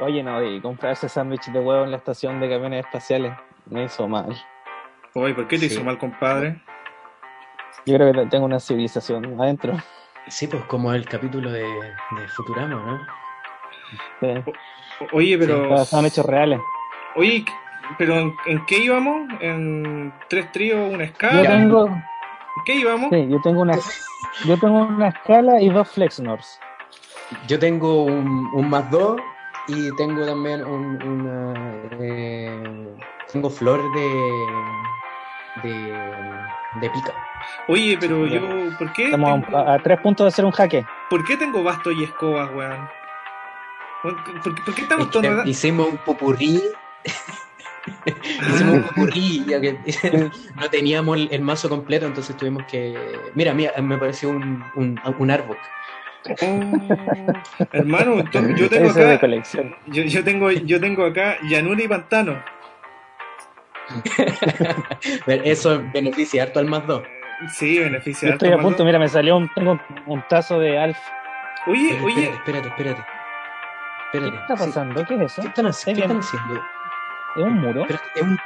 Oye, no, y comprarse sándwich de huevo en la estación de camiones espaciales me hizo mal. Oye, ¿por qué te Sí. hizo mal, compadre? Yo creo que tengo una civilización adentro. Sí, pues como el capítulo de, de Futurama, ¿no? Sí. O- Oye, pero. Son hechos reales. Oye, pero ¿en, en qué íbamos? ¿En tres tríos, una Yo escala? tengo, ¿En qué íbamos? sí, yo tengo una, yo tengo una escala y dos flexnors. Yo tengo un, un más dos y tengo también un, una, eh, tengo flor de, de, de pica. Oye, pero Sí, yo. ¿Por qué? Estamos a, un- tengo- a- a tres puntos de hacer un jaque. ¿Por qué tengo basto y escobas, weón? ¿Por, por- por qué estamos Es que todos.? hicimos un popurrí. hicimos un popurrí, ya que no teníamos el, el mazo completo, entonces tuvimos que. Mira, mira, me pareció un, un, un árbol. Hermano, yo tengo acá. colección. Yo, yo tengo, yo tengo acá llanura y pantano. Eso beneficia harto al más dos. Sí, beneficia. Yo estoy harto a punto, mira, me salió un, tengo un, un tazo de Alf. Oye, Espérate, oye, espérate, espérate. ¿Qué Espérate. está Sí. pasando? ¿Qué es eso? ¿Qué están, ¿Está qué están haciendo? ¿Es un muro? Espérate, es un-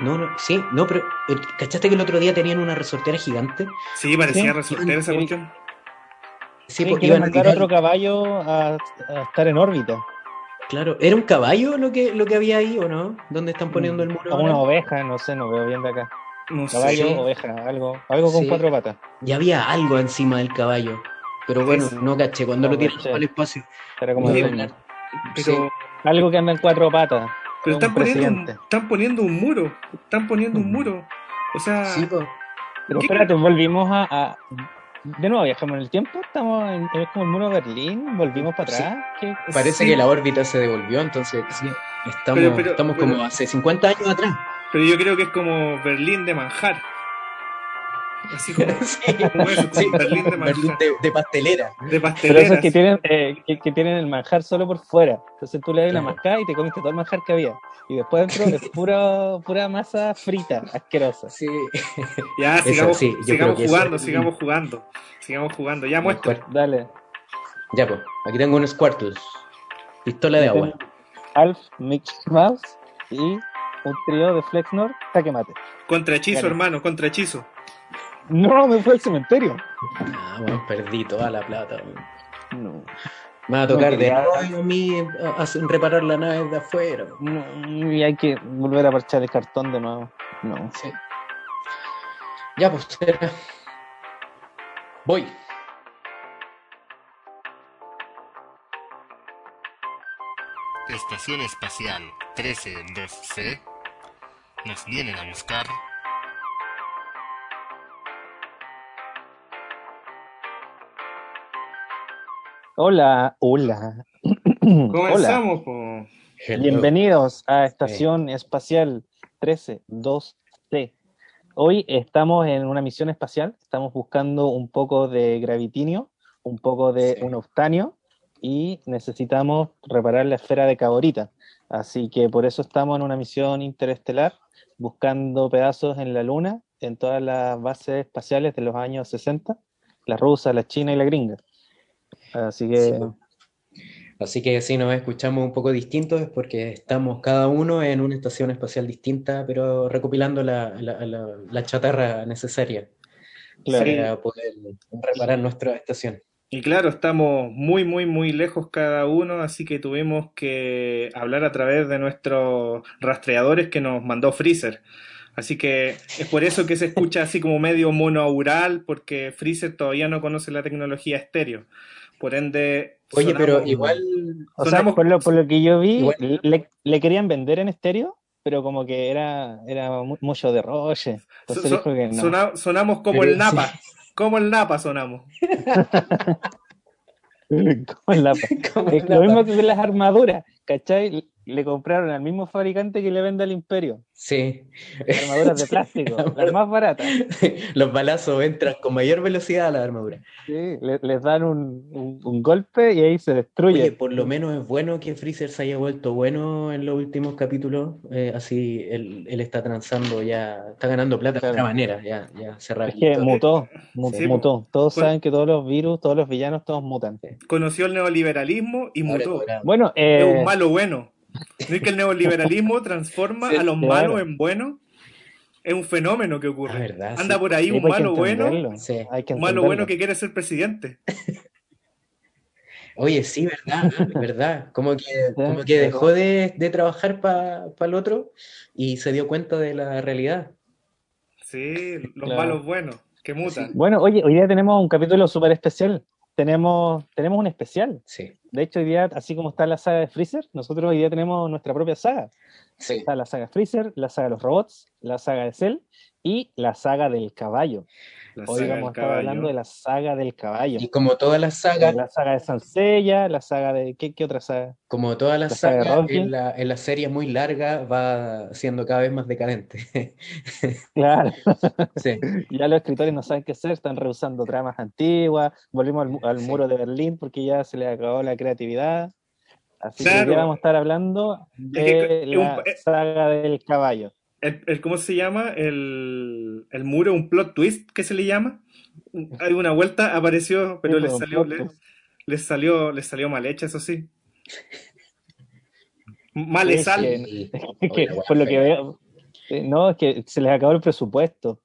No, no, sí, no, pero eh, ¿cachaste que el otro día tenían una resortera gigante? sí, parecía Sí. resortera esa cuestión. Sí, Sí, quieren iban a mandar tirar- otro caballo a, a estar en órbita. Claro, ¿era un caballo lo que, lo que había ahí o no? ¿Dónde están poniendo el muro? O una oveja, no sé, no veo bien de acá. No. Caballo, oveja, algo, algo con Sí. cuatro patas. Y había algo encima del caballo. Pero bueno, no caché, cuando No lo caché. al espacio. Era como de. Pero, Sí. algo que anda en cuatro patas. pero están, poniendo un, presidente. están poniendo un muro. Están poniendo un muro. O sea, Sí. Pero espérate, volvimos a, a- De nuevo, viajamos en el tiempo. Estamos en, es como el muro de Berlín. Volvimos para Sí. atrás. ¿Qué? Parece sí, que la órbita se devolvió, entonces Sí. estamos, Pero- pero- estamos como hace 50 años atrás. pero yo creo que es como Berlín de manjar. Así como, Sí, como eso, sí, Berlín de. Berlín de, de pastelera. De Pero esos que tienen, eh, que, que tienen el manjar solo por fuera. Entonces tú le das la Claro. mascada y te comiste todo el manjar que había. Y después dentro es pura, pura masa frita, asquerosa. Sí. Ya, Eso, sigamos, sí, yo sigamos eso jugando, sigamos jugando. Sigamos jugando. Ya muestra. Dale. Ya, pues, aquí tengo un Squirtle. Pistola de agua. Alf, Mickey Mouse y un trío de Flexnor, jaque mate. Contra hechizo, Dale. hermano, contra hechizo. No, me fue al cementerio. Ah, bueno, perdí toda la plata. weón. No. Me va a tocar No, de nuevo a mí reparar la nave de afuera. no, Y hay que volver a parchar el cartón de nuevo. No. Sí. Ya, pues, espera. Voy. Estación Espacial 132C nos vienen a buscar Hola, hola. Hola. Comenzamos, po. Bienvenidos a Estación Espacial 132C. Hoy estamos en una misión espacial, estamos buscando un poco de gravitinio, un poco de Sí. un octanio y necesitamos reparar la esfera de Caborita. Así que por eso estamos en una misión interestelar buscando pedazos en la Luna, en todas las bases espaciales de los años 60, la rusa, la china y la gringa. Así que Sí. Así que si nos escuchamos un poco distintos es porque estamos cada uno en una estación espacial distinta, pero recopilando la, la- la- la chatarra necesaria Claro. para poder reparar nuestra estación. Y claro, estamos muy, muy, muy lejos cada uno, así que tuvimos que hablar a través de nuestros rastreadores que nos mandó Freezer. Así que es por eso que se escucha así como medio monoural, porque Freezer todavía no conoce la tecnología estéreo. Por ende, Oye, pero igual O sea, por lo, por lo que yo vi, Igual- le, le querían vender en estéreo, pero como que era, era mu- mucho de roche. Entonces so- dijo que no. sona- sonamos como Pero el Napa, como el Napa sonamos. Como es la- lo mismo que las armaduras, ¿cachai? Le compraron al mismo fabricante que le vende al Imperio. Sí. Armaduras de plástico, las más baratas. Los balazos entran con mayor velocidad a la armadura. Sí, le- les dan un, un- un golpe y ahí se destruye. Oye, por lo menos es bueno que Freezer se haya vuelto bueno en los últimos capítulos. eh, así él, él está transando ya, está ganando plata de otra manera. Ya, ya se es que mutó, mu- Sí, mutó. Todos Bueno. saben que todos los virus, todos los villanos, todos mutan. Conoció el neoliberalismo y mutó. Bueno, Es eh, un malo bueno. ¿No es que el neoliberalismo transforma Sí, a los claro. malos en buenos? Es un fenómeno que ocurre. Ah, verdad, Anda sí. por ahí sí, un pues hay que malo bueno, entenderlo. Sí. Hay que un malo bueno que quiere ser presidente. Oye, sí, verdad, verdad. Como que, como que dejó de, de trabajar para el otro y se dio cuenta de la realidad. Sí, los Claro. malos buenos que mutan. Bueno, oye, hoy día tenemos un capítulo súper especial. Tenemos, tenemos un especial. Sí, De hecho, hoy día, así como está la saga de Freezer, nosotros hoy día tenemos nuestra propia saga. sí. Está la saga Freezer, la saga de los robots, la saga de Cell y la saga del caballo. La Hoy saga vamos a estar caballo. hablando de la saga del caballo. Y como todas las sagas, La saga de Sansella, la saga de... ¿Qué, qué otra saga? como todas las la saga de sagas, Rocky. en la, en la serie muy larga va siendo cada vez más decadente. Claro, Sí, ya los escritores no saben qué hacer, están rehusando tramas antiguas, volvimos al, al Sí. muro de Berlín porque ya se les acabó la creatividad. Así que hoy Claro. día vamos a estar hablando de que- es un- la eh, saga del caballo. El, el- ¿cómo se llama? El, el muro, un plot twist que se le llama. Hay una vuelta, apareció, pero les salió, les salió, les salió mal hecha, eso sí. Mal Sí, Es que, por lo que veo, eh, no, es que se les acabó el presupuesto.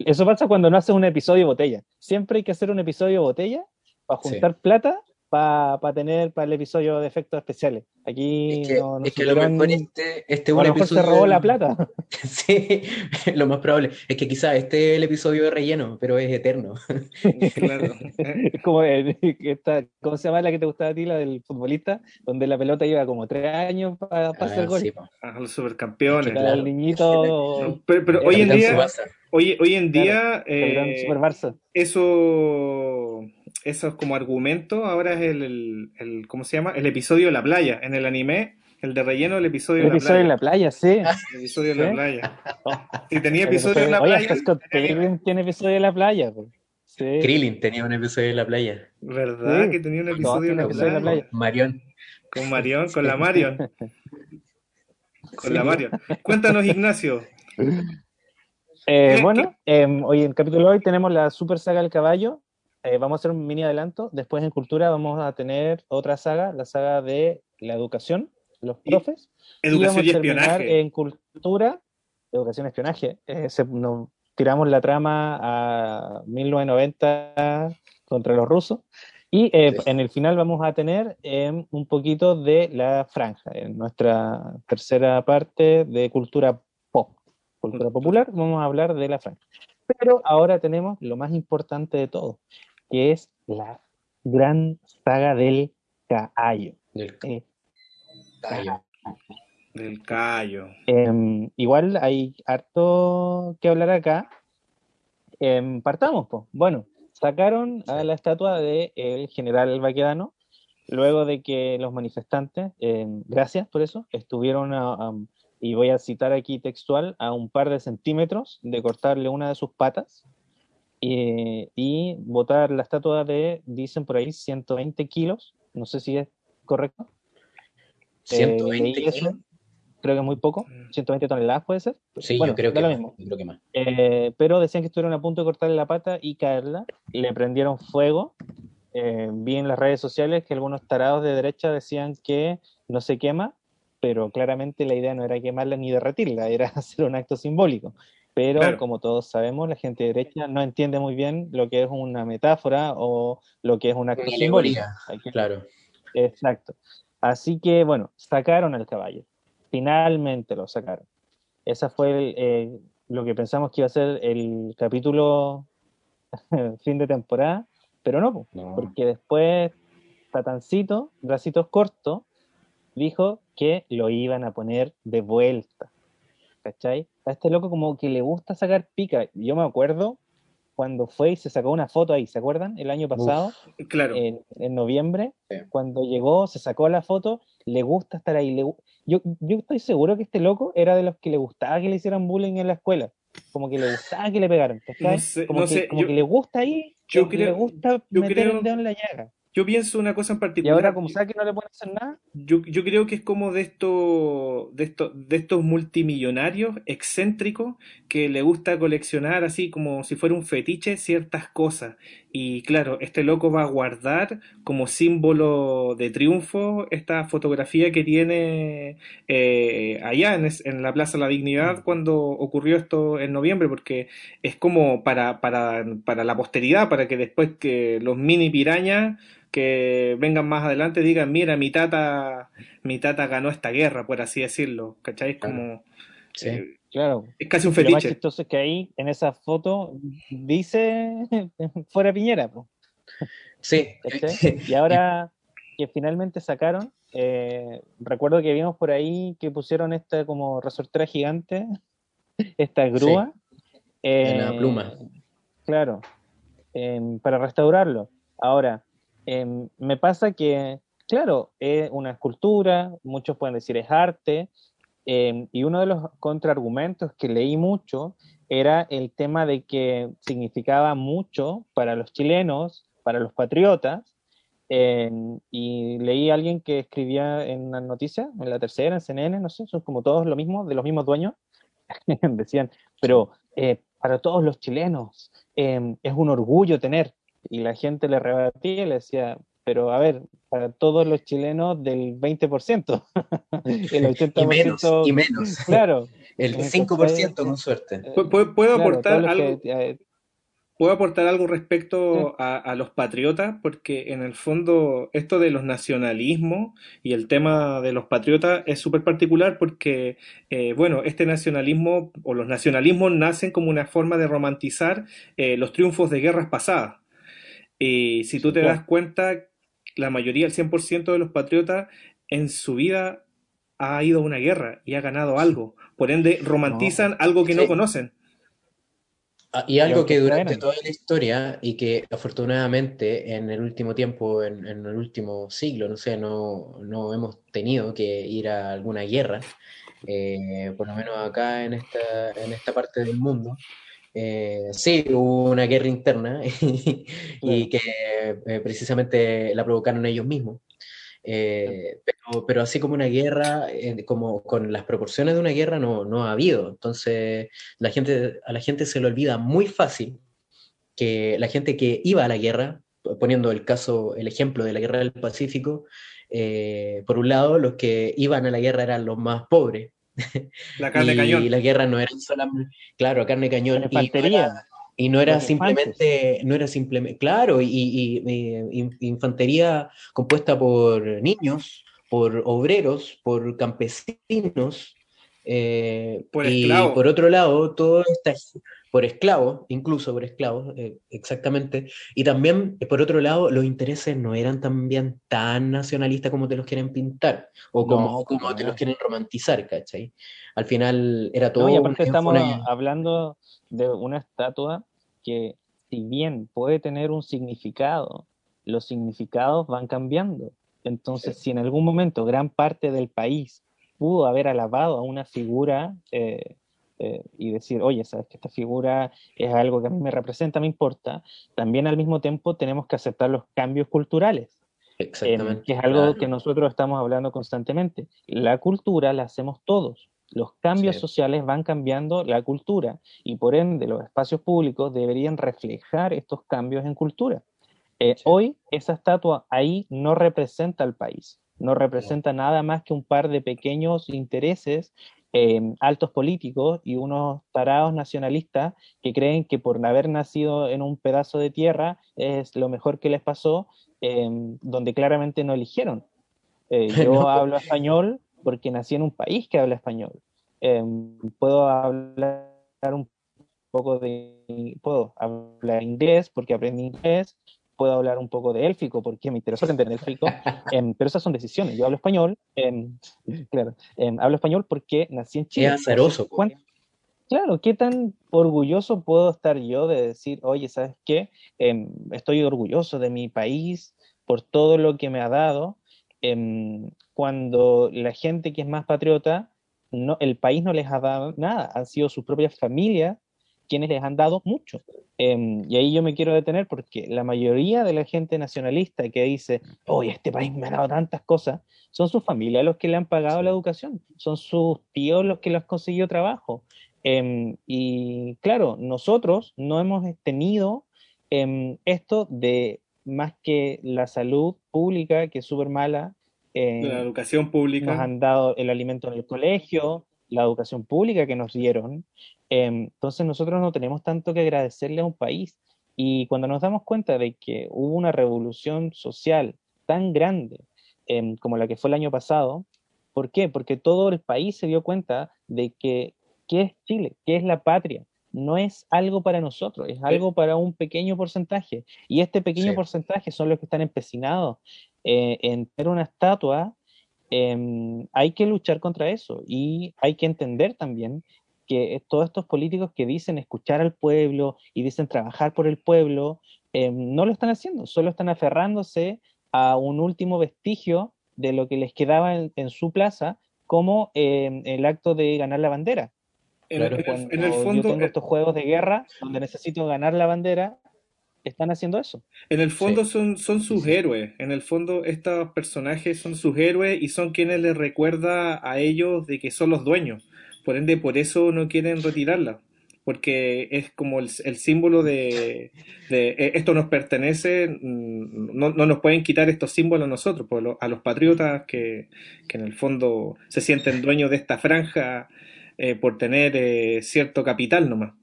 Eso pasa cuando no haces un episodio botella. Siempre hay que hacer un episodio botella para Sí. juntar plata para tener para el episodio de efectos especiales. Aquí Es que, no, no es que lo mejor este, este un a lo mejor episodio se robó de- la plata. Sí, lo más probable. Es que quizás este es el episodio de relleno, pero es eterno. Claro. Es como el- esta, ¿cómo se llama la que te gustaba a ti, la del futbolista? Donde la pelota lleva como tres años para hacer Ah, gol. sí, los supercampeones. La claro. del niñito Pero, pero hoy en día, hoy, hoy en día, eh, Super Barça. eso, eso es como argumento. Ahora es el, el, el- ¿cómo se llama? El episodio de la playa. En el anime, el de relleno, el episodio El de la episodio en playa. la playa, sí. El episodio de la ¿Sí? playa. Si tenía El episodio en la Oye, playa, hasta Scott tenía- Pilgrim tiene episodio de la playa. pues. Sí. Krillin tenía un episodio de la playa. ¿verdad? Sí. Que tenía un episodio en la tienen episodio en la playa. Marion. Con Marion, con la Marion. Con la Marion. Cuéntanos, Ignacio. Eh, ¿Qué- bueno, em, hoy en el capítulo de hoy tenemos la super saga del caballo. Eh, vamos a hacer un mini adelanto. Después en cultura vamos a tener otra saga, la saga de la educación, los Y- profes. y Educación vamos y a terminar espionaje. en cultura, educación y espionaje. Eh, se- nos tiramos la trama a 1990 contra los rusos. Y eh, Sí. en el final vamos a tener em, un poquito de la franja, en nuestra tercera parte de cultura pop, cultura popular, vamos a hablar de la franja. Pero ahora tenemos lo más importante de todo, que es la gran saga del caballo. Del Eh. Del callo. Em, igual hay harto que hablar acá. Em, partamos, pues. Bueno, sacaron a la estatua del general Baquedano luego de que los manifestantes, em, gracias por eso, estuvieron, a- a- y voy a citar aquí textual, a un par de centímetros de cortarle una de sus patas eh, y botar la estatua de, dicen por ahí, 120 kilos. No sé si es correcto. Eh, 120 leí eso. kilos. Creo que es muy poco. 120 toneladas puede ser. Sí, Bueno, yo creo que lo más, mismo. yo creo que más. Eh, pero decían que estuvieron a punto de cortarle la pata y caerla. Le prendieron fuego. Eh, vi en las redes sociales que algunos tarados de derecha decían que no se quema, pero claramente la idea no era quemarla ni derretirla, era hacer un acto simbólico. Pero Claro. como todos sabemos, la gente de derecha no entiende muy bien lo que es una metáfora o lo que es un acto Una simbólico. que- Claro. Exacto. Así que, bueno, sacaron al caballo. Finalmente lo sacaron. Esa fue el, eh, lo que pensamos que iba a ser el capítulo fin de temporada, pero No. porque después Tatancito, bracitos cortos, dijo que lo iban a poner de vuelta. ¿Cachai? A este loco como que le gusta sacar pica. Yo me acuerdo cuando fue y se sacó una foto ahí, ¿se acuerdan? El año pasado, Claro. en, en noviembre, Sí. cuando llegó, se sacó la foto, le gusta estar ahí. le yo, yo estoy seguro que este loco era de los que le gustaba que le hicieran bullying en la escuela. Como que le gustaba que le pegaran, ¿cachai? No sé, como no que, sé, como yo- que le gusta ahí, yo que le creo- gusta yo meter creo- el dedo en la llaga. Yo pienso una cosa en Y particular. ahora, como sabe que no le pueden hacer nada, Yo, yo creo que es como de estos, de estos, de estos multimillonarios excéntricos que le gusta coleccionar así como si fuera un fetiche ciertas cosas. Y claro, este loco va a guardar como símbolo de triunfo esta fotografía que tiene eh, allá en, es- en la Plaza La Dignidad cuando ocurrió esto en noviembre, porque es como para, para, para la posteridad, para que después que los mini pirañas que vengan más adelante digan, mira, mi tata, mi tata ganó esta guerra, por así decirlo, ¿cachai? Es como, Sí. eh, claro. es casi un Y lo más fetiche. chistoso es que ahí, en esa foto, dice fuera Piñera, po, Sí. Y ahora que finalmente sacaron, eh, recuerdo que vimos por ahí que pusieron esta como resortera gigante, esta grúa. En la eh, pluma. Claro, em, para restaurarlo. Ahora, em, me pasa que, claro, es una escultura, muchos pueden decir es arte, em, y uno de los contraargumentos que leí mucho era el tema de que significaba mucho para los chilenos, para los patriotas, em, y leí a alguien que escribía en una noticia, en la tercera, en CNN, no sé, son como todos lo mismo, de los mismos dueños, decían, pero eh, para todos los chilenos eh, es un orgullo tener. Y la gente le rebatía y le decía, pero a ver, para todos los chilenos del 20%, el 80%, Y menos, y menos. claro. El Entonces, 5% con suerte. eh, ¿Pu- ¿Puedo, puedo claro, aportar algo? que, eh, ¿Puedo aportar algo respecto a, a los patriotas? Porque en el fondo esto de los nacionalismos y el tema de los patriotas es súper particular porque, eh, bueno, este nacionalismo o los nacionalismos nacen como una forma de romantizar eh, los triunfos de guerras pasadas. Y si tú te das cuenta, la mayoría, el 100% de los patriotas en su vida ha ido a una guerra y ha ganado algo. Por ende, romantizan algo que no conocen. Ah, Y algo que durante toda la historia y que afortunadamente en el último tiempo, en, en el último siglo, no sé, no, no hemos tenido que ir a alguna guerra, eh, por lo menos acá en esta, en esta parte del mundo. Eh, sí, hubo una guerra interna y que eh, precisamente la provocaron ellos mismos. Eh, pero, pero así como una guerra, como con las proporciones de una guerra, no, no ha habido. Entonces, la gente, a la gente se le olvida muy fácil que la gente que iba a la guerra, poniendo el caso, el ejemplo de la guerra del Pacífico, por un lado, los que iban a la guerra eran los más pobres. La carne y cañón. la guerra no era solamente, claro, carne cañón. La y no infantería. era- y no era simplemente, no era simplemente, claro, y, y- y, in- infantería compuesta por niños, por obreros, por campesinos, eh, Por y por otro lado, todo esta, por esclavos, incluso por esclavos, eh, exactamente, y también, eh, por otro lado, los intereses no eran también tan nacionalistas como te los quieren pintar, o como, No, como no. te los quieren romantizar, ¿cachai? Al final era todo No, y aparte estamos una- hablando de una estatua que, si bien puede tener un significado, los significados van cambiando. Entonces, Sí. si en algún momento gran parte del país pudo haber alabado a una figura eh, eh, y decir, oye, sabes que esta figura es algo que a mí me representa, me importa, también al mismo tiempo tenemos que aceptar los cambios culturales. Em, Exactamente. que es algo claro. que nosotros estamos hablando constantemente. La cultura la hacemos todos. Los cambios Sí. sociales van cambiando la cultura y por ende los espacios públicos deberían reflejar estos cambios en cultura. Eh, Sí. Hoy esa estatua ahí no representa al país, no representa nada más que un par de pequeños intereses eh, altos políticos y unos tarados nacionalistas que creen que por haber nacido en un pedazo de tierra es lo mejor que les pasó, eh, donde claramente no eligieron. Eh, yo No. hablo español porque nací en un país que habla español. Eh, puedo hablar un poco de, puedo hablar inglés porque aprendí inglés, puedo hablar un poco de élfico porque me interesó aprender élfico, em, pero esas son decisiones. Yo hablo español, em, claro, em, hablo español porque nací en Chile. Es azaroso. ¿Cuán- Claro, ¿qué tan orgulloso puedo estar yo de decir, oye, ¿sabes qué? Estoy orgulloso de mi país por todo lo que me ha dado, cuando la gente que es más patriota, no, el país no les ha dado nada, han sido sus propias familias quienes les han dado mucho. Em, y ahí yo me quiero detener porque la mayoría de la gente nacionalista que dice, oye, este país me ha dado tantas cosas, son sus familias los que le han pagado la educación, son sus tíos los que les han conseguido trabajo, Em, y claro, nosotros no hemos tenido em, esto de más que la salud pública, que es súper mala. Eh, la educación pública. Nos han dado el alimento en el colegio, la educación pública que nos dieron. Em, entonces nosotros no tenemos tanto que agradecerle a un país. Y cuando nos damos cuenta de que hubo una revolución social tan grande como la que fue el año pasado, ¿por qué? Porque todo el país se dio cuenta de que ¿Qué es Chile? ¿Qué es la patria? No es algo para nosotros, es algo para un pequeño porcentaje. Y este pequeño porcentaje son los que están empecinados eh, en tener una estatua. Em, hay que luchar contra eso y hay que entender también que todos estos políticos que dicen escuchar al pueblo y dicen trabajar por el pueblo, em, no lo están haciendo, solo están aferrándose a un último vestigio de lo que les quedaba en, su plaza, como em, el acto de ganar la bandera. En, el fondo, yo tengo estos juegos de guerra donde necesito ganar la bandera, están haciendo eso. En el fondo son, son sus héroes. En el fondo estos personajes son sus héroes y son quienes les recuerda a ellos de que son los dueños. Por ende, por eso no quieren retirarla. Porque es como el, símbolo de, e, esto nos pertenece, mm, no, no, nos pueden quitar estos símbolos a nosotros, a los patriotas que, que en el fondo se sienten dueños de esta franja eh, por tener eh, cierto capital nomás.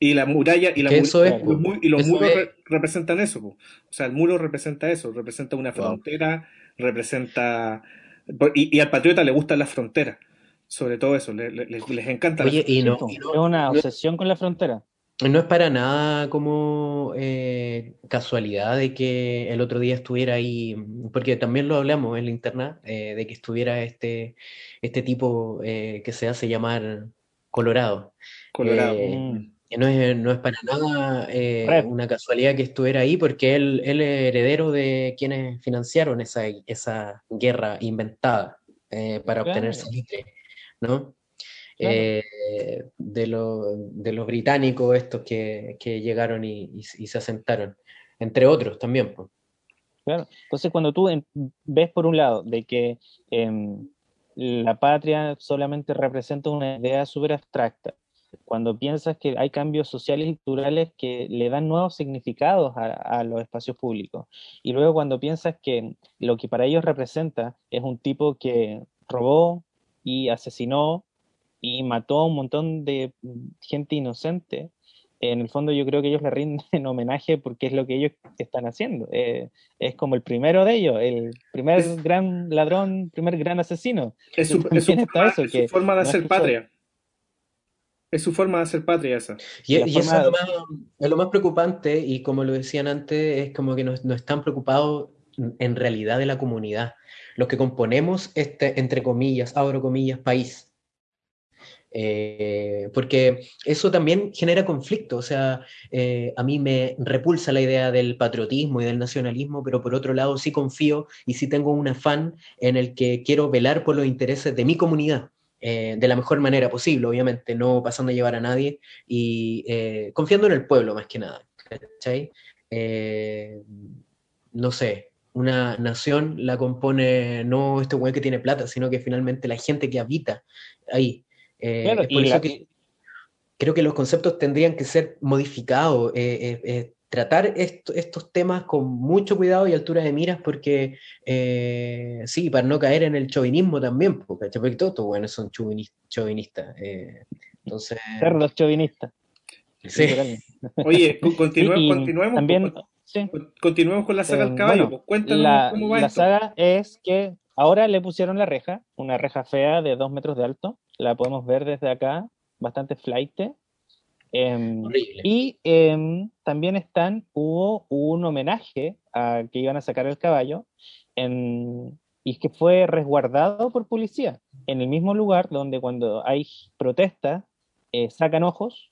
Y la muralla y, la los, muros representan eso. O sea, el muro representa eso, representa una frontera, representa... Y, al patriota le gusta la frontera, sobre todo eso, les encanta. Oye, y no, es una obsesión con la frontera. No es para nada como eh, casualidad de que el otro día estuviera ahí, porque también lo hablamos en la interna, eh, de que estuviera este, este tipo eh, que se hace llamar Colorado. Colorado. Mm. no, es, no es para nada una casualidad que estuviera ahí, porque él, él, es heredero de quienes financiaron esa, esa guerra inventada para obtener salitre, ¿no? Eh, de, de, los británicos estos que, llegaron y, se asentaron, entre otros también. Claro, entonces cuando tú ves por un lado de que em, la patria solamente representa una idea súper abstracta, cuando piensas que hay cambios sociales y culturales que le dan nuevos significados a, a, los espacios públicos, y luego cuando piensas que lo que para ellos representa es un tipo que robó y asesinó y mató a un montón de gente inocente, en el fondo yo creo que ellos le rinden homenaje porque es lo que ellos están haciendo. Eh, es como el primero de ellos, el primer gran ladrón, primer gran asesino. Es su, forma, de hacer patria. Es su forma de hacer patria esa. Y, eso es, lo más, preocupante, y como lo decían antes, es como que no, no están preocupados en realidad de la comunidad. Los que componemos este, entre comillas, abro comillas, país eh, porque eso también genera conflicto, o sea, eh, a mí me repulsa la idea del patriotismo y del nacionalismo, pero por otro lado sí confío y sí tengo un afán en el que quiero velar por los intereses de mi comunidad. Eh, de la mejor manera posible, obviamente, no pasando a llevar a nadie y confiando en el pueblo más que nada. no sé, una nación la compone no este güey que tiene plata, sino que finalmente la gente que habita ahí. Eh, por eso que creo que los conceptos tendrían que ser modificados, eh, eh, tratar estos temas con mucho cuidado y altura de miras, porque sí, para no caer en el chauvinismo también, porque, todos estos buenos son chauvinistas. entonces... los chauvinistas. Sí. Oye, continuemos, también, continuemos con la saga del caballo. cuéntanos la, cómo va La saga es que ahora le pusieron la reja, una reja fea de dos metros de alto, la podemos ver desde acá, bastante flight. Em, y em, también están, hubo un homenaje a que iban a sacar el caballo, en, y que fue resguardado por policía, en el mismo lugar donde cuando hay protestas eh, sacan ojos,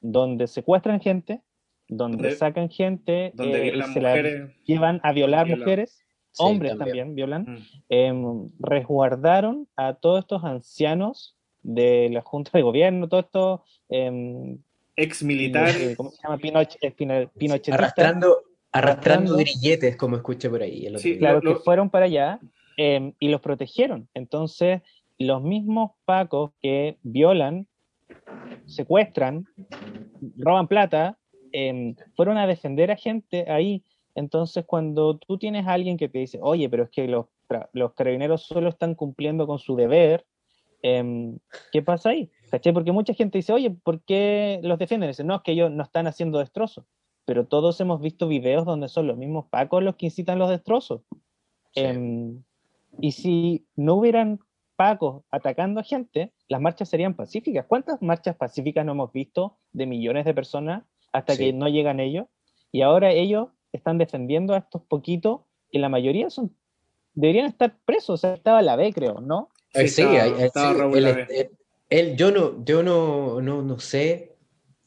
donde secuestran gente, donde sacan gente donde eh, y violan se la mujeres. llevan a violar Violan. mujeres, Sí, hombres también. también, violan, Mm. em, resguardaron a todos estos ancianos de la Junta de Gobierno, todos estos em, Ex militar. eh, ¿cómo se llama? Pinoch- eh. Arrastrando, arrastrando Arrastrando. grilletes, como escuché por ahí. el otro Sí, día. Claro, Lo- lo- que fueron para allá eh, y los protegieron. Entonces, los mismos pacos que violan, secuestran, roban plata, eh, fueron a defender a gente ahí. Entonces, cuando tú tienes a alguien que te dice, oye, pero es que los, carabineros solo están cumpliendo con su deber, em, ¿qué pasa ahí? Porque mucha gente dice, oye, ¿por qué los defienden? Dicen, no, es que ellos no están haciendo destrozos. Pero todos hemos visto videos donde son los mismos pacos los que incitan los destrozos. Sí. Em, y si no hubieran pacos atacando a gente, las marchas serían pacíficas. ¿Cuántas marchas pacíficas no hemos visto de millones de personas hasta Sí. que no llegan ellos? Y ahora ellos están defendiendo a estos poquitos y la mayoría son deberían estar presos. O sea, estaba la B, creo, ¿no? Sí, sí, estaba- sí, Raúl él- Lavey. él- él- yo no, yo no, no, no sé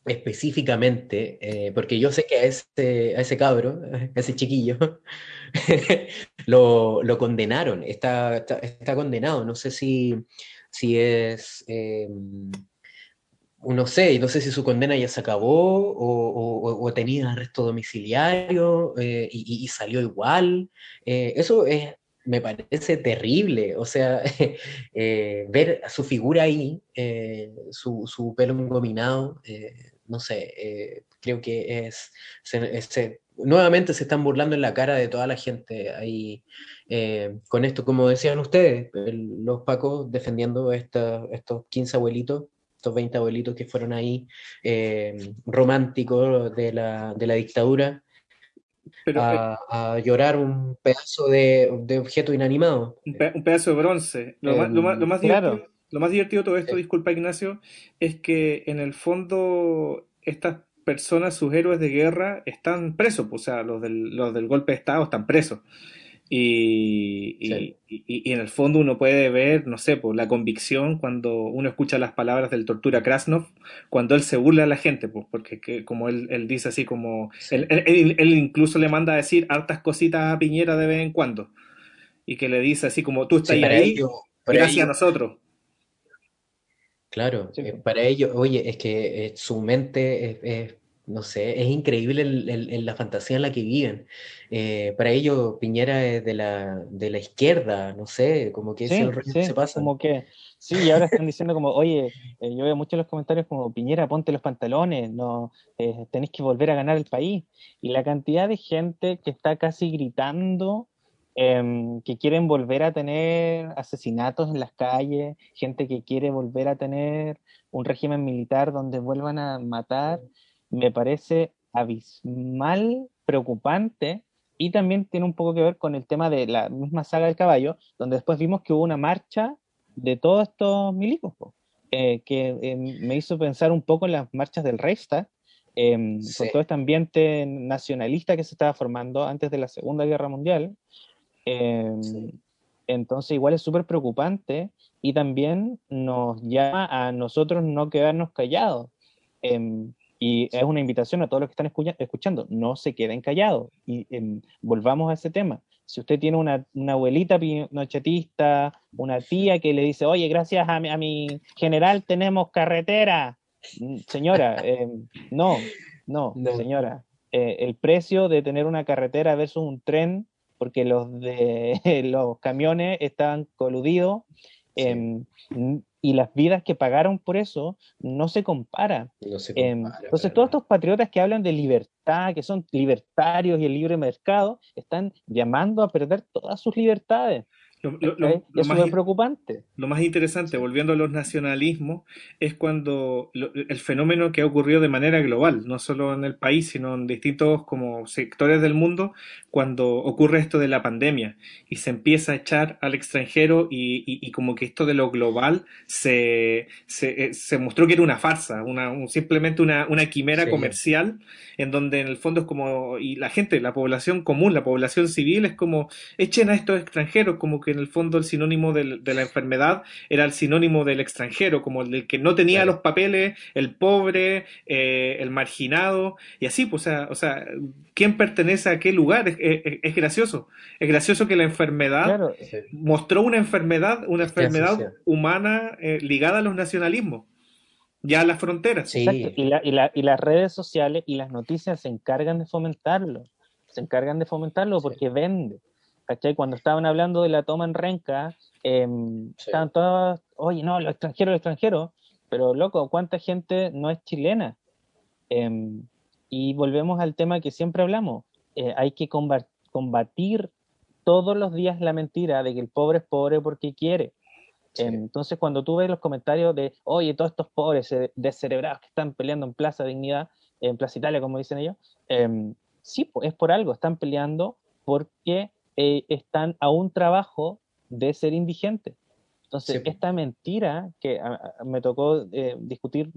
específicamente, eh, porque yo sé que a ese, a ese cabro, a ese chiquillo, lo, lo condenaron, está, está, está condenado, no sé si, si es, eh, no sé, no sé si su condena ya se acabó o, o- o tenía arresto domiciliario eh, y, y- salió igual. Eh, eso es, me parece terrible, o sea, eh, ver su figura ahí, su, su pelo engominado, no sé, creo que es, nuevamente se están burlando en la cara de toda la gente ahí con esto, como decían ustedes, los pacos defendiendo esta- estos 15 abuelitos, estos 20 abuelitos que fueron ahí eh, románticos de la, de la dictadura Pero eh, a, a llorar un pedazo de, de objeto inanimado. un, pe- un pedazo de bronce. Lo, Eh, más, lo, más, lo más claro. divertido, lo más divertido de todo esto, disculpa Ignacio, es que en el fondo estas personas, sus héroes de guerra, están presos, pues, o sea, los del, los del golpe de Estado están presos. Y, y- Sí. y- y en el fondo uno puede ver, no sé, pues, la convicción cuando uno escucha las palabras del tortura Krasnov, cuando él se burla a la gente, pues, porque que- como él, él dice así como, Sí. él, él- incluso le manda a decir hartas cositas a Piñera de vez en cuando, y que le dice así como, tú estás Sí, ahí, gracias a nosotros. Claro, eh, para ellos, oye, es que eh, su mente es, es, no sé, es increíble el- el- el- la fantasía en la que viven. Eh, para ellos Piñera es de la, de la izquierda, no sé, como que ese Sí, es el rollo que se pasa. como que, sí, y ahora están diciendo como, oye, eh, yo veo muchos los comentarios como, Piñera, ponte los pantalones, no, eh, tenéis que volver a ganar el país. Y la cantidad de gente que está casi gritando em, que quieren volver a tener asesinatos en las calles, gente que quiere volver a tener un régimen militar donde vuelvan a matar, me parece abismal, preocupante, y también tiene un poco que ver con el tema de la misma saga del caballo, donde después vimos que hubo una marcha de todos estos milicos, eh, que eh, me hizo pensar un poco en las marchas del Reichstag, eh, Sí. con todo este ambiente nacionalista que se estaba formando antes de la Segunda Guerra Mundial. Sí. Entonces igual es súper preocupante y también nos llama a nosotros no quedarnos callados. Y es una invitación a todos los que están escucha- escuchando, no se queden callados. Y em, volvamos a ese tema. Si usted tiene una, una abuelita pinochetista, una tía que le dice, oye, gracias a mi, a mi general tenemos carretera. Mm, Señora, em, no, no, No. señora. Eh, el precio de tener una carretera versus un tren, porque los de los camiones estaban coludidos, Em, y las vidas que pagaron por eso no se compara. No se Em, compara, entonces, todos estos patriotas que hablan de libertad, que son libertarios y el libre mercado, están llamando a perder todas sus libertades. Lo, lo- lo- es más, preocupante. lo más interesante, volviendo a los nacionalismos, es cuando lo- el fenómeno que ha ocurrido de manera global, no solo en el país, sino en distintos como sectores del mundo, cuando ocurre esto de la pandemia y se empieza a echar al extranjero y, y- y como que esto de lo global se, se, eh, se mostró que era una farsa, una, un- simplemente una, una quimera Sí. comercial, en donde en el fondo es como, y la gente, la población común, la población civil es como, echen a estos extranjeros, como que que en el fondo el sinónimo del- de, la enfermedad era el sinónimo del extranjero, como el del que no tenía Claro. los papeles, el pobre, eh, el marginado, y así, pues, o sea, o sea, ¿quién pertenece a qué lugar? Es, es- es gracioso. Es gracioso que la enfermedad Claro, mostró una enfermedad, una enfermedad humana eh, ligada a los nacionalismos, ya a las fronteras. Sí. Y, la- y la- y las redes sociales y las noticias se encargan de fomentarlo. Se encargan de fomentarlo Sí. porque vende. ¿Cachai? Cuando estaban hablando de la toma en renca, em, Sí. estaban todas, oye, no, los extranjeros, los extranjeros. Pero, loco, ¿cuánta gente no es chilena? Em, y volvemos al tema que siempre hablamos. Eh, hay que comba- combatir todos los días la mentira de que el pobre es pobre porque quiere. Sí. Entonces, cuando tú ves los comentarios de, oye, todos estos pobres eh, descerebrados que están peleando en Plaza Dignidad, en Plaza Italia, como dicen ellos, em, sí, es por algo, están peleando porque eh, están a un trabajo de ser indigentes. Entonces, Sí, esta mentira que a- a- me tocó eh, discutir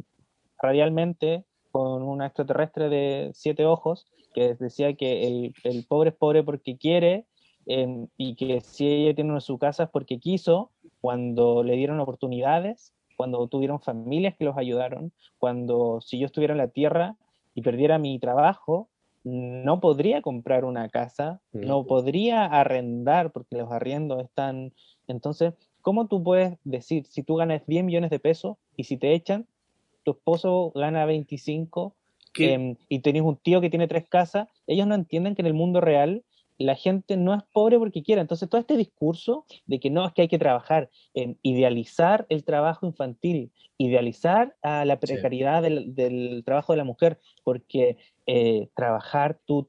radialmente con una extraterrestre de siete ojos, que decía que el, el pobre es pobre porque quiere, em, y que si ella tiene una su casa es porque quiso, cuando le dieron oportunidades, cuando tuvieron familias que los ayudaron, cuando si yo estuviera en la tierra y perdiera mi trabajo, no podría comprar una casa, No. podría arrendar porque los arriendos están... Entonces, ¿cómo tú puedes decir si tú ganas 10 millones de pesos y si te echan, tu esposo gana 25 Que- em, y tenés un tío que tiene tres casas, ellos no entienden que en el mundo real la gente no es pobre porque quiera. Entonces, todo este discurso de que no, es que hay que trabajar, en idealizar el trabajo infantil, idealizar a la Sí. precariedad del, del trabajo de la mujer, porque eh, trabajar tú.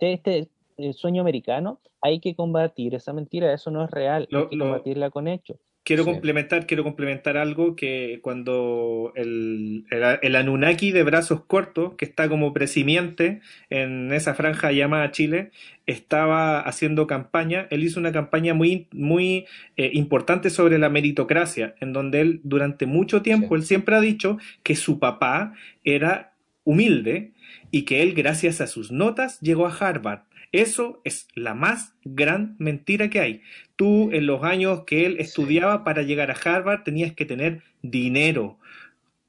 Este eh, sueño americano, hay que combatir esa mentira, eso no es real, Lo- hay que lo- combatirla con hechos. Quiero Sí. complementar, quiero complementar algo que cuando el, el, el Anunnaki de brazos cortos, que está como presimiente en esa franja llamada Chile, estaba haciendo campaña, él hizo una campaña muy, muy eh, importante sobre la meritocracia, en donde él durante mucho tiempo, Sí. él siempre ha dicho que su papá era humilde y que él gracias a sus notas llegó a Harvard. Eso es la más gran mentira que hay. Tú en los años que él Sí. estudiaba para llegar a Harvard tenías que tener dinero.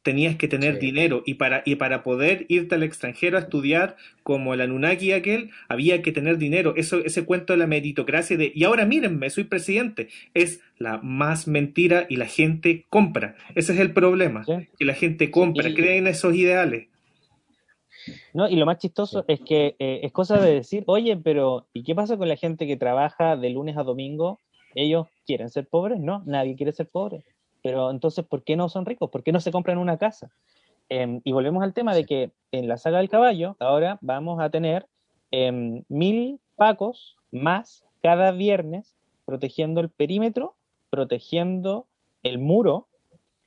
Tenías que tener Sí. dinero y para, y para poder irte al extranjero a estudiar como el Anunnaki aquel, había que tener dinero. Eso, ese cuento de la meritocracia de, y ahora mírenme, soy presidente, es la más mentira y la gente compra. Ese es el problema, ¿sí? que la gente compra, y- cree en esos ideales. No, y lo más chistoso es que eh, es cosa de decir, oye, pero ¿y qué pasa con la gente que trabaja de lunes a domingo? ¿Ellos quieren ser pobres? No, nadie quiere ser pobre. Pero entonces, ¿por qué no son ricos? ¿Por qué no se compran una casa? Em, y volvemos al tema de que en la saga del caballo, ahora vamos a tener em, mil pacos más cada viernes protegiendo el perímetro, protegiendo el muro,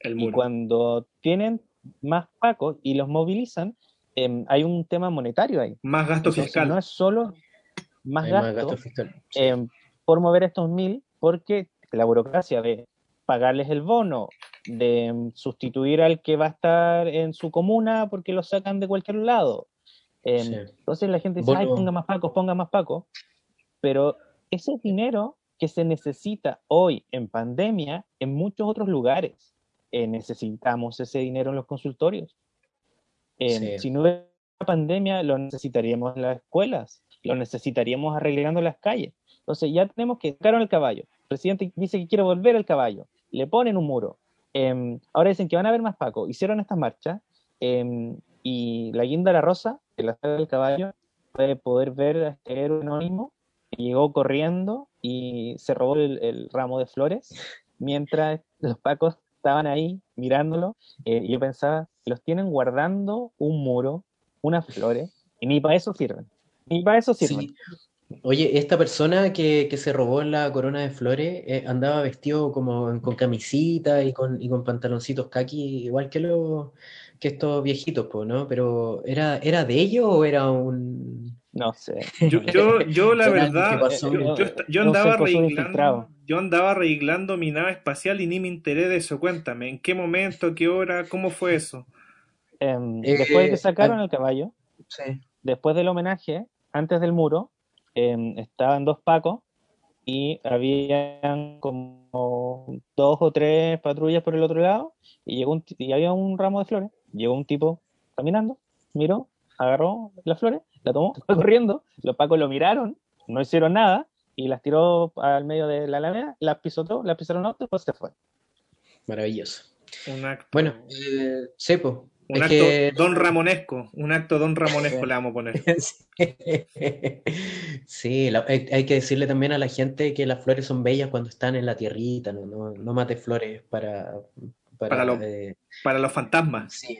El y muro. cuando tienen más pacos y los movilizan, em, hay un tema monetario ahí. Más gasto Entonces, fiscal. no es solo más Hay gasto, más gasto fiscal. Sí. em, por mover estos mil, porque la burocracia de pagarles el bono, de em, sustituir al que va a estar en su comuna porque lo sacan de cualquier lado. Sí. Entonces la gente dice, ay, ponga más pacos, ponga más pacos. Pero ese es dinero que se necesita hoy en pandemia en muchos otros lugares. Eh, necesitamos ese dinero en los consultorios. Sí. Si no hubiera pandemia, lo necesitaríamos en las escuelas, lo necesitaríamos arreglando las calles. Entonces ya tenemos que sacaron el caballo. El presidente dice que quiere volver al caballo. Le ponen un muro. Em, ahora dicen que van a haber más Paco. Hicieron estas marchas em, y la guinda la rosa, que la saga del caballo, puede poder ver a este héroe anónimo llegó corriendo y se robó el, el ramo de flores mientras los pacos estaban ahí mirándolo. eh, yo pensaba, los tienen guardando un muro, unas flores, y ni para eso sirven. Ni para eso sirven. Oye, esta persona que, que se robó la corona de flores eh, andaba vestido como con camisita y con, y con pantaloncitos kaki, igual que los que estos viejitos, pues, ¿no? Pero ¿era, ¿era de ellos o era un No sé. Yo, yo, yo la verdad, pasó. yo, sé, andaba arreglando, yo andaba arreglando mi nave espacial y ni me enteré de eso. Cuéntame, ¿en qué momento, qué hora, cómo fue eso? Em, Eh, después de que sacaron el caballo, Sí. después del homenaje, antes del muro, em, estaban dos pacos y habían como dos o tres patrullas por el otro lado y llegó un, y había un ramo de flores. Llegó un tipo caminando, miró, agarró las flores, la tomó, fue corriendo, los pacos lo miraron, no hicieron nada y las tiró al medio de la alameda, las pisotó, las pisaron y después se fue. Maravilloso. Un acto, Bueno, eh, sepo. un es acto que- don Ramonesco, un acto don Ramonesco le vamos a poner. Sí, la- hay, hay que decirle también a la gente que las flores son bellas cuando están en la tierrita, no, no, no mates flores para, para, Para lo- eh, Para los fantasmas. sí,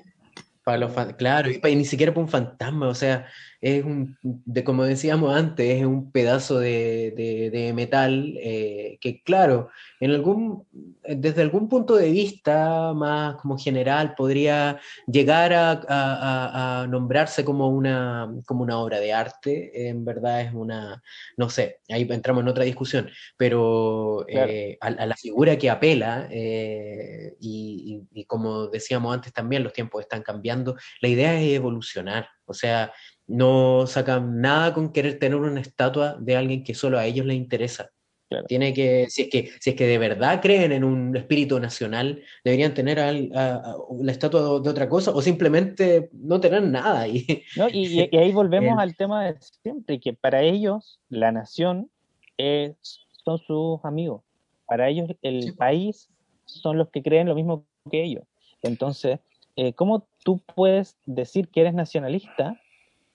para los claro, y ni siquiera para un fantasma, o sea, es un, de como decíamos antes, es un pedazo de, de- de metal eh, que, claro, en algún, desde algún punto de vista más como general podría llegar a, a- a- nombrarse como una, como una obra de arte, en verdad es una, no sé, ahí entramos en otra discusión, pero Claro. eh, a, a la figura que apela, eh, y, y- y como decíamos antes también, los tiempos están cambiando, la idea es evolucionar, o sea, no sacan nada con querer tener una estatua de alguien que solo a ellos les interesa. Claro. Tiene que, si es que, si es que de verdad creen en un espíritu nacional, deberían tener al- a- a- la estatua de otra cosa o simplemente no tener nada. Y, ¿no? Y, ahí volvemos al tema de siempre, que para ellos la nación es- son sus amigos. Para ellos el Sí. país son los que creen lo mismo que ellos. Entonces, eh, ¿cómo tú puedes decir que eres nacionalista,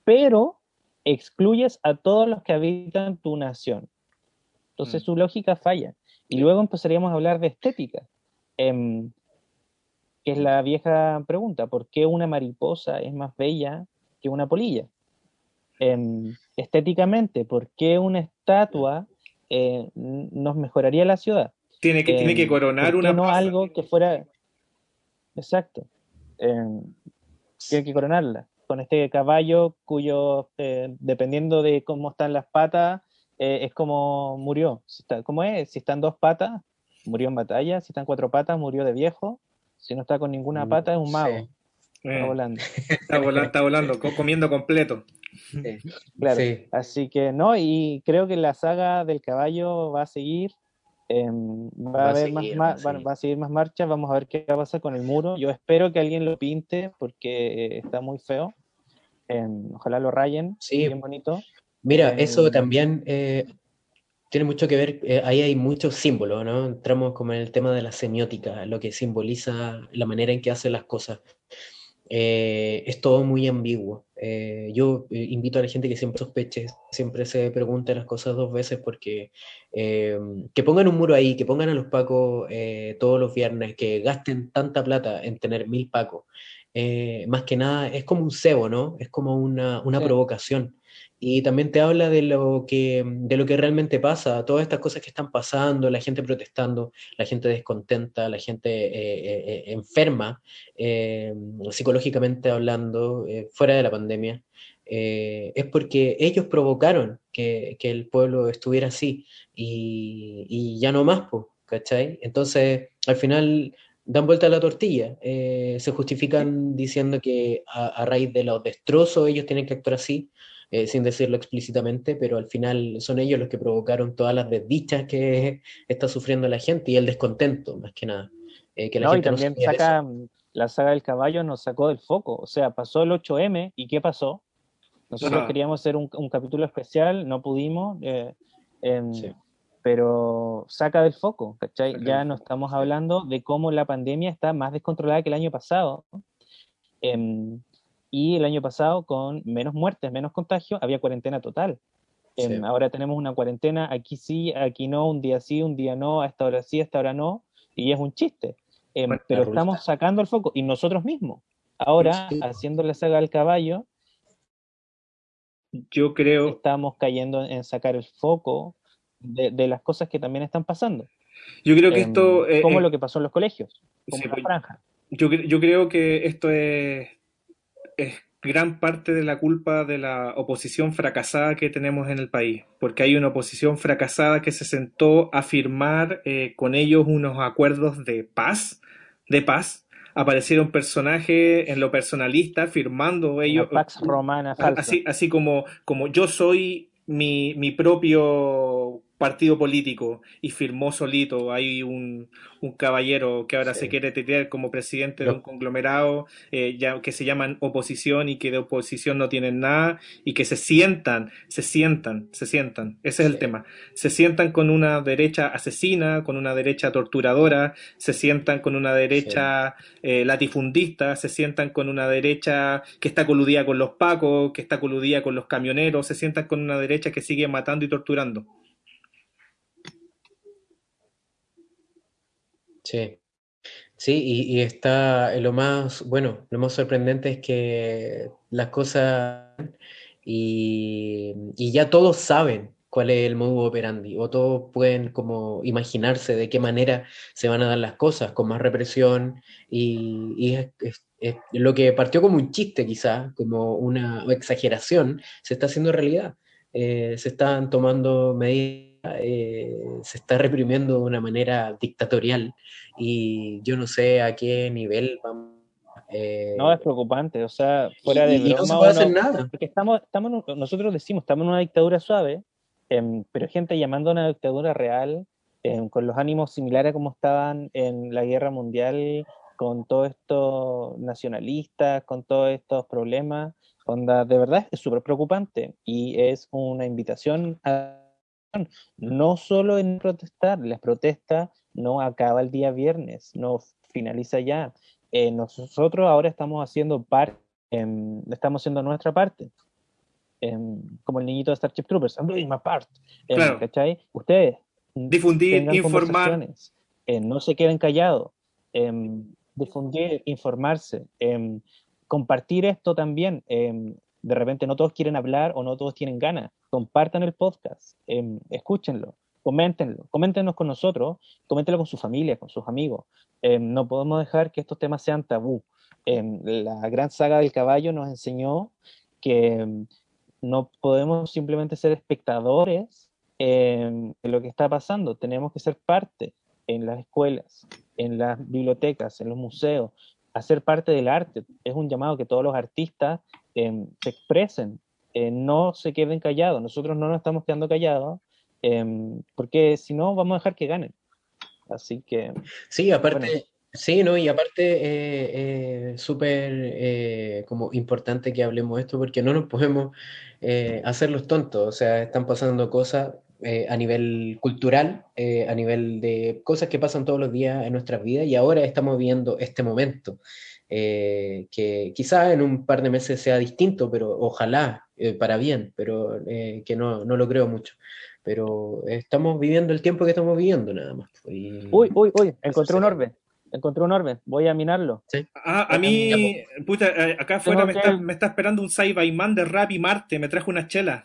pero excluyes a todos los que habitan tu nación? Entonces Mm. su lógica falla. Y luego empezaríamos a hablar de estética. Em, que es la vieja pregunta, ¿por qué una mariposa es más bella que una polilla? Em, estéticamente, ¿por qué una estatua eh, nos mejoraría la ciudad? Tiene que, tiene Em, que coronar ¿por qué una no plaza. algo que fuera... Exacto. Tiene que coronarla. Con este caballo cuyo, eh, dependiendo de cómo están las patas, eh, es como murió. Si está, ¿Cómo es? Si están dos patas, murió en batalla. Si están cuatro patas, murió de viejo. Si no está con ninguna Mm, pata, es un mago. sí. Eh, Está volando. está volando, está volando, co- comiendo completo. Sí, Claro. sí. Así que no, y creo que la saga del caballo va a seguir. em, va, Va a haber seguir, más, va a va- a seguir más marchas. Vamos a ver qué va a pasar con el muro. Yo espero que alguien lo pinte porque está muy feo. Ojalá lo rayen. Sí. Bien bonito. Mira, Em, eso también eh, tiene mucho que ver, eh, ahí hay muchos símbolos, ¿no? Entramos como en el tema de la semiótica, lo que simboliza la manera en que hacen las cosas. Eh, es todo muy ambiguo. Eh, yo eh, invito a la gente que siempre sospeche, siempre se pregunte las cosas dos veces porque eh, que pongan un muro ahí, que pongan a los pacos eh, todos los viernes, que gasten tanta plata en tener mil pacos. Eh, más que nada es como un cebo, ¿no? Es como una, una Sí. provocación. Y también te habla de lo que, de lo que realmente pasa, todas estas cosas que están pasando, la gente protestando, la gente descontenta, la gente eh, eh, enferma, psicológicamente hablando, fuera de la pandemia, eh, es porque ellos provocaron que, que el pueblo estuviera así y, y ya no más, ¿cachai? Entonces, al final dan vuelta a la tortilla, eh, se justifican diciendo que a, a raíz de los destrozos ellos tienen que actuar así, eh, sin decirlo explícitamente, pero al final son ellos los que provocaron todas las desdichas que está sufriendo la gente y el descontento, más que nada. Eh, que la No, gente también saca la saga del caballo, nos sacó del foco. O sea, pasó el 8M y ¿qué pasó? Nosotros Ajá. queríamos hacer un, un capítulo especial, no pudimos, eh, Sí. Pero saca del foco, ¿cachai? Ya no estamos hablando de cómo la pandemia está más descontrolada que el año pasado. em, y el año pasado, con menos muertes, menos contagios, había cuarentena total. Em. Ahora tenemos una cuarentena, aquí sí, aquí no, un día sí, un día no, a esta hora sí, a esta hora no, y es un chiste. Em, pero estamos sacando el foco, y nosotros mismos. Ahora, Sí. haciendo la saga del caballo, Yo creo, estamos cayendo en sacar el foco de, de las cosas que también están pasando. yo creo que Em, esto, eh, como eh, lo que pasó en los colegios, como sí, la pues, franja. yo, yo creo que esto es, es gran parte de la culpa de la oposición fracasada que tenemos en el país, porque hay una oposición fracasada que se sentó a firmar eh, con ellos unos acuerdos de paz, de paz. Aparecieron personajes en lo personalista firmando ellos, Una Pax Romana. Así, así como, como yo soy mi, mi propio partido político y firmó solito. Hay un, un caballero que ahora Sí. se quiere titular como presidente de un conglomerado eh, ya, que se llaman oposición y que de oposición no tienen nada y que se sientan, se sientan, se sientan. Ese es el tema. Se sientan con una derecha asesina, con una derecha torturadora, se sientan con una derecha eh, latifundista, se sientan con una derecha que está coludida con los pacos, que está coludida con los camioneros, se sientan con una derecha que sigue matando y torturando. Sí, sí, y, está lo más, bueno, lo más sorprendente es que las cosas y, ya todos saben cuál es el modus operandi, o todos pueden como imaginarse de qué manera se van a dar las cosas, con más represión, y, es lo que partió como un chiste quizás, como una exageración, se está haciendo realidad. Eh, se están tomando medidas, eh, se está reprimiendo de una manera dictatorial y yo no sé a qué nivel vamos. eh, No, es preocupante, o sea, fuera de y, y no broma, se puede hacer uno- nada. porque estamos, estamos, nosotros decimos, estamos en una dictadura suave, em, pero gente llamando a una dictadura real, em, con los ánimos similares a como estaban en la guerra mundial, con todos estos nacionalistas, con todos estos problemas, onda, de verdad es súper preocupante y es una invitación a no solo en protestar, las protestas no acaba el día viernes, no finaliza ya. Eh, nosotros ahora estamos haciendo parte, em, estamos haciendo nuestra parte, em, como el niñito de Starship Troopers, I'm doing my part, em, Claro. ¿cachai? Ustedes Difundir, informar. eh, no se queden callados, difundir, informarse, compartir esto también. De repente no todos quieren hablar o no todos tienen ganas. Compartan el podcast, em, escúchenlo, coméntenlo, coméntenos con nosotros, coméntenlo con su familia, con sus amigos. Em, no podemos dejar que estos temas sean tabú. Em, la gran saga del caballo nos enseñó que no podemos simplemente ser espectadores de lo que está pasando, tenemos que ser parte en las escuelas, en las bibliotecas, en los museos, hacer parte del arte. Es un llamado que todos los artistas em, se expresen, eh, no se queden callados. Nosotros no nos estamos quedando callados, em, porque si no, vamos a dejar que ganen. Así que, Sí, aparte, Bueno. sí, ¿no? Y aparte, eh, eh, súper eh, como importante que hablemos esto porque no nos podemos eh, hacer los tontos. O sea, están pasando cosas eh, a nivel cultural, eh, a nivel de cosas que pasan todos los días en nuestras vidas y ahora estamos viendo este momento. Eh, que quizás en un par de meses sea distinto, pero ojalá eh, para bien, pero eh, que no, no lo creo mucho. Pero estamos viviendo el tiempo que estamos viviendo nada más. Y- uy, uy, uy, encontré un orbe, encontré un orbe, voy a minarlo. Ah, a mí, puta, eh, acá afuera me que- está, me está esperando un Cyberman de Rap y Marte, me trajo una chela.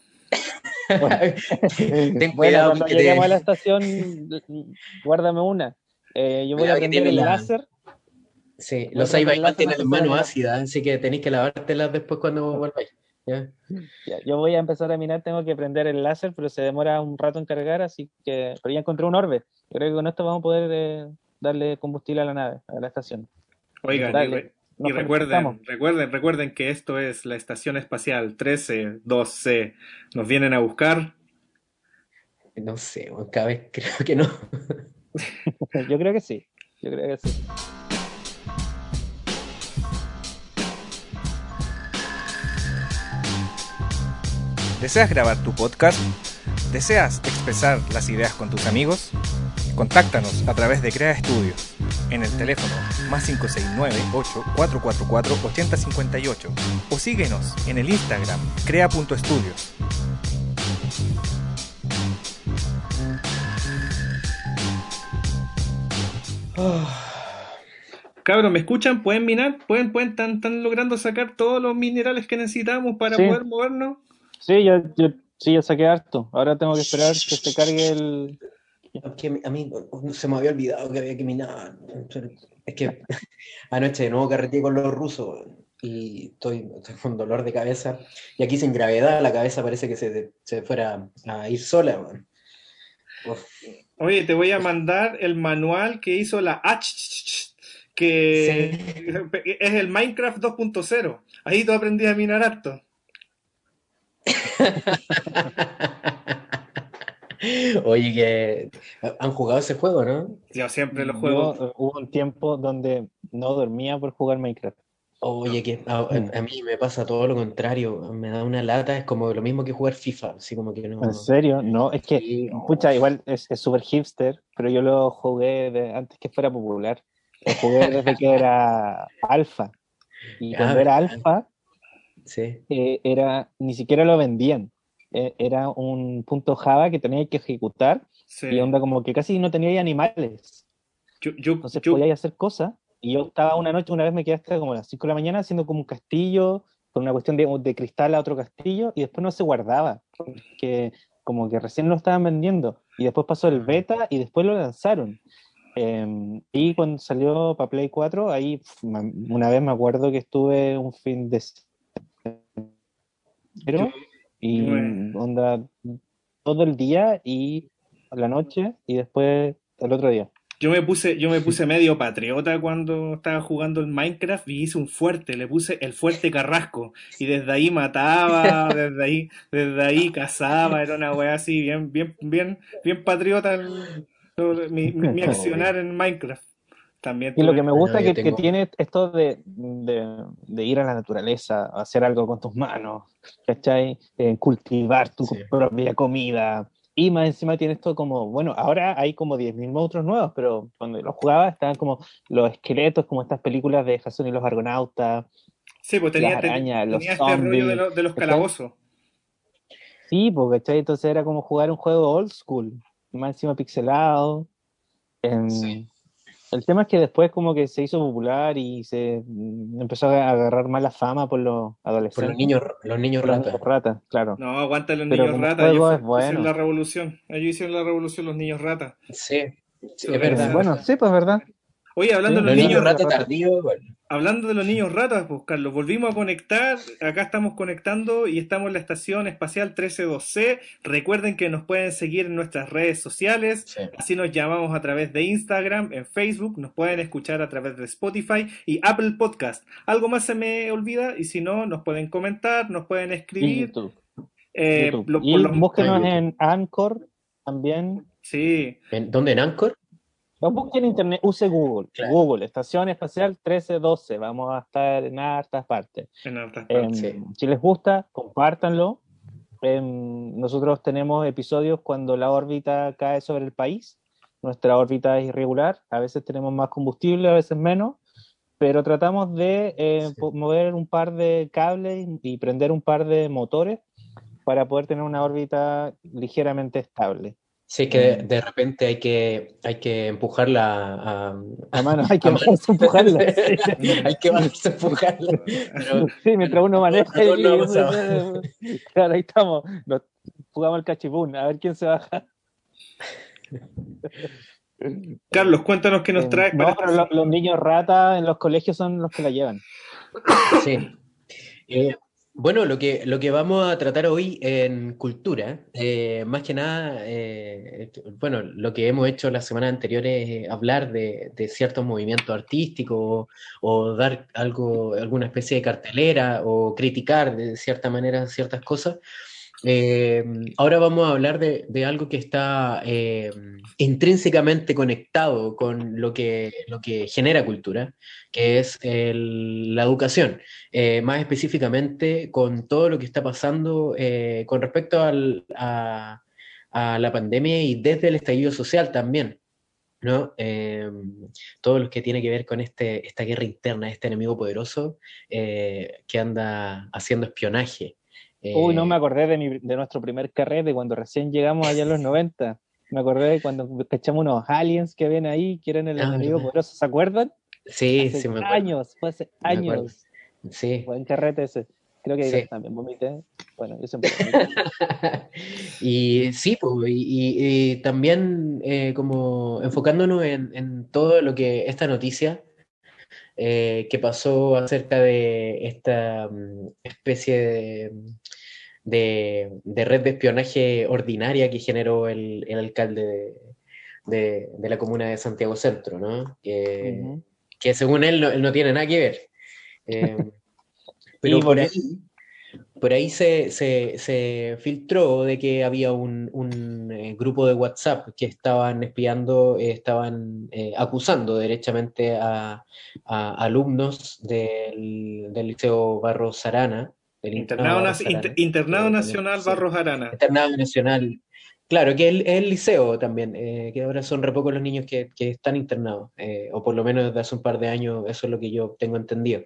Ten Bueno, cuidado cuando porque lleguemos te- a la estación, guárdame una. Eh, yo voy Cuidado a que prender tiene el la- láser. Sí, los de tienen las empezar manos a- ácidas, así que tenéis que lavártelas después cuando volváis. ¿ya? Ya, yo voy a empezar a minar, tengo que prender el láser, pero se demora un rato en cargar, así que. Pero ya encontré un orbe. Creo que con esto vamos a poder eh, darle combustible a la nave, a la estación. Oigan, y, Dale, recuerden, recuerden, recuerden que esto es la Estación Espacial 13-2C. Nos vienen a buscar. No sé, cada vez creo que no. Yo creo que sí. Yo creo que sí. ¿Deseas grabar tu podcast? ¿Deseas expresar las ideas con tus amigos? Contáctanos a través de Crea Estudios en el teléfono más 569-8444-8058 o síguenos en el Instagram crea.estudios. Cabros, ¿me escuchan? ¿Pueden minar? ¿Pueden, pueden, están, están logrando sacar todos los minerales que necesitamos para Sí. poder movernos? Sí, yo, yo, sí, yo saqué harto. Ahora tengo que esperar que se cargue el. A mí- se me había olvidado que había que minar. Es que anoche de nuevo carreteé con los rusos y estoy, estoy con dolor de cabeza. Y aquí sin gravedad, la cabeza parece que se, se fuera a ir sola. man. Oye, te voy a mandar el manual que hizo la H, que es el Minecraft 2.0. Ahí tú aprendí a minar harto. Oye, que han jugado ese juego, ¿no? Yo siempre lo juego. Yo, eh, hubo un tiempo donde no dormía por jugar Minecraft. Oye, que a, a- mí me pasa todo lo contrario, me da una lata, es como lo mismo que jugar FIFA, así como que no... ¿En serio? No, es que, Sí, pucha, igual es súper hipster, pero yo lo jugué de- antes que fuera popular. Lo jugué desde que era alfa. Y Ah, cuando era alfa, Sí. eh, era, ni siquiera lo vendían. Eh, era un punto Java que tenía que ejecutar Sí. y onda como que casi no tenía animales. Yo, yo, Entonces yo- podía hacer cosas. Y yo estaba una noche, una vez me quedé hasta como a las 5 de la mañana haciendo como un castillo, con una cuestión de, de cristal a otro castillo, y después no se guardaba, porque como que recién lo estaban vendiendo. Y después pasó el beta y después lo lanzaron. Eh, y cuando salió para Play 4, ahí una vez me acuerdo que estuve un fin de y Bueno. onda todo el día y la noche y después el otro día. Yo me puse, yo me puse medio patriota cuando estaba jugando el Minecraft y hice un fuerte, le puse el fuerte Carrasco y desde ahí mataba, desde ahí, desde ahí cazaba, era una weá así bien, bien, bien, bien patriota el- mi, mi- mi accionar en Minecraft. También Y lo que me gusta Bueno, yo que, que tengo- tiene esto de, de- de ir a la naturaleza, hacer algo con tus manos, ¿cachai? Eh, cultivar tu Sí. propia comida. Y más encima tiene esto como, bueno, ahora hay como 10.000 monstruos nuevos, pero cuando lo jugaba estaban como los esqueletos, como estas películas de Jason y los Argonautas. Sí, pues tenía, las arañas, los tenía este rollo de, zombies, lo- de los calabozos. Sí, porque ¿cachai? Entonces era como jugar un juego old school, más encima pixelado. Em, El tema es que después como que se hizo popular y se mm, empezó a agarrar mala fama por los Por adolescentes. los niños, los niños por los ratas. niños ratas, claro. No, aguanta los Pero niños ratas. Ellos es bueno. hicieron la revolución. Ellos hicieron la revolución los niños ratas. Sí, sí, es verdad. Bueno, sí, pues verdad. Oye, hablando Sí, de Los los niños niños, ratas tardíos, bueno. Hablando de los niños ratas, pues Carlos, volvimos a conectar. Acá estamos conectando y estamos en la estación espacial 132C. Recuerden que nos pueden seguir en nuestras redes sociales. Sí. Así nos llamamos a través de Instagram, en Facebook, nos pueden escuchar a través de Spotify y Apple Podcast. Algo más se me olvida y si no, nos pueden comentar, nos pueden escribir. YouTube. eh, YouTube. lo- y los- en Anchor también. Sí, ¿En- ¿Dónde en Anchor? No busquen en internet, use Google. Claro. Google, Estación Espacial 1312. Vamos a estar en hartas partes. en hartas Em, partes. Sí. Si les gusta, compártanlo. Em, nosotros tenemos episodios cuando la órbita cae sobre el país. Nuestra órbita es irregular. A veces tenemos más combustible, a veces menos. Pero tratamos de eh, Sí. mover un par de cables y prender un par de motores para poder tener una órbita ligeramente estable. Sí, es que de, de repente hay que, hay que empujarla a... A mano, hay que a mano. empujarla. hay que bajarse a empujarla. Pero Sí, mientras uno maneja. No, no, y- no pasaba. claro, ahí estamos. Nos jugamos el cachipún, a ver quién se baja. Carlos, cuéntanos qué nos Eh, traes no, pero lo- los niños rata en los colegios son los que la llevan. Sí. Eh, bueno, lo que, lo que vamos a tratar hoy en cultura, eh, más que nada, eh, bueno, lo que hemos hecho la semana anterior es hablar de, de ciertos movimientos artísticos o, o dar algo, alguna especie de cartelera o criticar de cierta manera ciertas cosas. Eh, ahora vamos a hablar de, algo que está eh, intrínsecamente conectado con lo que, lo que genera cultura, que es el- la educación, eh, más específicamente con todo lo que está pasando con respecto al- a, a la pandemia y desde el estallido social también. ¿no? Todo lo que tiene que ver con este, esta guerra interna, este enemigo poderoso que anda haciendo espionaje. Uy, no Eh, me acordé de, mi- de nuestro primer carrete cuando recién llegamos allá en los 90. Me acordé de cuando cachamos unos aliens que ven ahí, que eran el Ah, enemigo verdad. poderoso. ¿Se acuerdan? Sí, Hace sí, me acuerdo. años, fue hace años. Sí. Buen carrete ese. Creo que Sí. también vomité. Bueno, yo siempre. Y sí, pues, y, y- y también eh, como enfocándonos en, en todo lo que esta noticia eh, que pasó acerca de esta mm, especie de, de- de red de espionaje ordinaria que generó el, el alcalde de, la comuna de Santiago Centro, ¿no? Que, según él no, él no tiene nada que ver. Eh, pero Y por- ahí, por ahí se, se, se, filtró de que había un, un eh, grupo de WhatsApp que estaban espiando, eh, estaban eh, acusando derechamente a, a alumnos del, del, Liceo Barros Arana. Del Internado, Internado Nacional Barros Arana. Internado Nacional. Claro, que es el, liceo también, que ahora son re pocos los niños que, que están internados, o por lo menos desde hace un par de años, eso es lo que yo tengo entendido.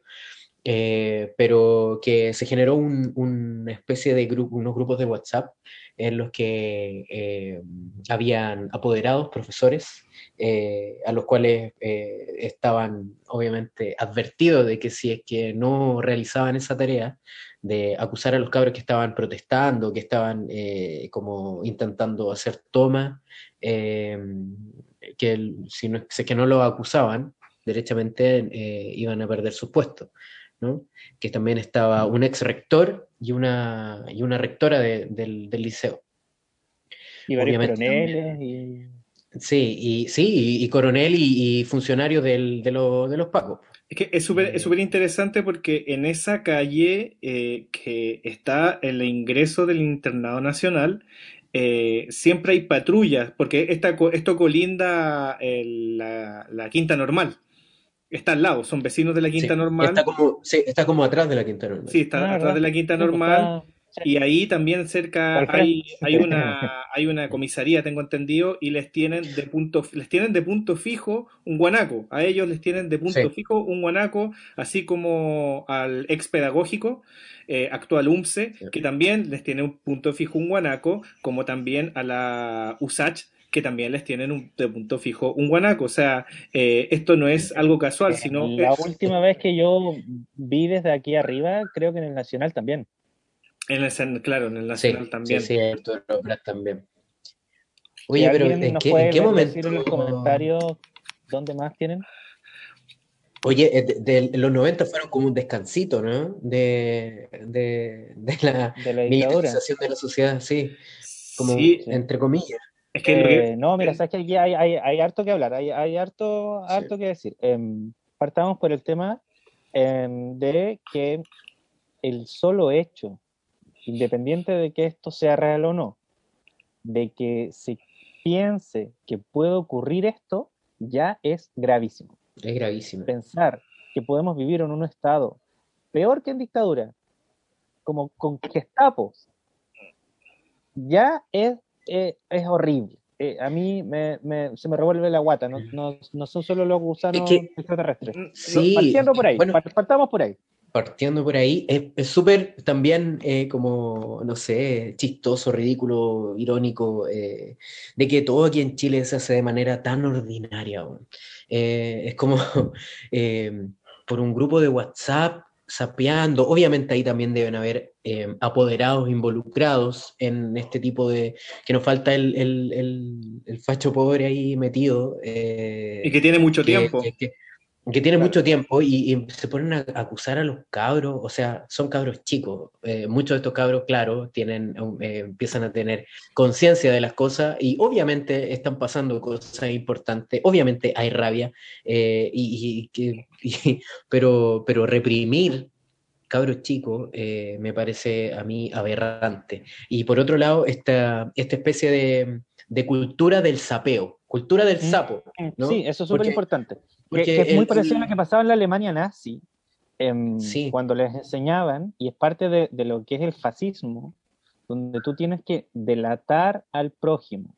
Eh, pero que se generó un, una especie de grupo, unos grupos de WhatsApp en los que eh, habían apoderados profesores eh, a los cuales estaban obviamente advertidos de que si es que no realizaban esa tarea de acusar a los cabros que estaban protestando, que estaban como intentando hacer toma, que si, no, si es que no lo acusaban, derechamente iban a perder sus puestos que también estaba un ex rector y una, y una rectora del, liceo. Y varios coroneles. Y... Sí, y, sí, y, coronel y, funcionario de, de los pacos. Es que es súper es interesante porque en esa calle eh, que está el ingreso del internado nacional, eh, siempre hay patrullas, porque esta, esto colinda la, la, quinta normal está al lado, son vecinos de la Quinta Normal. Está como, sí, está como atrás de la Quinta Normal. Sí, está atrás de la Quinta pues, Normal. Y ahí también cerca hay, hay, una, hay una comisaría, tengo entendido, y les tienen de punto, les tienen de punto fijo un guanaco. A ellos les tienen de punto fijo un guanaco, así como al ex pedagógico, eh, actual UMSE, que también les tiene un punto fijo un guanaco, como también a la USACH, que también les tienen un, de punto fijo un guanaco. O sea, eh, esto no es algo casual, sino... La última vez que yo vi desde aquí arriba, creo que en el Nacional también. En el, claro, en el Nacional también. Sí, sí, también. Oye, pero ¿en qué, ¿en qué momento? en los comentarios dónde más tienen? Oye, eh, de, los 90 fueron como un descansito, ¿no? De, de, de la, de la militarización de la sociedad, sí. Como entre comillas. Es que, eh, No, mira, sabes que aquí hay, hay, hay, harto que hablar, hay, hay harto, harto que decir. Em, partamos por el tema em, de que el solo hecho, independiente de que esto sea real o no, de que se piense que puede ocurrir esto, ya es gravísimo. Es gravísimo. Pensar que podemos vivir en un estado peor que en dictadura, como con gestapos, ya es eh, es horrible. Eh, a mí me, se me revuelve la guata, no, no, no son solo los gusanos extraterrestres. Sí, partiendo por ahí, partamos por ahí. Partiendo por ahí, es súper también eh, como, no sé, chistoso, ridículo, irónico, de que todo aquí en Chile se hace de manera tan ordinaria. es como por un grupo de WhatsApp sapeando. Obviamente ahí también deben haber eh, apoderados involucrados en este tipo de... que nos falta el, el, el, facho pobre ahí metido. Eh, y que tiene mucho tiempo. Que, tiene mucho tiempo y, se ponen a acusar a los cabros, o sea, son cabros chicos. Eh, muchos de estos cabros, claro, tienen, empiezan a tener conciencia de las cosas y obviamente están pasando cosas importantes, obviamente hay rabia, y, y, pero, pero reprimir cabros chicos eh, me parece a mí aberrante. Y por otro lado, esta, esta especie de, de cultura del sapeo, cultura del mm, sapo. Mm, sí, eso es súper importante. Porque es muy parecido a lo que pasaba en la Alemania nazi, em, cuando les enseñaban, y es parte de, de, lo que es el fascismo, donde tú tienes que delatar al prójimo.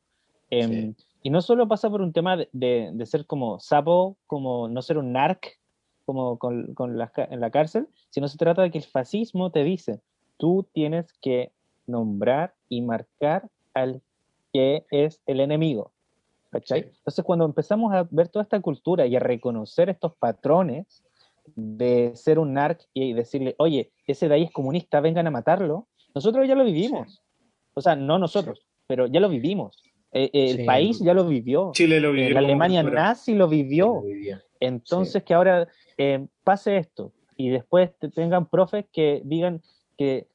Em, y no solo pasa por un tema de, de, de, ser como sapo, como no ser un narc, como con, con la, en la cárcel, sino se trata de que el fascismo te dice, tú tienes que nombrar y marcar al que es el enemigo. Entonces, cuando empezamos a ver toda esta cultura y a reconocer estos patrones de ser un narc y decirle, oye, ese de ahí es comunista, vengan a matarlo, nosotros ya lo vivimos. O sea, no nosotros, pero ya lo vivimos. Eh, eh, el país ya lo vivió. Chile lo vivió. la Alemania nazi lo vivió. Entonces, que ahora eh, pase esto y después tengan profes que digan que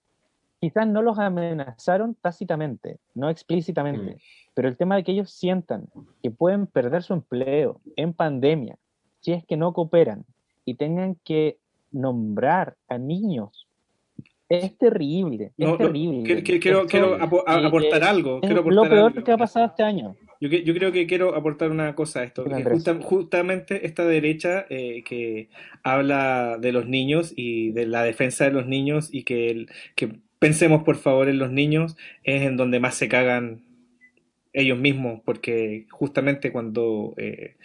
quizás no los amenazaron tácitamente, no explícitamente, mm. Pero el tema de que ellos sientan que pueden perder su empleo en pandemia si es que no cooperan y tengan que nombrar a niños Es terrible, es No, no, terrible. que- que- quiero, Esto, aportar eh, algo. Es quiero lo aportar peor algo. que ha pasado este año. Yo, yo creo que quiero aportar una cosa a esto. Que justa- justamente esta derecha eh, que habla de los niños y de la defensa de los niños y que, que pensemos por favor en los niños es en donde más se cagan ellos mismos, porque justamente cuando eh,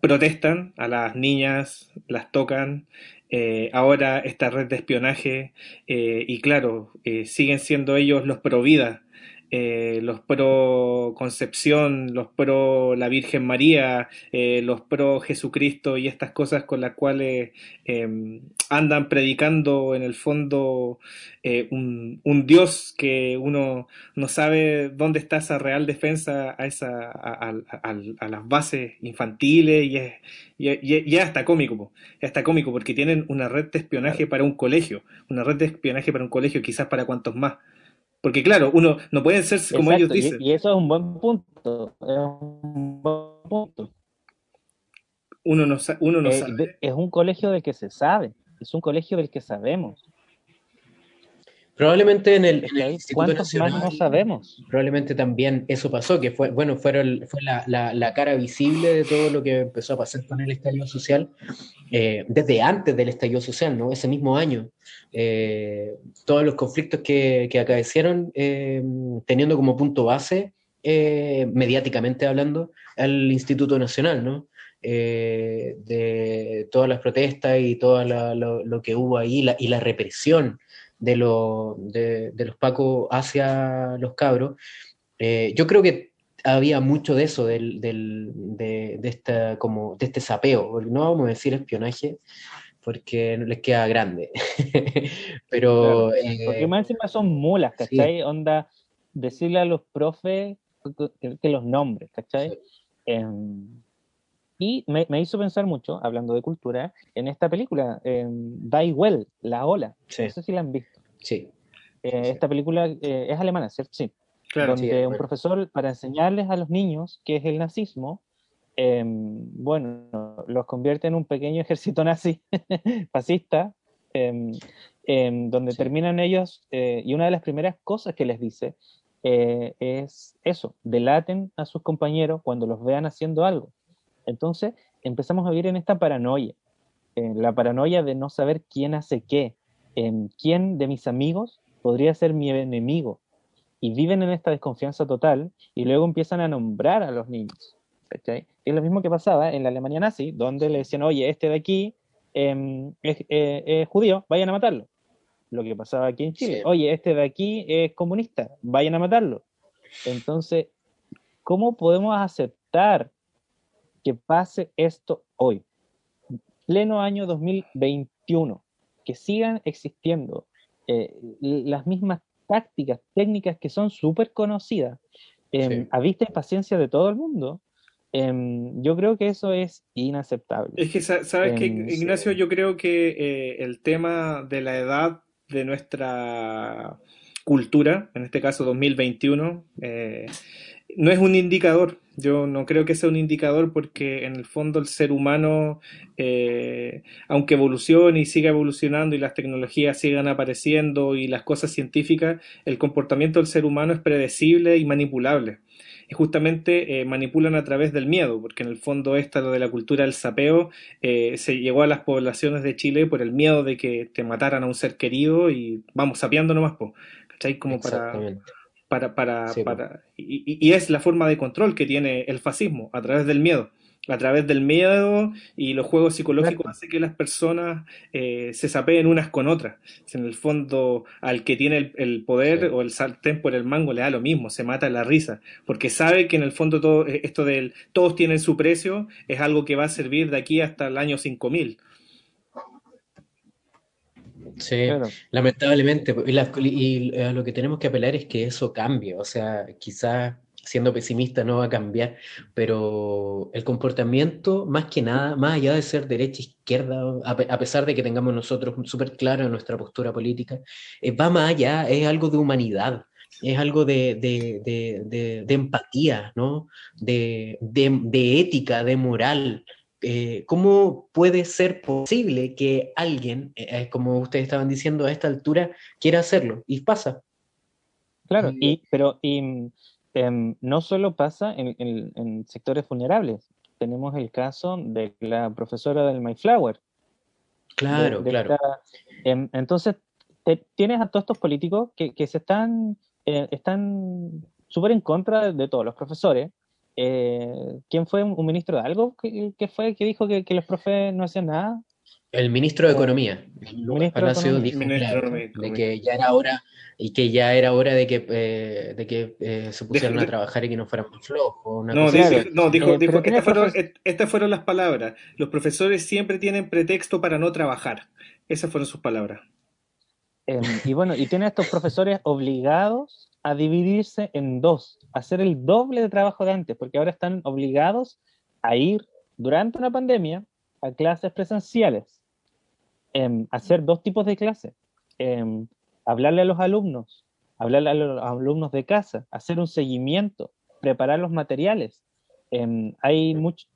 protestan a las niñas, las tocan, eh, ahora esta red de espionaje eh, y claro, siguen siendo ellos los pro vida, eh, los pro Concepción, los pro la Virgen María, eh, los pro Jesucristo y estas cosas con las cuales eh, andan predicando en el fondo eh, un, un Dios que uno no sabe dónde está esa real defensa a, esa, a, a- a- a las bases infantiles y es, y, y- y es hasta cómico, po. es hasta cómico porque tienen una red de espionaje para un colegio, una red de espionaje para un colegio, quizás para cuantos más. Porque claro, uno no pueden ser como ellos Exacto, dicen. Y, eso es un buen punto. Es un buen punto. Uno no, uno no Eh, sabe. es un colegio del que se sabe. Es un colegio del que sabemos. Probablemente en el, en. Instituto ¿Cuántos más Nacional, no sabemos? probablemente también eso pasó, que fue, bueno, fueron, fue la, la- la cara visible de todo lo que empezó a pasar con el estallido social, eh, desde antes del estallido social, ¿no? Ese mismo año. Eh, todos los conflictos que, que acaecieron eh, teniendo como punto base, eh, mediáticamente hablando, al Instituto Nacional, ¿no? De todas las protestas y todo lo, lo que hubo ahí la- y la represión de, lo- de, de los pacos hacia los cabros. Eh, yo creo que había mucho de eso, del, del- de, de esta, como, de este sapeo, no vamos a decir espionaje, porque no les queda grande. Pero eh, Porque más encima son mulas, ¿cachai? Onda, decirle a los profes que, que los nombres, ¿cachai? Sí. Em, y me, me hizo pensar mucho, hablando de cultura, en esta película, em, Die Well, La Ola. Sí. No sé si la han visto. sí, Eh, Sí. Esta película eh, es alemana, ¿cierto? Sí. Claro, donde sí, un bueno. profesor, para enseñarles a los niños qué es el nazismo, em, bueno, los convierte en un pequeño ejército nazi fascista, em, em, donde Sí. terminan ellos, eh, y una de las primeras cosas que les dice eh, es eso, delaten a sus compañeros cuando los vean haciendo algo. Entonces empezamos a vivir en esta paranoia, en la paranoia de no saber quién hace qué, en quién de mis amigos podría ser mi enemigo, y viven en esta desconfianza total y luego empiezan a nombrar a los niños. Es lo mismo que pasaba en la Alemania nazi, donde le decían, oye, este de aquí em, es, eh, es judío, vayan a matarlo. Lo que pasaba aquí en Chile, Sí. oye, este de aquí es comunista, vayan a matarlo. Entonces, ¿cómo podemos aceptar que pase esto hoy? Pleno año 2021, que sigan existiendo eh, las mismas tácticas, técnicas que son súper conocidas, em, Sí. a vista y paciencia de todo el mundo, em, yo creo que eso es inaceptable. Es que, sa- ¿sabes qué, Em, Ignacio? Yo creo que eh, el tema de la edad de nuestra cultura, en este caso 2021, eh, no es un indicador. Yo no creo que sea un indicador porque en el fondo el ser humano, eh, aunque evolucione y siga evolucionando y las tecnologías sigan apareciendo y las cosas científicas, el comportamiento del ser humano es predecible y manipulable y justamente eh, manipulan a través del miedo, porque en el fondo esta, lo de la cultura del sapeo, eh, se llegó a las poblaciones de Chile por el miedo de que te mataran a un ser querido y vamos, sapeando nomás, po, ¿cachai? Como para. Para, para, Sí, po. para y, y- es la forma de control que tiene el fascismo, a través del miedo. A través del miedo y los juegos psicológicos hace que las personas eh, se sapeen unas con otras. En el fondo, al que tiene el, el poder Sí. o el sartén por el mango le da lo mismo, se mata la risa, porque sabe que en el fondo todo eh, esto del todos tienen su precio es algo que va a servir de aquí hasta el año 5000. Sí. Claro. Lamentablemente, y, la- y a lo que tenemos que apelar es que eso cambie, o sea, quizás siendo pesimista no va a cambiar, pero el comportamiento, más que nada, más allá de ser derecha, izquierda, a, pe- a pesar de que tengamos nosotros súper claro nuestra postura política, eh, va más allá, es algo de humanidad, es algo de, de- de- de- empatía, ¿no? De ética, de moral. Eh, ¿cómo puede ser posible que alguien, eh, como ustedes estaban diciendo a esta altura, quiera hacerlo? Y pasa. Claro, y, pero y, em, no solo pasa en, en, sectores vulnerables. Tenemos el caso de la profesora del Mayflower. Claro, claro. Em, entonces, tienes a todos estos políticos que, que se están, eh, están súper en contra de, todos los profesores. Eh, ¿Quién fue un ministro de algo que, fue que dijo que, los profes no hacían nada? El ministro de Economía. El ministro de dijo de que ya era hora y que ya era hora de que, eh, de que eh, se pusieran a trabajar y que no fueran flojos. No, dijo, no, dijo, dijo estas, fueron, estas fueron las palabras. Los profesores siempre tienen pretexto para no trabajar. Esas fueron sus palabras. Em, y bueno, y tiene a estos profesores obligados a dividirse en dos, a hacer el doble de trabajo de antes, porque ahora están obligados a ir durante una pandemia a clases presenciales, em, hacer dos tipos de clases, em, hablarle a los alumnos, hablarle a los alumnos de casa, hacer un seguimiento, preparar los materiales. hay mucho,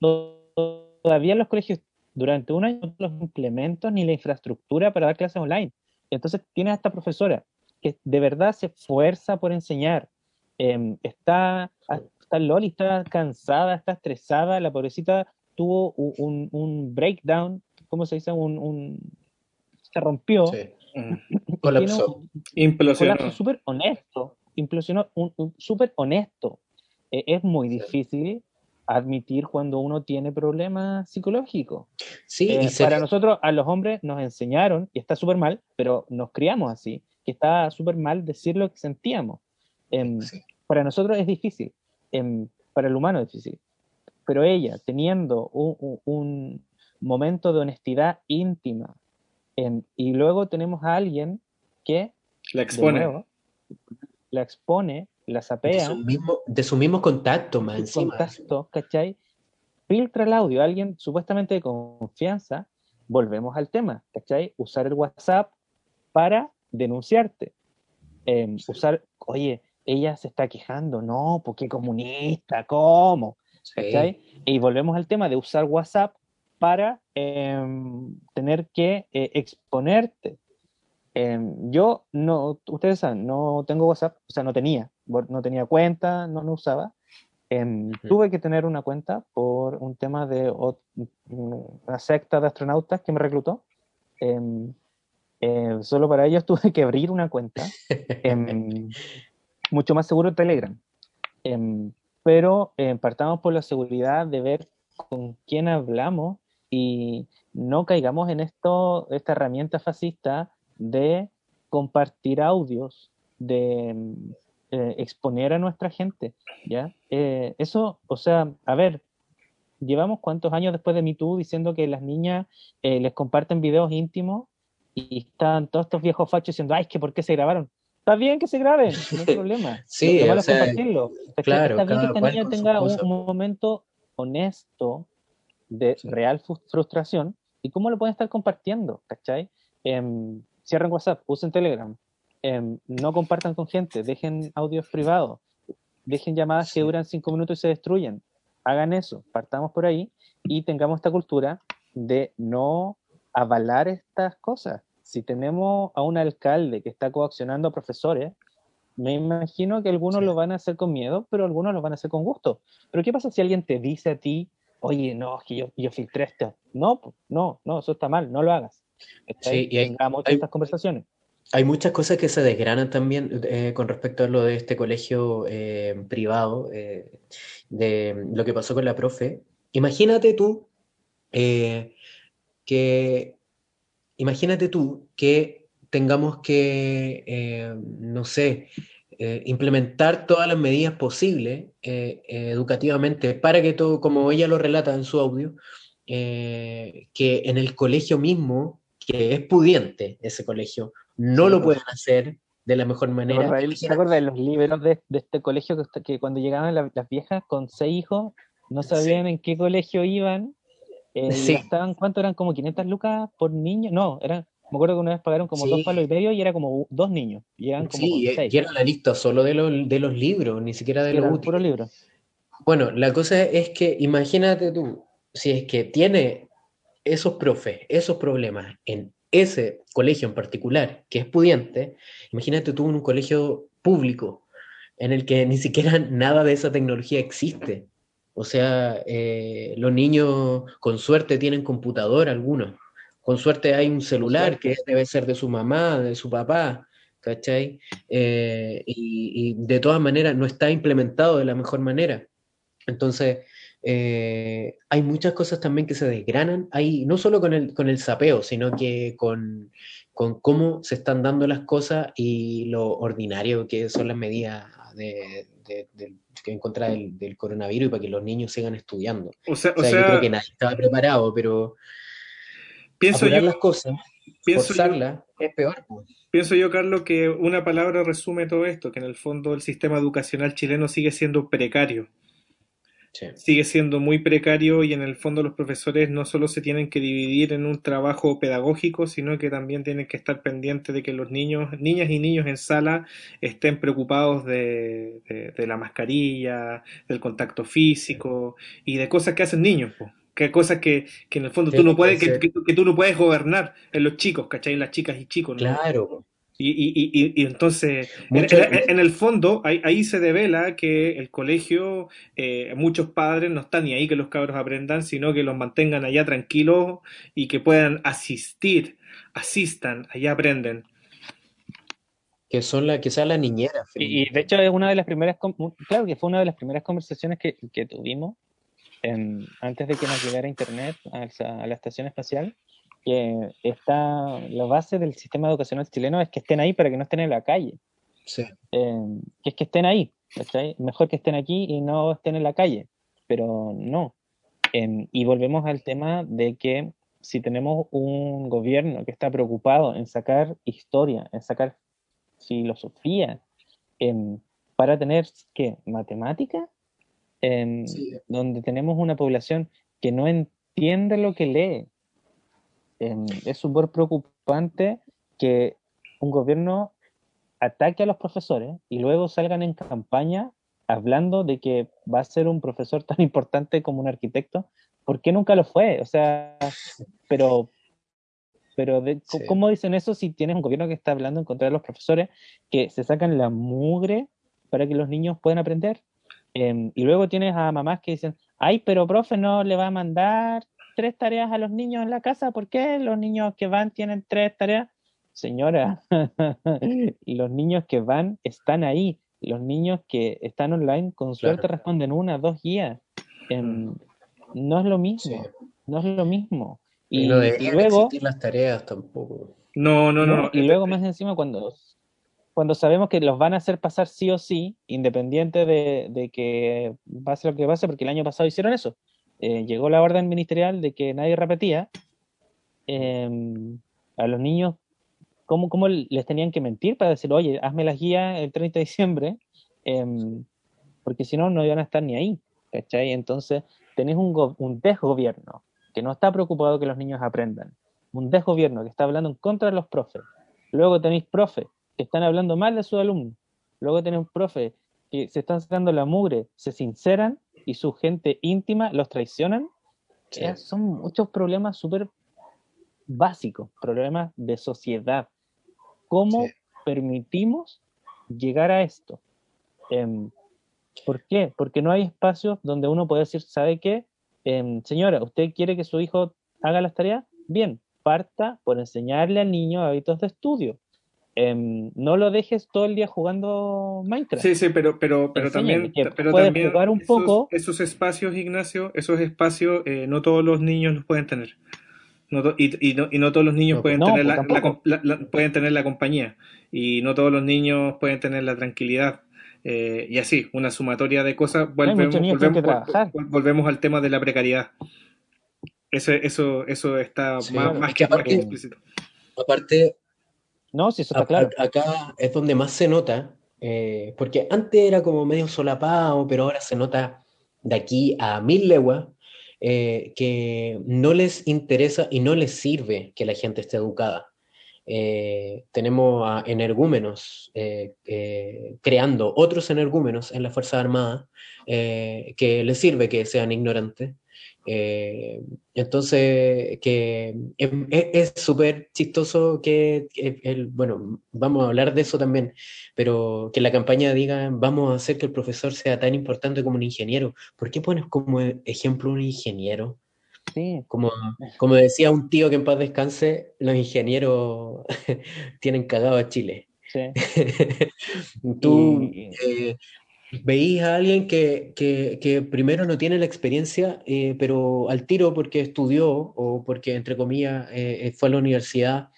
todavía en los colegios durante un año los implementos ni la infraestructura para dar clases online. Entonces tienes a esta profesora que de verdad se esfuerza por enseñar. Em, está, está Loli, está cansada, está estresada, la pobrecita tuvo un, un, breakdown, ¿cómo se dice? Un, se rompió. Sí. Colapsó. Implosionó. súper honesto. Implosionó, súper honesto. E, es muy difícil admitir cuando uno tiene problemas psicológicos. Sí, eh, para nosotros, a los hombres, nos enseñaron, y está súper mal, pero nos criamos así, que está súper mal decir lo que sentíamos. Em, para nosotros es difícil, em, para el humano es difícil. Pero ella, teniendo un, momento de honestidad íntima, em, y luego tenemos a alguien que la expone, la expone la sapea. De su mismo, contacto, más encima. Contacto, ¿cachai? Filtra el audio, alguien supuestamente de confianza, volvemos al tema, ¿cachai? Usar el WhatsApp para denunciarte. Em, usar, oye, ella se está quejando, no, porque comunista, ¿cómo? ¿Cachai? Y volvemos al tema de usar WhatsApp para em, tener que eh, exponerte. Em, yo no, ustedes saben, no tengo WhatsApp, o sea, no tenía, no tenía cuenta, no, no usaba. Em, tuve que tener una cuenta por un tema de una secta de astronautas que me reclutó. Em, eh, solo para ellos tuve que abrir una cuenta. mucho más seguro Telegram. pero eh, partamos por la seguridad de ver con quién hablamos y no caigamos en esto, esta herramienta fascista de compartir audios, de eh, exponer a nuestra gente, ¿ya? Eh, eso, o sea, a ver, llevamos cuántos años después de MeToo diciendo que las niñas eh, les comparten videos íntimos y están todos estos viejos fachos diciendo, ay, es que ¿por qué se grabaron? Está bien que se graben, no hay problema. sí, o sea, compartirlo. Claro, está bien que esta niña tenga un, momento honesto de real frustración y cómo lo pueden estar compartiendo, ¿cachai? Em, cierren WhatsApp, usen Telegram, em, no compartan con gente, dejen audios privados, dejen llamadas que duran cinco minutos y se destruyen. Hagan eso, partamos por ahí y tengamos esta cultura de no avalar estas cosas. Si tenemos a un alcalde que está coaccionando a profesores, me imagino que algunos lo van a hacer con miedo, pero algunos lo van a hacer con gusto. Pero ¿qué pasa si alguien te dice a ti, oye, no, que yo, yo filtré esto? No, no, no, eso está mal, no lo hagas. Sí, y hay, estas conversaciones. Hay muchas cosas que se desgranan también eh, con respecto a lo de este colegio eh, privado, eh, de lo que pasó con la profe. Imagínate tú que, imagínate tú que tengamos que, no sé, implementar todas las medidas posibles educativamente para que todo, como ella lo relata en su audio, que en el colegio mismo que es pudiente ese colegio, no lo pueden hacer de la mejor manera. ¿Se acuerda de los libros de, este colegio que, cuando llegaban las viejas con seis hijos, no sabían en qué colegio iban? Eh, ¿Cuánto eran? ¿Como 500 lucas por niño? No, era, me acuerdo que una vez pagaron como dos palos y medio y era como dos niños. Y eran como sí, y era la lista solo de, de los libros, ni siquiera de los libros. Bueno, la cosa es que imagínate tú, si es que tiene esos profes, esos problemas en ese colegio en particular, que es pudiente, imagínate tú en un colegio público en el que ni siquiera nada de esa tecnología existe. O sea, eh, los niños con suerte tienen computador algunos, con suerte hay un celular que debe ser de su mamá, de su papá, ¿cachai? Eh, y, y, de todas maneras no está implementado de la mejor manera. Entonces, eh, hay muchas cosas también que se desgranan, hay, no solo con el, con el sapeo, sino que con, con cómo se están dando las cosas y lo ordinario que son las medidas de, de, de, en contra del, del, coronavirus y para que los niños sigan estudiando. O sea, o sea, o sea yo creo que nadie estaba preparado, pero pienso yo, las cosas, pienso yo, es peor. Pues. Pienso yo, Carlos, que una palabra resume todo esto, que en el fondo el sistema educacional chileno sigue siendo precario. Sí. sigue siendo muy precario y en el fondo los profesores no solo se tienen que dividir en un trabajo pedagógico, sino que también tienen que estar pendientes de que los niños, niñas y niños en sala estén preocupados de, de, de la mascarilla, del contacto físico y de cosas que hacen niños. Po que cosas que, que, en el fondo sí, tú no puedes, que, que, que, tú no puedes gobernar en los chicos, ¿cachai? En las chicas y chicos, ¿no? Claro. Y, y, y, y entonces, Mucho, en, en, el fondo, ahí, ahí, se devela que el colegio, eh, muchos padres no están ni ahí que los cabros aprendan, sino que los mantengan allá tranquilos y que puedan asistir, asistan, allá aprenden. Que son la, que sea la niñera. Y, y, de hecho es una de las primeras, claro que fue una de las primeras conversaciones que, que tuvimos en, antes de que nos llegara internet a, a la estación espacial, que está la base del sistema educacional chileno es que estén ahí para que no estén en la calle. Sí. Eh, que es que estén ahí, ¿cachai? Mejor que estén aquí y no estén en la calle, pero no. Eh, y volvemos al tema de que si tenemos un gobierno que está preocupado en sacar historia, en sacar filosofía, eh, para tener, ¿qué? ¿Matemática? Sí. Donde tenemos una población que no entiende lo que lee, es súper preocupante que un gobierno ataque a los profesores y luego salgan en campaña hablando de que va a ser un profesor tan importante como un arquitecto, ¿por qué nunca lo fue? O sea, pero, pero de, sí. ¿cómo dicen eso si tienes un gobierno que está hablando en contra de los profesores que se sacan la mugre para que los niños puedan aprender? Eh, y luego tienes a mamás que dicen, ay, pero profe no le va a mandar tres tareas a los niños en la casa, ¿por qué los niños que van tienen tres tareas? Señora, los niños que van están ahí, los niños que están online con suerte claro. responden una, dos guías. Eh, no es lo mismo, sí. no es lo mismo. Y, y no y luego las tareas tampoco. No, no, no. no. Y luego más encima cuando cuando sabemos que los van a hacer pasar sí o sí, independiente de, de que pase lo que pase, porque el año pasado hicieron eso eh, llegó la orden ministerial de que nadie repetía, eh, a los niños, ¿cómo, ¿cómo, les tenían que mentir para decir, oye, hazme las guías el 30 de diciembre? Eh, porque si no, no iban a estar ni ahí. Entonces, tenés un, un desgobierno que no está preocupado que los niños aprendan, un desgobierno que está hablando en contra de los profes. Luego tenéis profes que están hablando mal de sus alumnos. Luego tenéis profes que se están sacando la mugre, se sinceran y su gente íntima los traicionan, sí. son muchos problemas súper básicos, problemas de sociedad. ¿Cómo sí. permitimos llegar a esto? Eh, ¿Por qué? Porque no hay espacios donde uno puede decir, ¿sabe qué? Eh, señora, ¿usted quiere que su hijo haga las tareas? Bien, parta por enseñarle al niño hábitos de estudio eh, no lo dejes todo el día jugando Minecraft. Sí, sí, pero, pero, pero también, pero también jugar un esos, poco. esos espacios, Ignacio, esos espacios, eh, no todos los niños los pueden tener. No y, y, no, y, no, todos los niños no, pueden, no, tener pues la, la, la, pueden tener la compañía y no todos los niños pueden tener la tranquilidad. Eh, y así, una sumatoria de cosas. Volvemos, volvemos, volvemos, al tema de la precariedad. Eso, eso, eso está sí, más, más, que, aparte, explícito. Aparte, no, sí, eso está claro. Acá es donde más se nota, eh, porque antes era como medio solapado, pero ahora se nota de aquí a mil leguas eh, que no les interesa y no les sirve que la gente esté educada. Eh, tenemos a energúmenos creando otros energúmenos en las Fuerzas Armadas que les sirve que sean ignorantes Eh, entonces, que es súper chistoso que, el, bueno, vamos a hablar de eso también, pero que la campaña diga, vamos a hacer que el profesor sea tan importante como un ingeniero. ¿Por qué pones como ejemplo un ingeniero? Sí. Como, como decía un tío que en paz descanse, los ingenieros tienen cagado a Chile. Sí. Tú, eh, veis a alguien que, que, primero no tiene la experiencia, eh, pero al tiro porque estudió o porque, entre comillas, eh, fue a la universidad,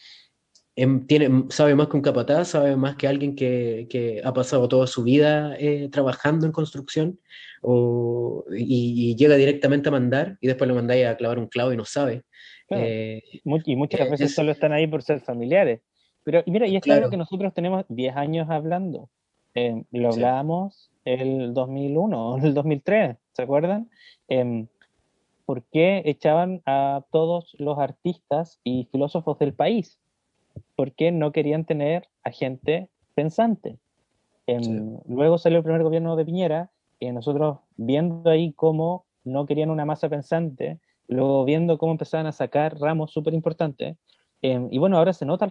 em, tiene, sabe más que un capataz, sabe más que alguien que, que ha pasado toda su vida eh, trabajando en construcción o, y, llega directamente a mandar y después lo mandáis a clavar un clavo y no sabe. y muchas veces solo están ahí por ser familiares. Pero mira, y es claro que nosotros tenemos 10 años hablando. lo hablábamos el 2001 o el 2003, ¿se acuerdan? Eh, ¿Por qué echaban a todos los artistas y filósofos del país? Porque no querían tener a gente pensante. Em, luego salió el primer gobierno de Piñera, y nosotros viendo ahí cómo no querían una masa pensante, luego viendo cómo empezaban a sacar ramos súper importantes, em, y bueno, ahora se nota el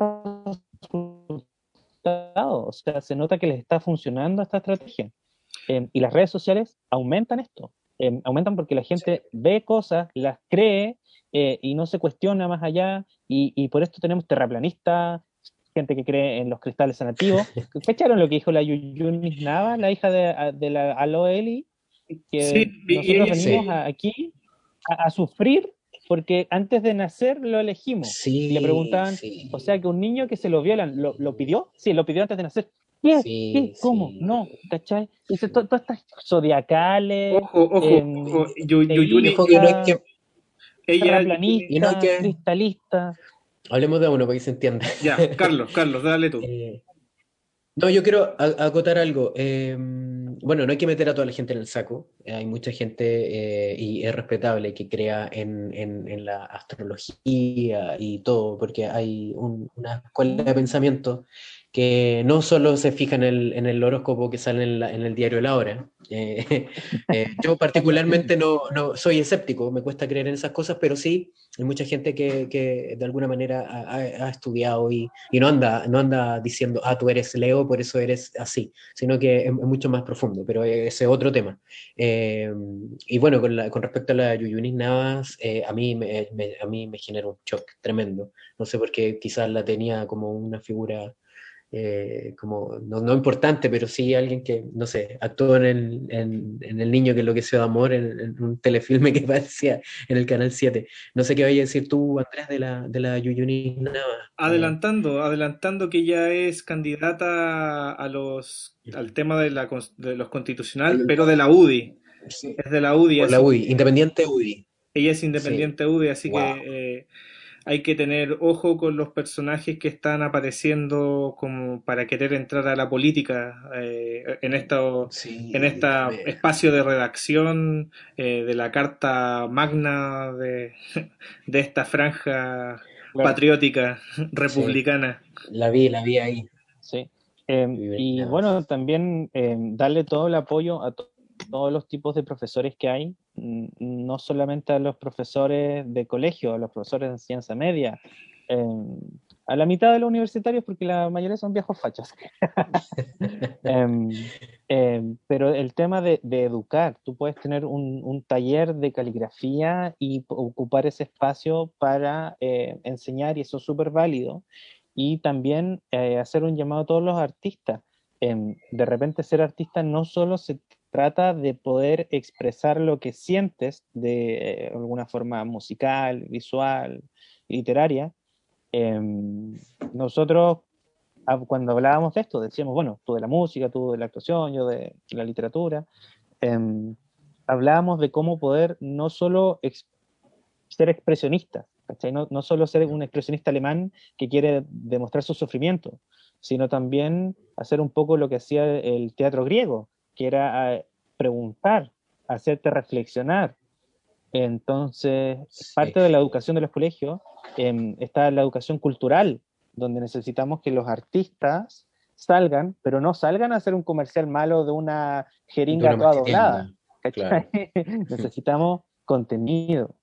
resultado, o sea, se nota que les está funcionando esta estrategia. Em, y las redes sociales aumentan esto, em, aumentan porque la gente ve cosas, las cree eh, y no se cuestiona más allá, y, por esto tenemos terraplanistas, gente que cree en los cristales sanativos. ¿Cacharon lo que dijo la Yuyunis Nava, la hija de, de la Aloeli? Que nosotros venimos aquí a, sufrir porque antes de nacer lo elegimos. y le preguntaban, o sea que un niño que se lo violan, ¿lo, ¿lo, pidió? Sí, lo pidió antes de nacer. ¿Qué? ¿Qué? ¿Cómo? No, ¿cachai? Dice, todas estas zodiacales. Ojo, ojo, em, ojo. Yo, yo, yo, dijo que no es que. Ella. Y no que... cristalista. Hablemos de uno para que se entienda. Ya, Carlos, Carlos, dale tú. Eh, no, yo quiero acotar algo. Em, bueno, no hay que meter a toda la gente en el saco. Hay mucha gente, eh, y es respetable, que crea en, en, en, la astrología y todo, porque hay un, una escuela de pensamiento que no solo se fija en el, en el horóscopo que sale en, el diario La Hora. Eh, eh, yo particularmente no, no, soy escéptico, me cuesta creer en esas cosas, pero sí hay mucha gente que, que de alguna manera ha, ha estudiado y, y, no, anda, no anda diciendo, ah, tú eres Leo, por eso eres así, sino que es, mucho más profundo, pero ese es otro tema. Eh, y bueno, con, la, con, respecto a la Yuyunis Navas, a, mí me, a mí me genera un shock tremendo. No sé por qué quizás la tenía como una figura eh, como, no, no, importante, pero sí alguien que, no sé, actuó en el, en, el niño que enloqueció de amor, en, un telefilme que parecía en el Canal 7. No sé qué vaya a decir tú, Andrés, de la, de la Yuyuni Adelantando, adelantando que ya es candidata a los, al tema de, la, de los constitucional, pero de la UDI. Es de la UDI. la UDI, independiente UDI. Ella es independiente UDI, así que... Eh, hay que tener ojo con los personajes que están apareciendo como para querer entrar a la política eh, en esto en este espacio de redacción eh, de la carta magna de, de esta franja patriótica republicana. La vi, la vi ahí. Sí. Em, y bueno, también em, darle todo el apoyo a todos todos los tipos de profesores que hay, no solamente a los profesores de colegio, a los profesores de enseñanza media, em, a la mitad de los universitarios, porque la mayoría son viejos fachos. Em, em, pero el tema de, educar, tú puedes tener un, taller de caligrafía y ocupar ese espacio para eh, enseñar, y eso es súper válido. Y también eh, hacer un llamado a todos los artistas. de repente ser artista no solo se trata de poder expresar lo que sientes de eh, alguna forma musical, visual, literaria. Em, nosotros, ah, cuando hablábamos de esto, decíamos, bueno, tú de la música, tú de la actuación, yo de la literatura, em, hablábamos de cómo poder no solo ser expresionista, no, solo ser un expresionista alemán que quiere demostrar su sufrimiento, sino también hacer un poco lo que hacía el teatro griego, que era preguntar, hacerte reflexionar. Entonces, parte de la educación de los colegios em, está la educación cultural, donde necesitamos que los artistas salgan, pero no salgan a hacer un comercial malo de una jeringa toda doblada. necesitamos contenido,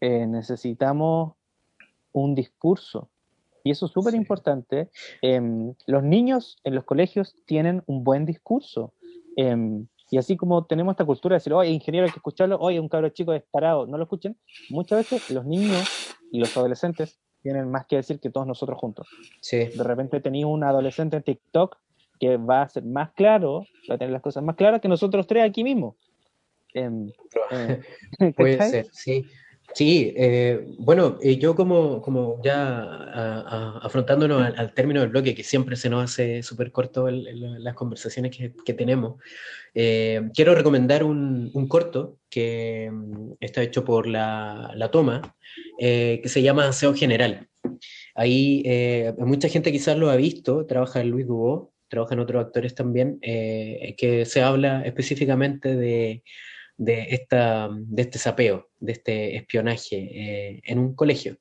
eh, necesitamos un discurso. Y eso es súper importante. Em, los niños en los colegios tienen un buen discurso. Em, y así como tenemos esta cultura de decir, oye, ingeniero hay que escucharlo, oye, un cabro chico disparado, no lo escuchen, muchas veces los niños y los adolescentes tienen más que decir que todos nosotros juntos. Sí. De repente tenéis un adolescente en TikTok que va a ser más claro, va a tener las cosas más claras que nosotros tres aquí mismo. Em, eh, Puede ser, sí. Sí, eh, bueno, eh, yo como, como ya a- a- afrontándonos al, al término del bloque, que siempre se nos hace súper corto el- el- las conversaciones que, que tenemos, eh, quiero recomendar un, un corto que mm, está hecho por La, La Toma, eh, que se llama Aseo General. Ahí eh, mucha gente quizás lo ha visto, trabaja Luis Dubó, trabajan otros actores también, eh, que se habla específicamente de de, esta, de este sapeo, de este espionaje eh, en un colegio.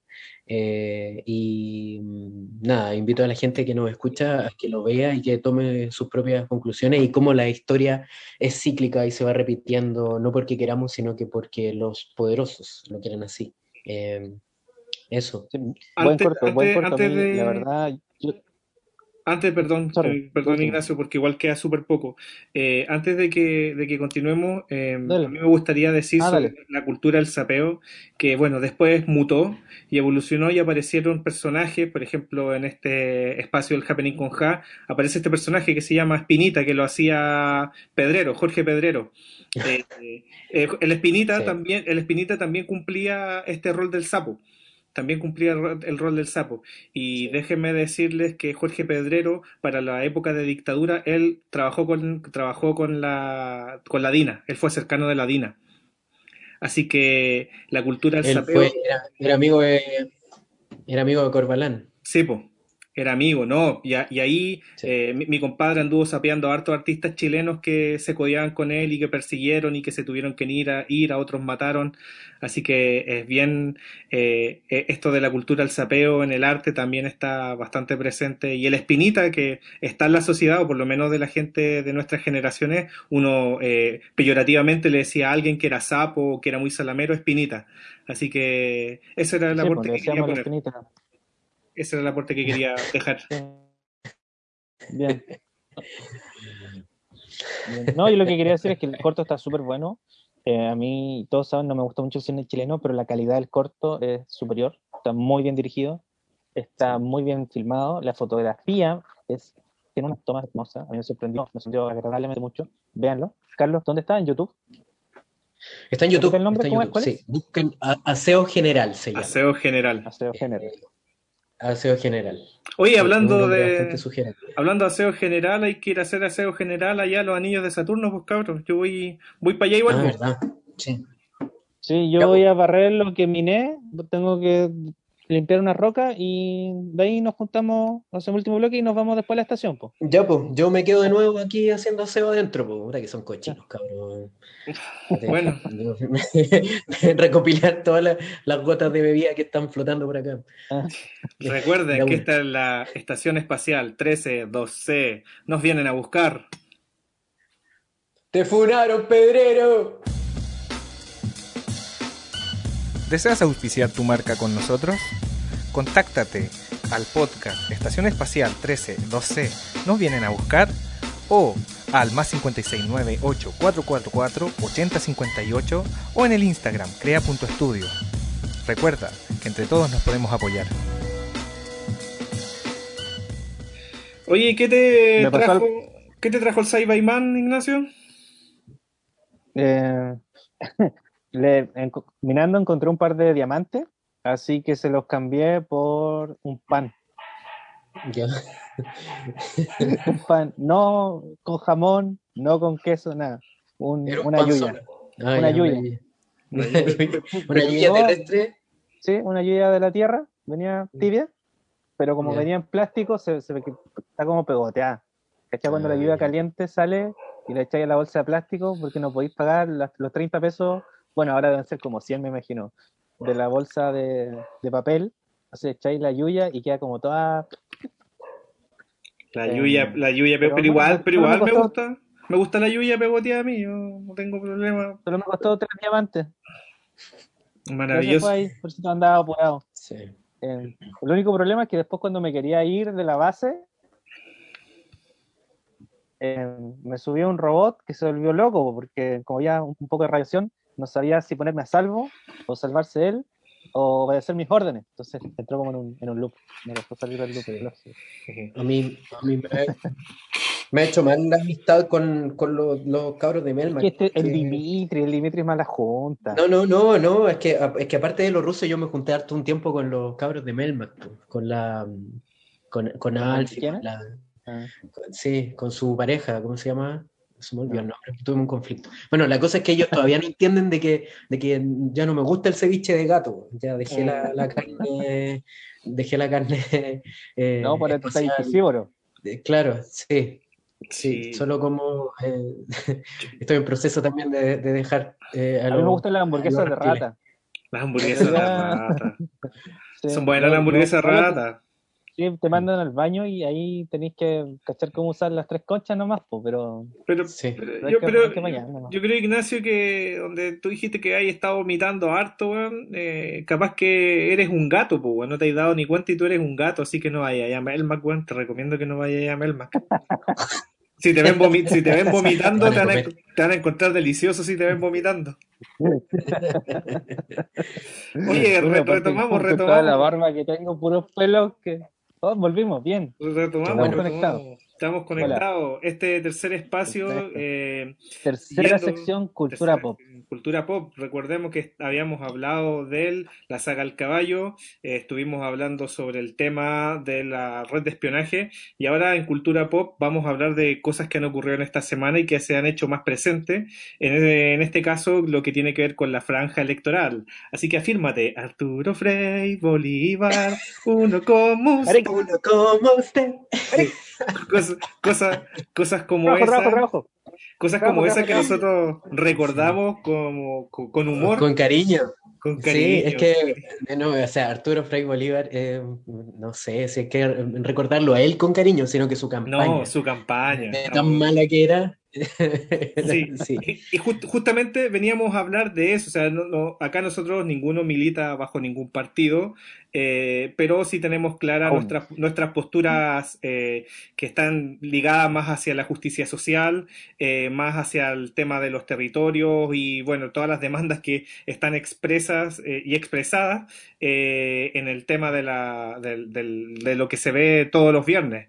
Eh, y mm, nada, invito a la gente que nos escucha a que lo vea y que tome sus propias conclusiones y cómo la historia es cíclica y se va repitiendo, no porque queramos, sino que porque los poderosos lo quieren así. Eh, eso. Sí, buen Antes- corto, buen antes- corto. a mí, antes de- La verdad, Antes, perdón, eh, perdón. Ignacio, porque igual queda súper poco. Eh, antes de que, de que continuemos, eh, a mí me gustaría decir Ah, sobre la cultura del sapeo, que bueno, después mutó y evolucionó y aparecieron personajes, por ejemplo, en este espacio del Happening con Ja, aparece este personaje que se llama Espinita, que lo hacía Pedrero, Jorge Pedrero. El Espinita Sí. también, el Espinita también cumplía este rol del sapo. También cumplía el ro- el rol del sapo. Y déjenme decirles que Jorge Pedrero, para la época de dictadura, él trabajó con, trabajó con la, con la DINA. Él fue cercano de la DINA. Así que la cultura del Él sapeo. fue, era, era amigo de, era amigo de Corbalán. Sí, po, era amigo, ¿no? Y, a- y ahí Sí. eh, mi, mi compadre anduvo sapeando a hartos artistas chilenos que se codiaban con él y que persiguieron y que se tuvieron que ir a, ir, a otros mataron. Así que es bien, eh, eh, esto de la cultura del sapeo en el arte también está bastante presente. Y el espinita que está en la sociedad, o por lo menos de la gente de nuestras generaciones, uno eh, peyorativamente le decía a alguien que era sapo, que era muy salamero, espinita. Así que ese era el sí, aporte pues, que quería poner. espinita. Ese era el aporte que quería dejar. Bien. Bien. No, yo lo que quería decir es que el corto está súper bueno. Eh, a mí, todos saben, no me gusta mucho el cine chileno, pero la calidad del corto es superior. Está muy bien dirigido, está muy bien filmado. La fotografía es, tiene unas tomas hermosas. A mí me sorprendió, me sorprendió agradablemente mucho. Véanlo. Carlos, ¿dónde está? ¿En YouTube? Está en YouTube. ¿El nombre está en sí. Busquen Aseo General, se llama. Aseo general. Aseo Género. Aseo General. Oye, hablando de hablando de aseo general, hay que ir a hacer aseo general allá a los anillos de Saturno, pues cabros. Yo voy, voy para allá igual. Ah, pues. verdad. Sí. Sí, yo voy a barrer lo que miné, tengo que limpiar una roca y de ahí nos juntamos, hacemos el último bloque y nos vamos después a la estación, pues. Ya, pues, yo me quedo de nuevo aquí haciendo aseo adentro, pues, ahora que son cochinos, cabrón. Bueno. Recopilar todas las, las gotas de bebida que están flotando por acá. Recuerden Ya, que bueno. esta es la estación espacial 13-2C. Nos vienen a buscar. ¡Te funaron, pedrero! ¿Deseas auspiciar tu marca con nosotros? Contáctate al podcast Estación Espacial 132C ¿Nos vienen a buscar? O al más 569-8444-8058 o en el Instagram crea.estudio. Recuerda que entre todos nos podemos apoyar. Oye, ¿qué te trajo, ¿qué te trajo el Saibaiman, Ignacio? Eh, le, enco- minando encontré un par de diamantes, así que se los cambié por un pan. Ya. Un pan, no con jamón, no con queso, nada. Un- una solo. Ah, Una yuya. Una no- terrestre. Sí, una lluvia de la tierra, venía tibia, pero como Ya. venía en plástico, se, se está como pegoteada. ¿Cachai? Cuando la Ah, lluvia ya. caliente sale y la echáis a la bolsa de plástico porque no podéis pagar las- los 30 pesos, bueno, ahora deben ser como 100, me imagino, de la bolsa de, de papel. Entonces echáis la lluvia y queda como toda. La Eh, Yuya, la Yuya, pero, igual, pero me igual me gusta. Me gusta la Yuya pegoteada a mí, yo no tengo problema. Solo me costó tres diamantes. Maravilloso. ahí, por eso andaba apurado. Sí. Eh, el único problema es que después cuando me quería ir de la base, eh, me subió un robot que se volvió loco, porque como había un, un poco de radiación, no sabía si ponerme a salvo o salvarse él o obedecer mis órdenes. Entonces entró como en un, en un loop. Me dejó salir del loop. A mí, a mí me, me ha hecho mal la amistad con, con los, los cabros de Melmac. Que este- el Dimitri, el Dimitri es mala junta. No, no, no, no, es que, es que aparte de los rusos yo me junté harto un tiempo con los cabros de Melmac, po, con la con, con Alfie, quién? con la, Ah. con- sí, con su pareja, ¿cómo se llama? Se me olvidó el nombre, tuve un conflicto. Bueno, la cosa es que ellos todavía no entienden de que, de que ya no me gusta el ceviche de gato, ya dejé la, la carne, dejé la carne eh, No, por espacial. insectívoro. Eh, Claro, sí, sí, Sí. solo como eh, estoy en proceso también de, de dejar eh, A mí me gustan las hamburguesas de rata. Las hamburguesas de rata. Sí, Son buenas las hamburguesas de rata. Sí, te mandan al baño y ahí tenéis que cachar cómo usar las tres conchas nomás, po, pero Pero, Sí. pero hay yo, que- que nomás. yo creo, Ignacio, que donde tú dijiste que hay estado vomitando harto, weón, eh, capaz que eres un gato, pues, weón, no te has dado ni cuenta y tú eres un gato, así que no vayas a Melmac, weón, te recomiendo que no vayas a Melmac. Si te ven, vomi- si te ven vomitando, te van, a, comer. te van a encontrar delicioso si te ven vomitando. Oye, re- retomamos, Toda la retomamos. barba que tengo, puros pelos que... Oh, volvimos, bien. Retomamos, retomamos. Estamos conectados. Este tercer espacio, eh, Tercera Yendo- sección, cultura tercera- pop. Cultura pop. Recordemos que habíamos hablado de él, la saga El Caballo, eh, estuvimos hablando sobre el tema de la red de espionaje y ahora en Cultura pop vamos a hablar de cosas que han ocurrido en esta semana y que se han hecho más presentes. En, en este caso, lo que tiene que ver con la franja electoral. Así que afírmate, Arturo Frei, Bolívar, uno como usted. Uno como usted. Cosas, cosas, cosas como Trabajo, esa. trabajo, trabajo. Cosas Trabajo, como esas que trabajo, nosotros recordamos como, con, con humor, con, Con cariño. cariño. Sí, es que, eh, no, o sea, Arturo Frei Bolívar, eh, no sé si hay que recordarlo a él con cariño, sino que su campaña. No, su campaña. de no. tan mala que era. Sí, Sí. y just- justamente veníamos a hablar de eso, o sea, no- no- acá nosotros ninguno milita bajo ningún partido, eh, pero sí tenemos claras nuestras, nuestras posturas eh, que están ligadas más hacia la justicia social, eh, más hacia el tema de los territorios y bueno, todas las demandas que están expresas y expresadas en el tema de, la, de lo que se ve todos los viernes.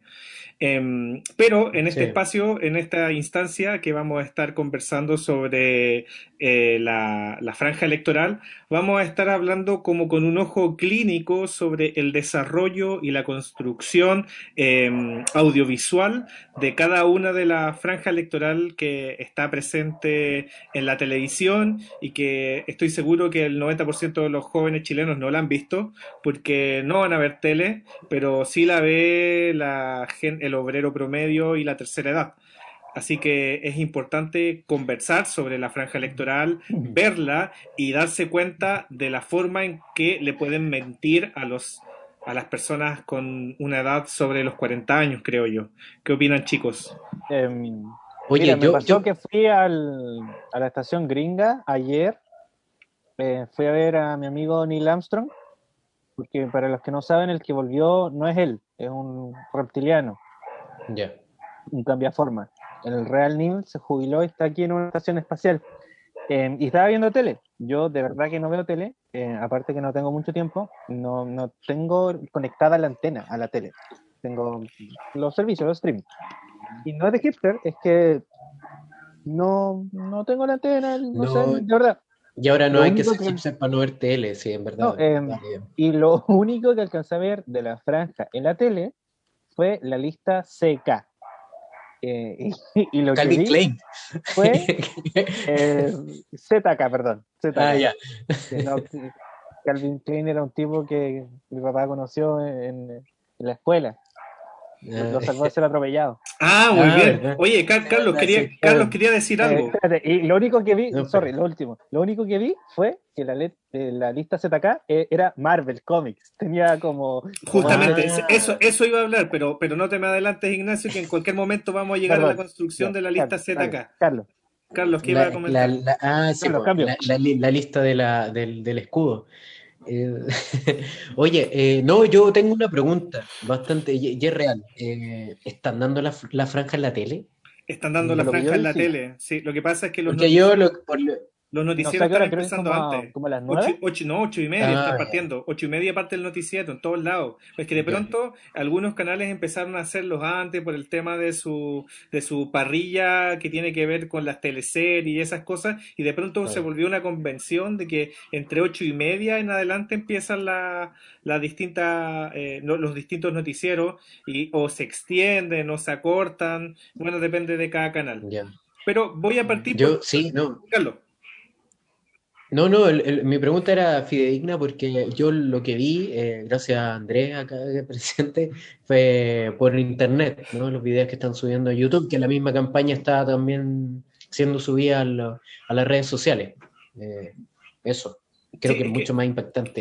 Em, pero en este Sí. espacio, en esta instancia que vamos a estar conversando sobre eh, la, la franja electoral, vamos a estar hablando como con un ojo clínico sobre el desarrollo y la construcción em, audiovisual de cada una de la franja electoral que está presente en la televisión y que estoy seguro que el 90% de los jóvenes chilenos no la han visto porque no van a ver tele, pero sí la ve la gen- el obrero promedio y la tercera edad. Así que es importante conversar sobre la franja electoral, verla y darse cuenta de la forma en que le pueden mentir a los a las personas con una edad sobre los 40 años, creo yo. ¿Qué opinan, chicos? Em, Oye, Mira, me yo, pasó yo- que fui al, a la estación gringa ayer. eh, fui a ver a mi amigo Neil Armstrong, porque para los que no saben, el que volvió no es él, es un reptiliano, ya. un cambiaforma. El real Neil se jubiló y está aquí en una estación espacial. Eh, y estaba viendo tele. Yo de verdad que no veo tele, eh, aparte que no tengo mucho tiempo, no, no tengo conectada la antena a la tele. Tengo los servicios, los streaming. Y no es de hipster, es que no, no tengo la antena, no, No. sé, de verdad. Y ahora no Lo hay que ser que- hipster para no ver tele, sí, en verdad. No, Vale. Y lo único que alcancé a ver de la franja en la tele fue la lista CK. Eh, y, y lo que Calvin vi Klein. fue eh, ZK, perdón. ZK. ah, ya. Sí, no, que- Calvin Klein era un tipo que mi papá conoció en, en la escuela. Lo salvó de ser atropellado. Ah, muy Ah, bien. ¿verdad? Oye, Car- Carlos, quería, sí. Carlos quería decir Eh, algo. espérate, y lo único que vi, No, sorry, lo último, lo único que vi fue que la, eh, la lista ZK eh, era Marvel Comics. Tenía como. Justamente, Ah. eso, eso iba a hablar, pero, pero no te me adelantes, Ignacio, que en cualquier momento vamos a llegar a la construcción Ya, de la lista Carlos, ZK. Carlos, Carlos, ¿qué iba a comentar? la- la- ah, sí, la, la li- la lista de la, del, del escudo. Eh, oye, eh, no, yo tengo una pregunta bastante, y, y es real. Eh, ¿están dando la, la franja en la tele? Están dando la franja en la sí. tele. Sí, lo que pasa es que los, Porque yo, lo, por lo- los No sé noticieros a qué hora, están empezando como, antes. como a las Ocho, nueve. ocho- no, ocho y media Ah, están partiendo. Ocho y media parte el noticiero en todos lados. Es que de pronto algunos canales empezaron a hacerlos antes por el tema de su, de su parrilla que tiene que ver con las teleseries y esas cosas. Y de pronto se volvió una convención de que entre ocho y media en adelante empiezan la- las distintas, eh, no- los distintos noticieros y o se extienden o se acortan. Bueno, depende de cada canal. ya. Pero voy a partir Yo, por sí, no. Carlos. No, no, el- mi pregunta era fidedigna porque yo lo que vi, eh, gracias a Andrés acá presente, fue por internet, ¿no? Los videos que están subiendo a YouTube, que la misma campaña está también siendo subida a, lo- las redes sociales. Eh, eso, creo Sí, que es que- mucho más impactante.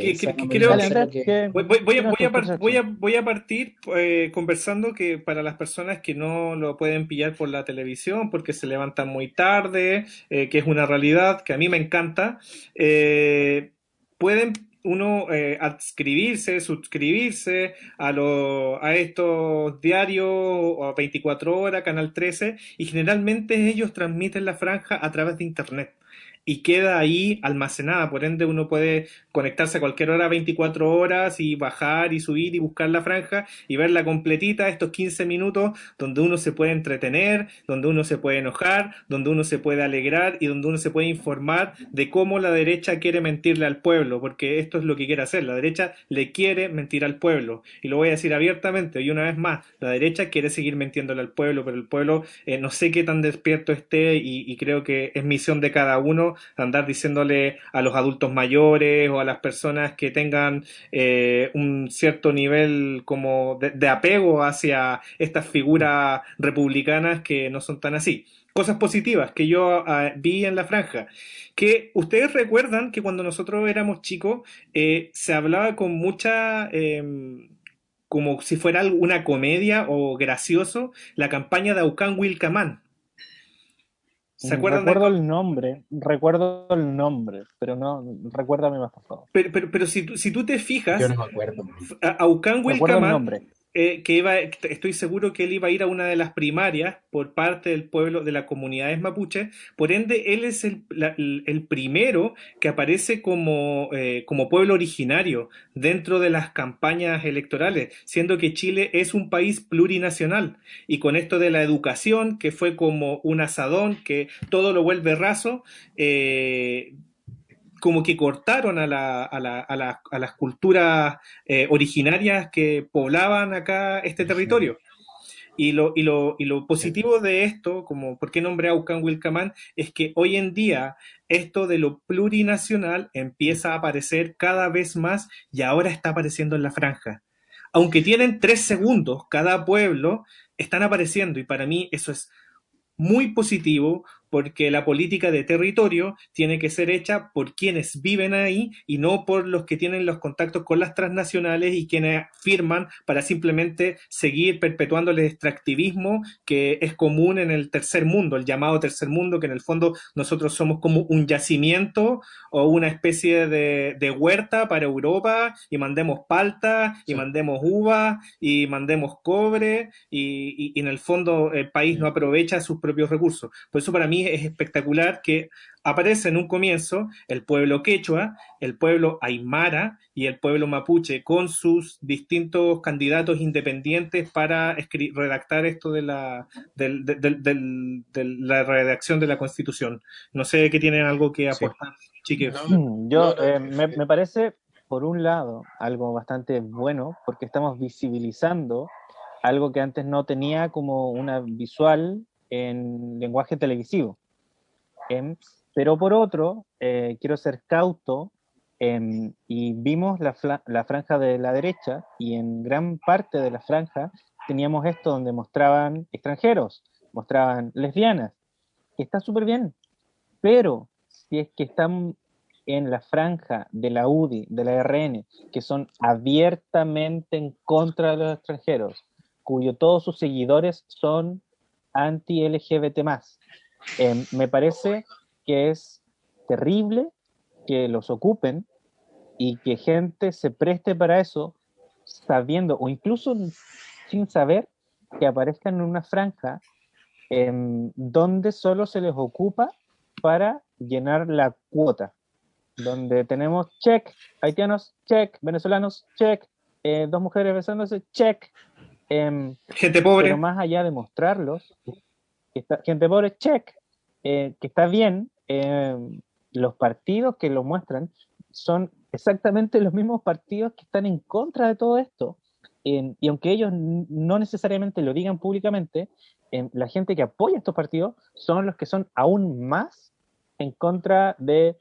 voy a partir eh, conversando que para las personas que no lo pueden pillar por la televisión porque se levantan muy tarde, eh, que es una realidad que a mí me encanta, eh, pueden uno eh, adscribirse, suscribirse a, lo- a estos diarios o a 24 horas, Canal 13, y generalmente ellos transmiten la franja a través de Internet. Y queda ahí almacenada, por ende uno puede conectarse a cualquier hora 24 horas y bajar y subir y buscar la franja y verla completita, estos 15 minutos donde uno se puede entretener, donde uno se puede enojar, donde uno se puede alegrar y donde uno se puede informar de cómo la derecha quiere mentirle al pueblo, porque esto es lo que quiere hacer, la derecha le quiere mentir al pueblo. Y lo voy a decir abiertamente y una vez más, la derecha quiere seguir mintiéndole al pueblo, pero el pueblo eh, no sé qué tan despierto esté y, y creo que es misión de cada uno andar diciéndole a los adultos mayores o a las personas que tengan eh, un cierto nivel como de, apego hacia estas figuras republicanas que no son tan así. Cosas positivas que yo ah, vi en la franja. Que ustedes recuerdan que cuando nosotros éramos chicos eh, se hablaba con mucha... em, como si fuera una comedia o gracioso, la campaña de Aucán Wilcamán. ¿Se acuerdan de- recuerdo el nombre, recuerdo el nombre, pero no, recuérdame más, por favor. Pero, pero, pero si, tú- si tú te fijas, Yo no me acuerdo. a- el nombre. Eh, que iba, estoy seguro que él iba a ir a una de las primarias por parte del pueblo, de las comunidades mapuche, por ende él es el, el primero que aparece como, eh, como pueblo originario dentro de las campañas electorales, siendo que Chile es un país plurinacional. Y con esto de la educación, que fue como un asadón, que todo lo vuelve raso, eh, como que cortaron a, la- a la- a la- a las culturas eh, originarias que poblaban acá este territorio. Y lo, y lo, y lo positivo de esto, como por qué nombré a Aucán Wilcamán, es que hoy en día esto de lo plurinacional empieza a aparecer cada vez más y ahora está apareciendo en la franja. Aunque tienen tres segundos cada pueblo, están apareciendo y para mí eso es muy positivo porque la política de territorio tiene que ser hecha por quienes viven ahí y no por los que tienen los contactos con las transnacionales y quienes firman para simplemente seguir perpetuando el extractivismo que es común en el tercer mundo, el llamado tercer mundo, que en el fondo nosotros somos como un yacimiento o una especie de, de huerta para Europa y mandemos palta y mandemos uva y mandemos cobre y, y- y en el fondo el país no aprovecha sus propios recursos. Por eso para mí es espectacular que aparece en un comienzo el pueblo quechua, el pueblo aymara y el pueblo mapuche con sus distintos candidatos independientes para redactar esto de la, de redacción de la constitución. No sé qué tienen algo que Sí. aportar, chiquillos. No, Yo, no, no, eh, no, me, sí. me parece, por un lado, algo bastante bueno, porque estamos visibilizando algo que antes no tenía como una visual en lenguaje televisivo. Em, pero por otro, eh, quiero ser cauto em, y vimos la, la franja de la derecha y en gran parte de la franja teníamos esto donde mostraban extranjeros, mostraban lesbianas, que está súper bien, pero si es que están en la franja de la UDI, de la RN, que son abiertamente en contra de los extranjeros, cuyo todos sus seguidores son anti-LGBT+, Eh, me parece que es terrible que los ocupen y que gente se preste para eso sabiendo o incluso sin saber que aparezcan en una franja en donde solo se les ocupa para llenar la cuota, donde tenemos check, haitianos, check, venezolanos, check, eh, dos mujeres besándose, check. Em, Gente pobre. pero más allá de mostrarlos, está- gente pobre, check, eh, que está bien, eh, los partidos que lo muestran son exactamente los mismos partidos que están en contra de todo esto. Y aunque ellos no necesariamente lo digan públicamente, eh, la gente que apoya estos partidos son los que son aún más en contra de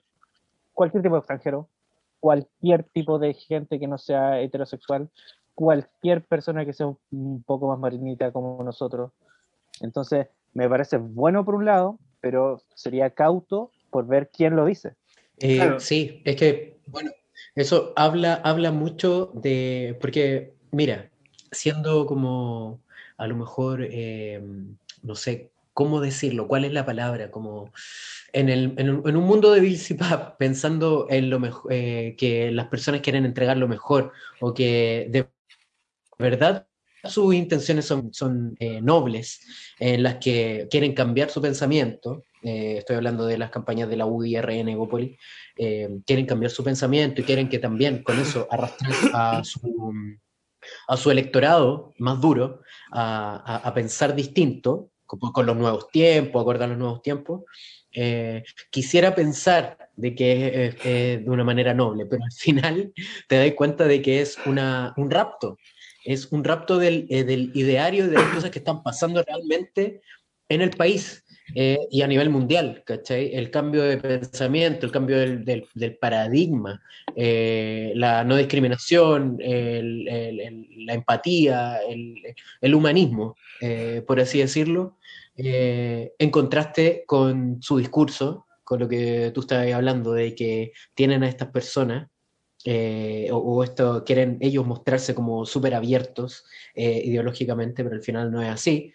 cualquier tipo de extranjero, cualquier tipo de gente que no sea heterosexual, cualquier persona que sea un- un poco más marinita como nosotros. Entonces, me parece bueno por un lado, pero sería cauto por ver quién lo dice. Eh, Claro. Sí, es que, bueno, eso habla, habla mucho de, porque, mira, siendo como, a lo mejor, eh, no sé, ¿cómo decirlo? ¿Cuál es la palabra? Como en, el, en, un, en un mundo de Bill Pap, pensando en lo mejor, eh, que las personas quieren entregar lo mejor o que de verdad sus intenciones son, son eh, nobles, en las que quieren cambiar su pensamiento. eh, estoy hablando de las campañas de la UDI, RN, Egópolis, eh, quieren cambiar su pensamiento y quieren que también con eso arrastren a su, a su electorado más duro a, a- a pensar distinto, con, con los nuevos tiempos, acordar los nuevos tiempos. Eh, quisiera pensar de que es de una manera noble, pero al final te das cuenta de que es una, un rapto, es un rapto del, eh, ideario de las cosas que están pasando realmente en el país eh, y a nivel mundial, ¿cachai? El cambio de pensamiento, el cambio del, paradigma, eh, la no discriminación, la empatía, el, humanismo, por así decirlo, en contraste con su discurso, con lo que tú estabas hablando, de que tienen a estas personas eh, o, esto quieren ellos mostrarse como súper abiertos eh, ideológicamente, pero al final no es así,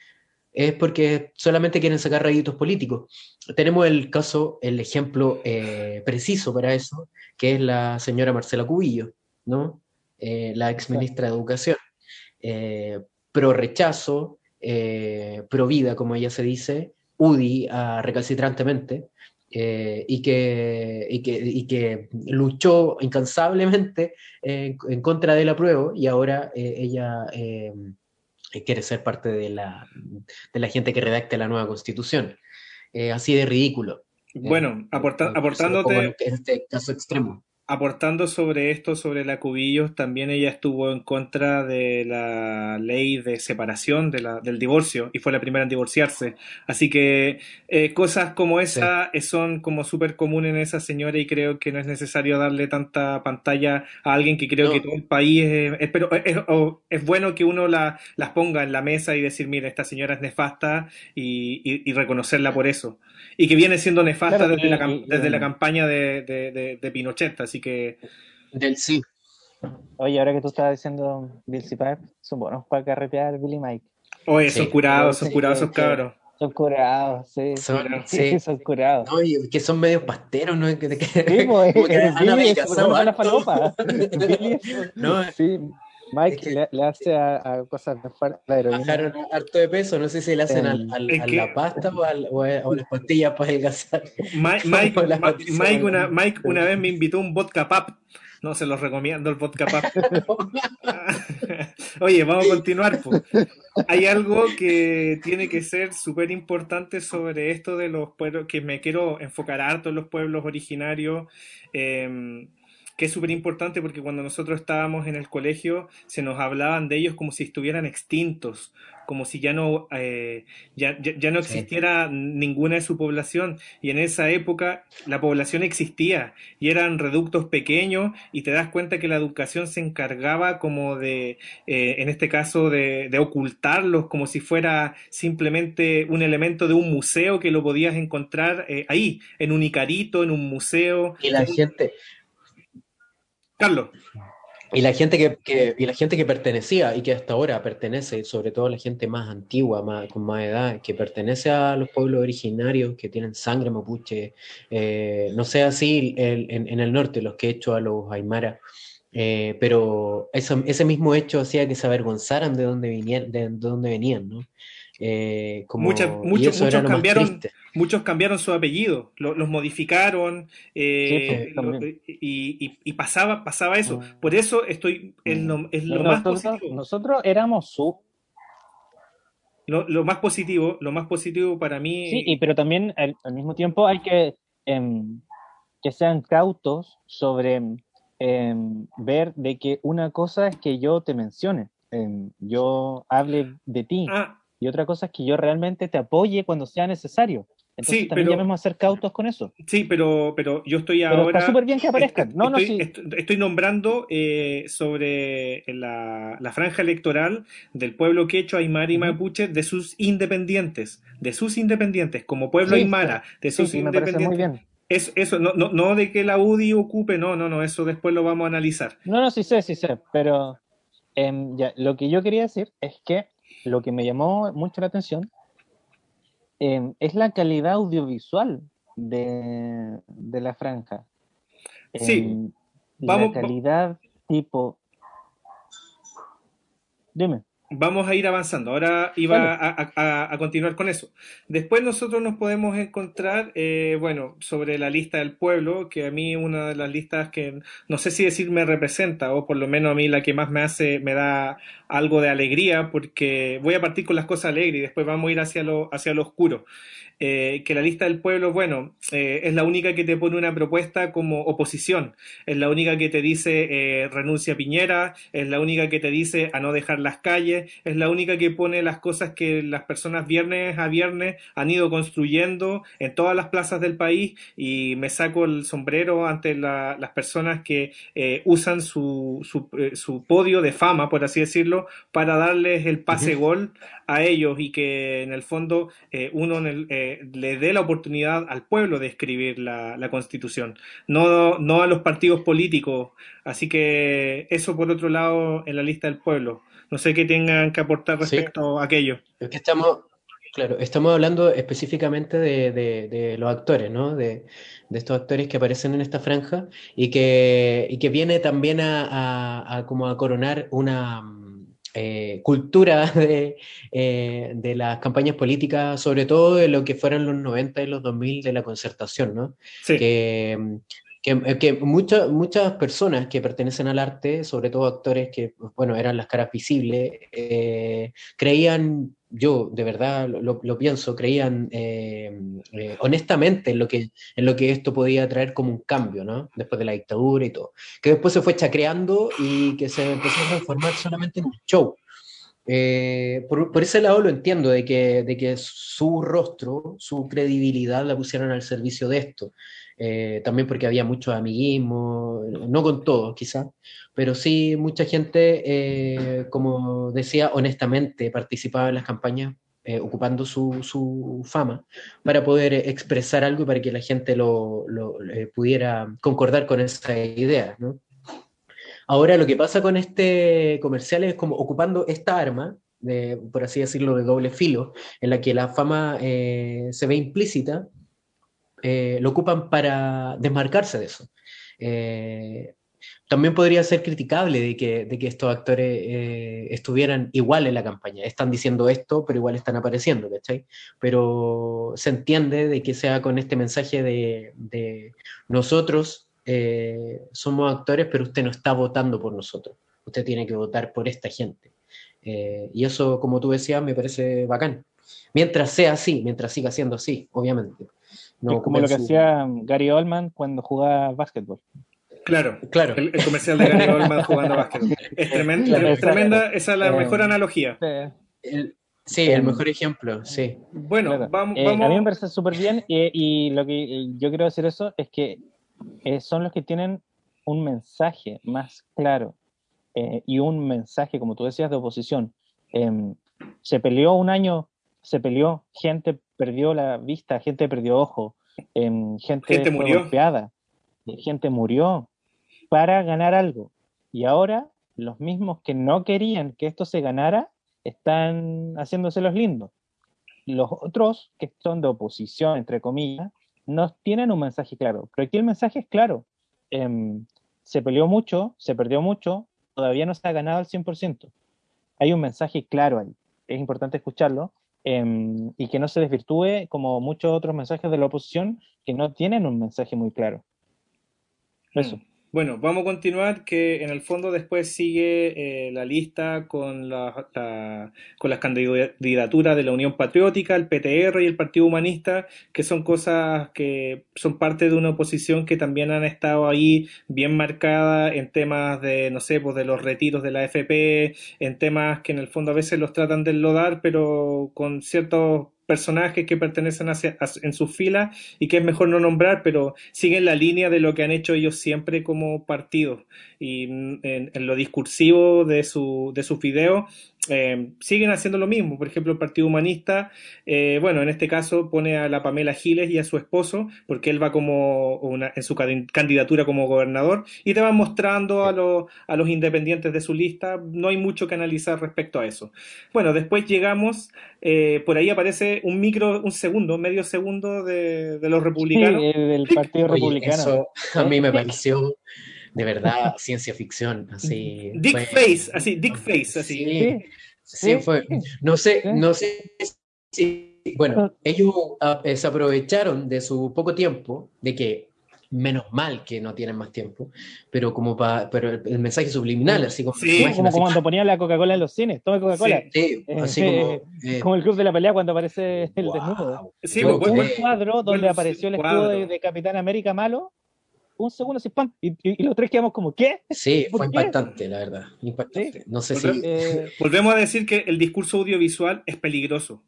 es porque solamente quieren sacar réditos políticos. Tenemos el caso, el ejemplo eh, preciso para eso, que es la señora Marcela Cubillo, ¿no? La ex ministra de Educación. Pro rechazo, pro vida, como ella se dice, UDI recalcitrantemente, eh, y, que, y, que, y que luchó incansablemente en, en contra del apruebo y ahora eh, ella eh, quiere ser parte de la, de la gente que redacte la nueva constitución. Eh, así de ridículo. Bueno, aporta- Eh, aportándote, en este caso extremo. Aportando sobre esto, sobre la Cubillos, también ella estuvo en contra de la ley de separación de la, del divorcio y fue la primera en divorciarse. Así que eh, cosas como esa eh, son como súper comunes en esa señora y creo que no es necesario darle tanta pantalla a alguien que creo No. que todo el país es, es- pero es, o- es bueno que uno la- las ponga en la mesa y decir, mira, esta señora es nefasta y, y- y reconocerla por eso. Y que viene siendo nefasta Claro, desde, y- la, desde la campaña de, de, de- de Pinochet, así que Del sí. Oye, ahora que tú estabas diciendo Bill Pipe, son buenos para carretear Billy Mike. Oye, son curados, son Sí, curados esos cabros. Son curados, sí. Son, Sí, sí. son curados. No, y que son medios pasteros, ¿no? Que, que- Sí, pues, que han Billy es falopa. No, sí, Mike Es que- le, le hace a, a cosas la heroína. bajaron harto de peso, no sé si le hacen al, Em, a que- la pasta o, al- o a, o a las pastillas para adelgazar. Mike, Mike, una, Mike una vez me invitó un vodka pap. No se los recomiendo el vodka pap. Oye, vamos a continuar. po. Hay algo que tiene que ser súper importante sobre esto de los pueblos, que me quiero enfocar harto en los pueblos originarios, eh, que es súper importante porque cuando nosotros estábamos en el colegio se nos hablaban de ellos como si estuvieran extintos, como si ya no, eh, ya, ya- ya no Sí. existiera ninguna de su población. Y en esa época la población existía y eran reductos pequeños y te das cuenta que la educación se encargaba como de, eh, en este caso, de, de ocultarlos como si fuera simplemente un elemento de un museo que lo podías encontrar eh, ahí, en un icarito, en un museo. Y la gente, Carlos, Y la gente que, y la gente que pertenecía y que hasta ahora pertenece, sobre todo la gente más antigua, con más edad, que pertenece a los pueblos originarios que tienen sangre mapuche, eh, no sé así en, el norte, los que he hecho a los aymara, eh, pero ese mismo hecho hacía que se avergonzaran de dónde, venían, de, dónde venían, ¿no? Eh, muchos, muchos, cambiaron, muchos cambiaron su apellido, los modificaron eh, pues, y, pasaba, pasaba eso. Ah. Por eso estoy en lo, es lo más positivo. Nosotros éramos su. Lo, más positivo, lo más positivo para mí. Sí, y, pero también al, mismo tiempo hay que em, que sean cautos sobre em, ver de que una cosa es que yo te mencione, em, yo hable de ti. Ah, y otra cosa es que yo realmente te apoye cuando sea necesario. Entonces sí, también debemos ser cautos con eso. Sí, pero, pero yo estoy ahora... Está súper bien que aparezcan. no, estoy, no, estoy nombrando eh, sobre la, la, franja electoral del pueblo quechua, aymara y mapuche, de sus independientes, de sus independientes, como pueblo aymara, de sus independientes. muy bien. Eso, eso no, no, no de que la UDI ocupe, no, no, no, eso después lo vamos a analizar. No, no, sí sé, sí sé, pero em, ya, lo que yo quería decir es que lo que me llamó mucho la atención em, es la calidad audiovisual de, la franja. Sí. Em, la calidad tipo... Dime. Vamos a ir avanzando. Ahora iba a, continuar con eso. Después nosotros nos podemos encontrar, eh, bueno, sobre la lista del pueblo, que a mí una de las listas que no sé si decir me representa, o por lo menos a mí la que más me hace, me da algo de alegría, porque voy a partir con las cosas alegres y después vamos a ir hacia lo, hacia lo oscuro. Eh, que la lista del pueblo, bueno, eh, es la única que te pone una propuesta como oposición, es la única que te dice eh, renuncia a Piñera, es la única que te dice a no dejar las calles, es la única que pone las cosas que las personas viernes a viernes han ido construyendo en todas las plazas del país y me saco el sombrero ante las personas que usan su, su, su podio de fama, por así decirlo, para darles el pase gol a ellos y que en el fondo uno en el, le dé la oportunidad al pueblo de escribir la, constitución, no, no a los partidos políticos. Así que eso por otro lado en la lista del pueblo. No sé qué tengan que aportar respecto a aquello. Es que estamos, claro, estamos hablando específicamente de, los actores, ¿no? De, estos actores que aparecen en esta franja y que, y que viene también a, como a coronar una eh, cultura de, eh, de, las campañas políticas, sobre todo de lo que fueron los 90 y los 2000 de la concertación, ¿no? Que, que, muchas muchas personas que pertenecen al arte, sobre todo actores que, bueno, eran las caras visibles, eh, creían, yo de verdad lo, pienso, creían honestamente en lo, que, en lo que esto podía traer como un cambio, ¿no? Después de la dictadura y todo. Que después se fue chacreando y que se empezó a transformar solamente en un show. Eh, por, ese lado lo entiendo, de que, de que su rostro, su credibilidad la pusieron al servicio de esto. Eh, también porque había mucho amiguismo, no con todos quizás, pero sí mucha gente, eh, como decía, honestamente participaba en las campañas ocupando su, su, fama para poder expresar algo y para que la gente lo, lo pudiera concordar con esa idea, ¿no? Ahora lo que pasa con este comercial es como ocupando esta arma, de, por así decirlo, de doble filo, en la que la fama eh, se ve implícita, eh, lo ocupan para desmarcarse de eso. Eh, también podría ser criticable de que, de que estos actores estuvieran igual en la campaña. Están diciendo esto, pero igual están apareciendo, ¿cachai? Pero se entiende de que sea con este mensaje de, de nosotros eh, somos actores, pero usted no está votando por nosotros. Usted tiene que votar por esta gente. Eh, y eso, como tú decías, me parece bacán. Mientras sea así, mientras siga siendo así, obviamente. No, como lo que hacía Gary Oldman cuando jugaba básquetbol. Claro, claro. El, comercial de Gary Oldman jugando básquetbol. Es tremenda, esa es la eh, mejor analogía. sí, el mejor ejemplo, sí. Bueno, vamos, A mí me parece súper bien y, y, lo que yo quiero decir eso es que eh, son los que tienen un mensaje más claro eh, y un mensaje, como tú decías, de oposición. Em, se peleó un año, se peleó, gente perdió la vista, gente perdió ojo, em, gente, gente fue golpeada, gente murió para ganar algo. Y ahora los mismos que no querían que esto se ganara están haciéndose los lindos. Los otros, que son de oposición, entre comillas, no tienen un mensaje claro. Pero aquí el mensaje es claro. Em, se peleó mucho, se perdió mucho, todavía no se ha ganado al 100%. Hay un mensaje claro ahí. Es importante escucharlo em, y que no se desvirtúe como muchos otros mensajes de la oposición que no tienen un mensaje muy claro. Eso. Bueno, vamos a continuar, que en el fondo después sigue eh, la lista con, la, con las candidaturas de la Unión Patriótica, el PTR y el Partido Humanista, que son cosas que son parte de una oposición que también han estado ahí bien marcada en temas de, no sé, pues de los retiros de la FP, en temas que en el fondo a veces los tratan de enlodar, pero con ciertos personajes que pertenecen hacia, en sus filas y que es mejor no nombrar, pero siguen la línea de lo que han hecho ellos siempre como partido. Y mm, en, en lo discursivo de, su, de sus videos eh, siguen haciendo lo mismo. Por ejemplo, el Partido Humanista, eh, bueno, en este caso pone a la Pamela Giles y a su esposo, porque él va como una, en su candidatura como gobernador, y te van mostrando a, los, a los independientes de su lista. No hay mucho que analizar respecto a eso. Bueno, después llegamos, eh, por ahí aparece un micro, un segundo, medio segundo de, de los republicanos. Sí, del Partido Oye, Republicano. eso a mí me pareció de verdad ciencia ficción, así. Dick fue- Face, así, Dick Face, así. Sí, Sí, sí, sí, fue. sí. No sé, Sí. no sé si, bueno, ellos ah, eh, se aprovecharon de su poco tiempo, de que menos mal que no tienen más tiempo, pero como para, pero el, el mensaje subliminal, así como, Sí, Sí, imagen como así, cuando ponían la Coca-Cola en los cines. Tome Coca-Cola. sí, Eh, así eh, como, eh, Como el club de la pelea cuando aparece el wow. desnudo. Sí, pues, Hubo bueno, un cuadro donde bueno, apareció el sí, escudo de, de Capitán América malo. Un segundo así, ¡pam! Y, y- y los tres quedamos como, ¿qué? Sí, ¿Por fue qué? impactante, la verdad, impactante. No sé si, Eh, Volvemos a decir que el discurso audiovisual es peligroso.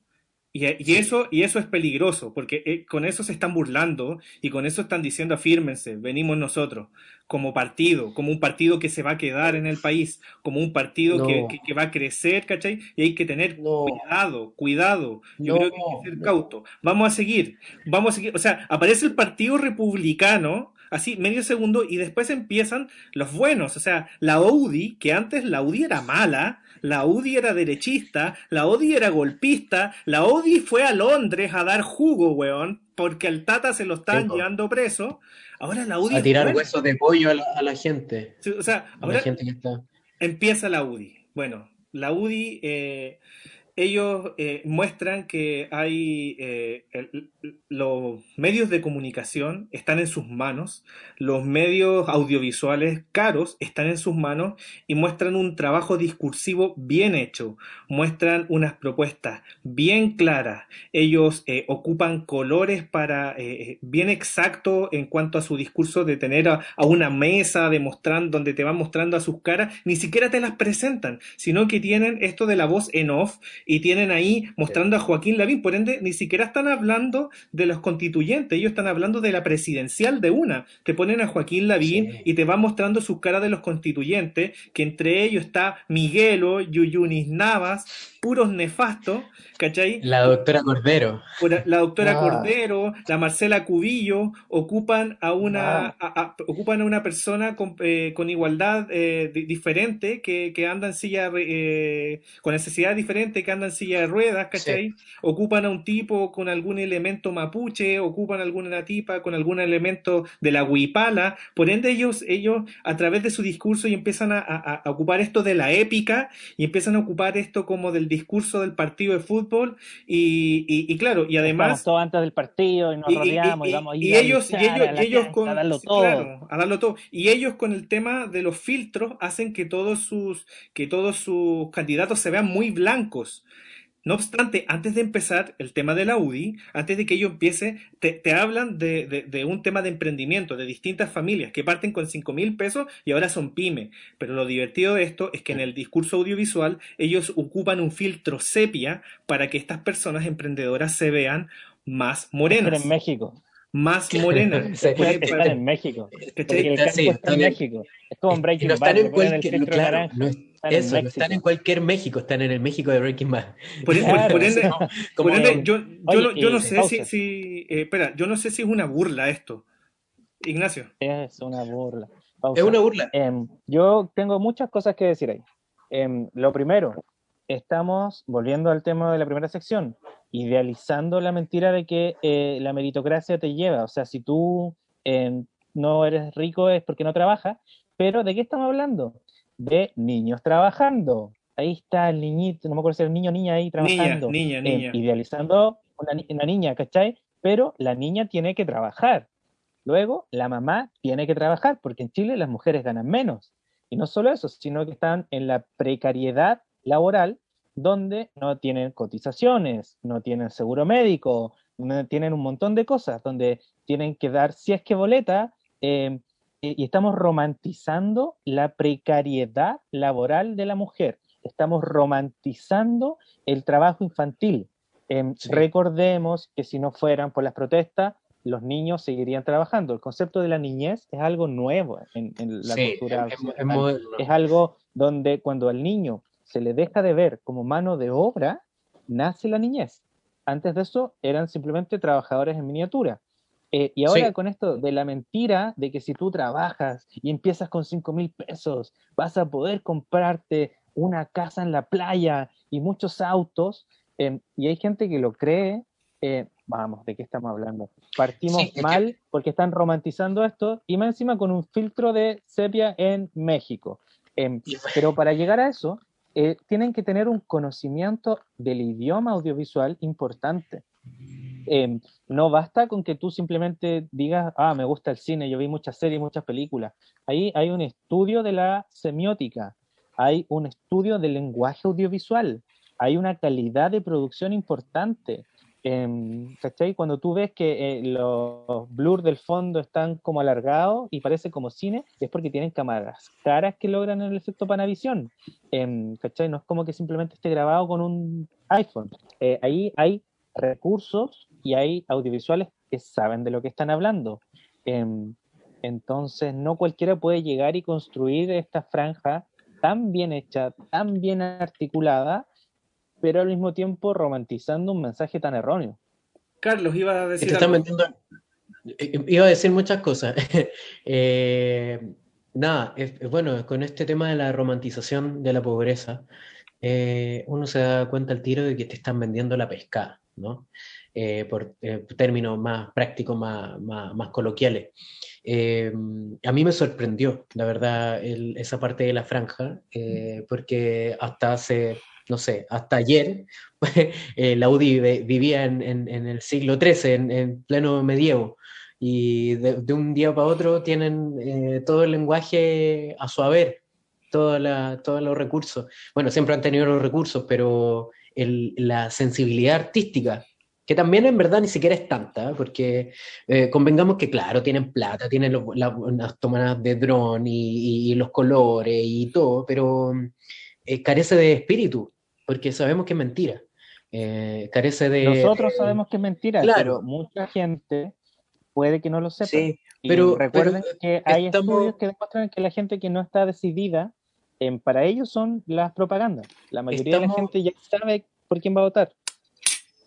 Y, y eso, y eso es peligroso, porque eh, con eso se están burlando y con eso están diciendo afírmense, venimos nosotros, como partido, como un partido que se va a quedar en el país, como un partido No. que, que- que va a crecer, ¿cachai? Y hay que tener No. cuidado, cuidado. Yo No, creo que hay que ser no. cauto. Vamos a seguir, vamos a seguir. O sea, aparece el Partido Republicano, así, medio segundo, y después empiezan los buenos. O sea, la UDI, que antes la UDI era mala, la UDI era derechista, la UDI era golpista, la UDI fue a Londres a dar jugo, weón, porque al Tata se lo están llevando preso. Ahora la UDI a tirar huesos de pollo a la, a la gente, Sí, O sea, ahora la gente que está... empieza la UDI. Bueno, la UDI, eh, ellos eh, muestran que hay eh, los medios de comunicación están en sus manos, los medios audiovisuales caros están en sus manos y muestran un trabajo discursivo bien hecho, muestran unas propuestas bien claras, ellos eh, ocupan colores para bien exacto en cuanto a su discurso de tener a, a una mesa demostrando donde te van mostrando a sus caras, ni siquiera te las presentan, sino que tienen esto de la voz en off y tienen ahí mostrando a Joaquín Lavín, por ende ni siquiera están hablando de los constituyentes, ellos están hablando de la presidencial de una, te ponen a Joaquín Lavín Sí. y te van mostrando sus caras de los constituyentes, que entre ellos está Miguelo, Yuyunis Navas, puros nefastos, ¿cachai? La doctora Cordero. La doctora Ah. Cordero, la Marcela Cubillo, ocupan a una, Ah. a- a- ocupan a una persona con, eh, con igualdad eh, di- diferente, que, que anda en silla, eh, con necesidad diferente, que anda en silla de ruedas, ¿cachai? Ocupan a un tipo con algún elemento mapuche, ocupan a alguna tipa con algún elemento de la huipala, por ende ellos, ellos a través de su discurso y empiezan a, a- a ocupar esto de la épica y empiezan a ocupar esto como del discurso del partido de fútbol y, y- y claro, y estamos además... todos antes del partido y nos rodeamos y, y- vamos a ir a ellos, y luchar ellos, a la ellos con, a darlo todo. claro, a darlo todo. Y ellos con el tema de los filtros hacen que todos sus, que todos sus candidatos se vean muy blancos. No obstante, antes de empezar el tema de la UDI, antes de que ello empiece, te, hablan de, un tema de emprendimiento, de distintas familias que parten con 5 mil pesos y ahora son pyme. Pero lo divertido de esto es que en el discurso audiovisual ellos ocupan un filtro sepia para que estas personas emprendedoras se vean más morenas en México. Más morena. Sí. Por- Están en México. ¿cachai? Porque el Sí, campo está están en en- México. Es como en Breaking no están Bad. en el cualquier, filtro claro, naranja. no es- Están en eso, no México. están en cualquier México, están en el México de Breaking Bad. Por, Claro, por ende, no. por ende, yo, yo, Oye, no, yo no sé pausa. si, si eh, espera, yo no sé si es una burla esto. Ignacio. Es una burla. pausa. Es una burla. Em, yo tengo muchas cosas que decir ahí. Em, lo primero, estamos volviendo al tema de la primera sección, idealizando la mentira de que eh, la meritocracia te lleva. O sea, si tú em, no eres rico es porque no trabajas, pero ¿de qué estamos hablando? De niños trabajando. Ahí está el niñito, no me acuerdo si era el niño o niña ahí trabajando. niña, em, niña. idealizando una, una niña, ¿cachai? Pero la niña tiene que trabajar. Luego, la mamá tiene que trabajar, porque en Chile las mujeres ganan menos. Y no solo eso, sino que están en la precariedad laboral, donde no tienen cotizaciones, no tienen seguro médico, no tienen un montón de cosas, donde tienen que dar, si es que boleta, eh, y estamos romantizando la precariedad laboral de la mujer. Estamos romantizando el trabajo infantil. Em, Sí. Recordemos que si no fueran por las protestas, los niños seguirían trabajando. El concepto de la niñez es algo nuevo en, en la Sí, cultura es, es. Es algo donde cuando al niño se le deja de ver como mano de obra, nace la niñez. Antes de eso eran simplemente trabajadores en miniatura. Eh, y ahora Sí. con esto de la mentira de que si tú trabajas y empiezas con 5 mil pesos, vas a poder comprarte una casa en la playa y muchos autos, eh, y hay gente que lo cree, eh, vamos, ¿de qué estamos hablando? Partimos Sí, es que- mal porque están romantizando esto y más encima con un filtro de sepia en México. Em, pero para llegar a eso, eh, tienen que tener un conocimiento del idioma audiovisual importante. Em, no basta con que tú simplemente digas, ah, me gusta el cine, yo vi muchas series, muchas películas. Ahí hay un estudio de la semiótica, hay un estudio del lenguaje audiovisual, hay una calidad de producción importante. Em, ¿cachai? Cuando tú ves que eh, los blurs del fondo están como alargados y parece como cine, es porque tienen cámaras caras que logran el efecto Panavision. Em, ¿cachai? No es como que simplemente esté grabado con un iPhone. Eh, ahí hay recursos y hay audiovisuales que saben de lo que están hablando. Em, entonces, no cualquiera puede llegar y construir esta franja tan bien hecha, tan bien articulada, pero al mismo tiempo romantizando un mensaje tan erróneo. Carlos, ibas a Que decir te están algo. vendiendo. Iba a decir muchas cosas. Eh, nada, es, es bueno, con este tema de la romantización de la pobreza, eh, uno se da cuenta al tiro de que te están vendiendo la pescada, ¿no? Eh, por eh, términos más prácticos, más, más, más coloquiales. Eh, a mí me sorprendió, la verdad, el- esa parte de la franja, eh, porque hasta hace, no sé, hasta ayer, eh, la UDI vivía en, en- el siglo XIII, en, en pleno medievo, y de, un día para otro tienen eh, todo el lenguaje a su haber, todos los recursos. Bueno, siempre han tenido los recursos, pero la sensibilidad artística, que también en verdad ni siquiera es tanta, ¿eh? porque eh, convengamos que, claro, tienen plata, tienen las tomadas de dron y, los colores y todo, pero carece de espíritu, porque sabemos que es mentira. Eh, carece de... Nosotros sabemos que es mentira, Claro. pero mucha gente puede que no lo sepa. Sí, Y pero- recuerden pero que hay estamos- estudios que demuestran que la gente que no está decidida, para ellos son las propagandas. La mayoría de la gente ya sabe por quién va a votar.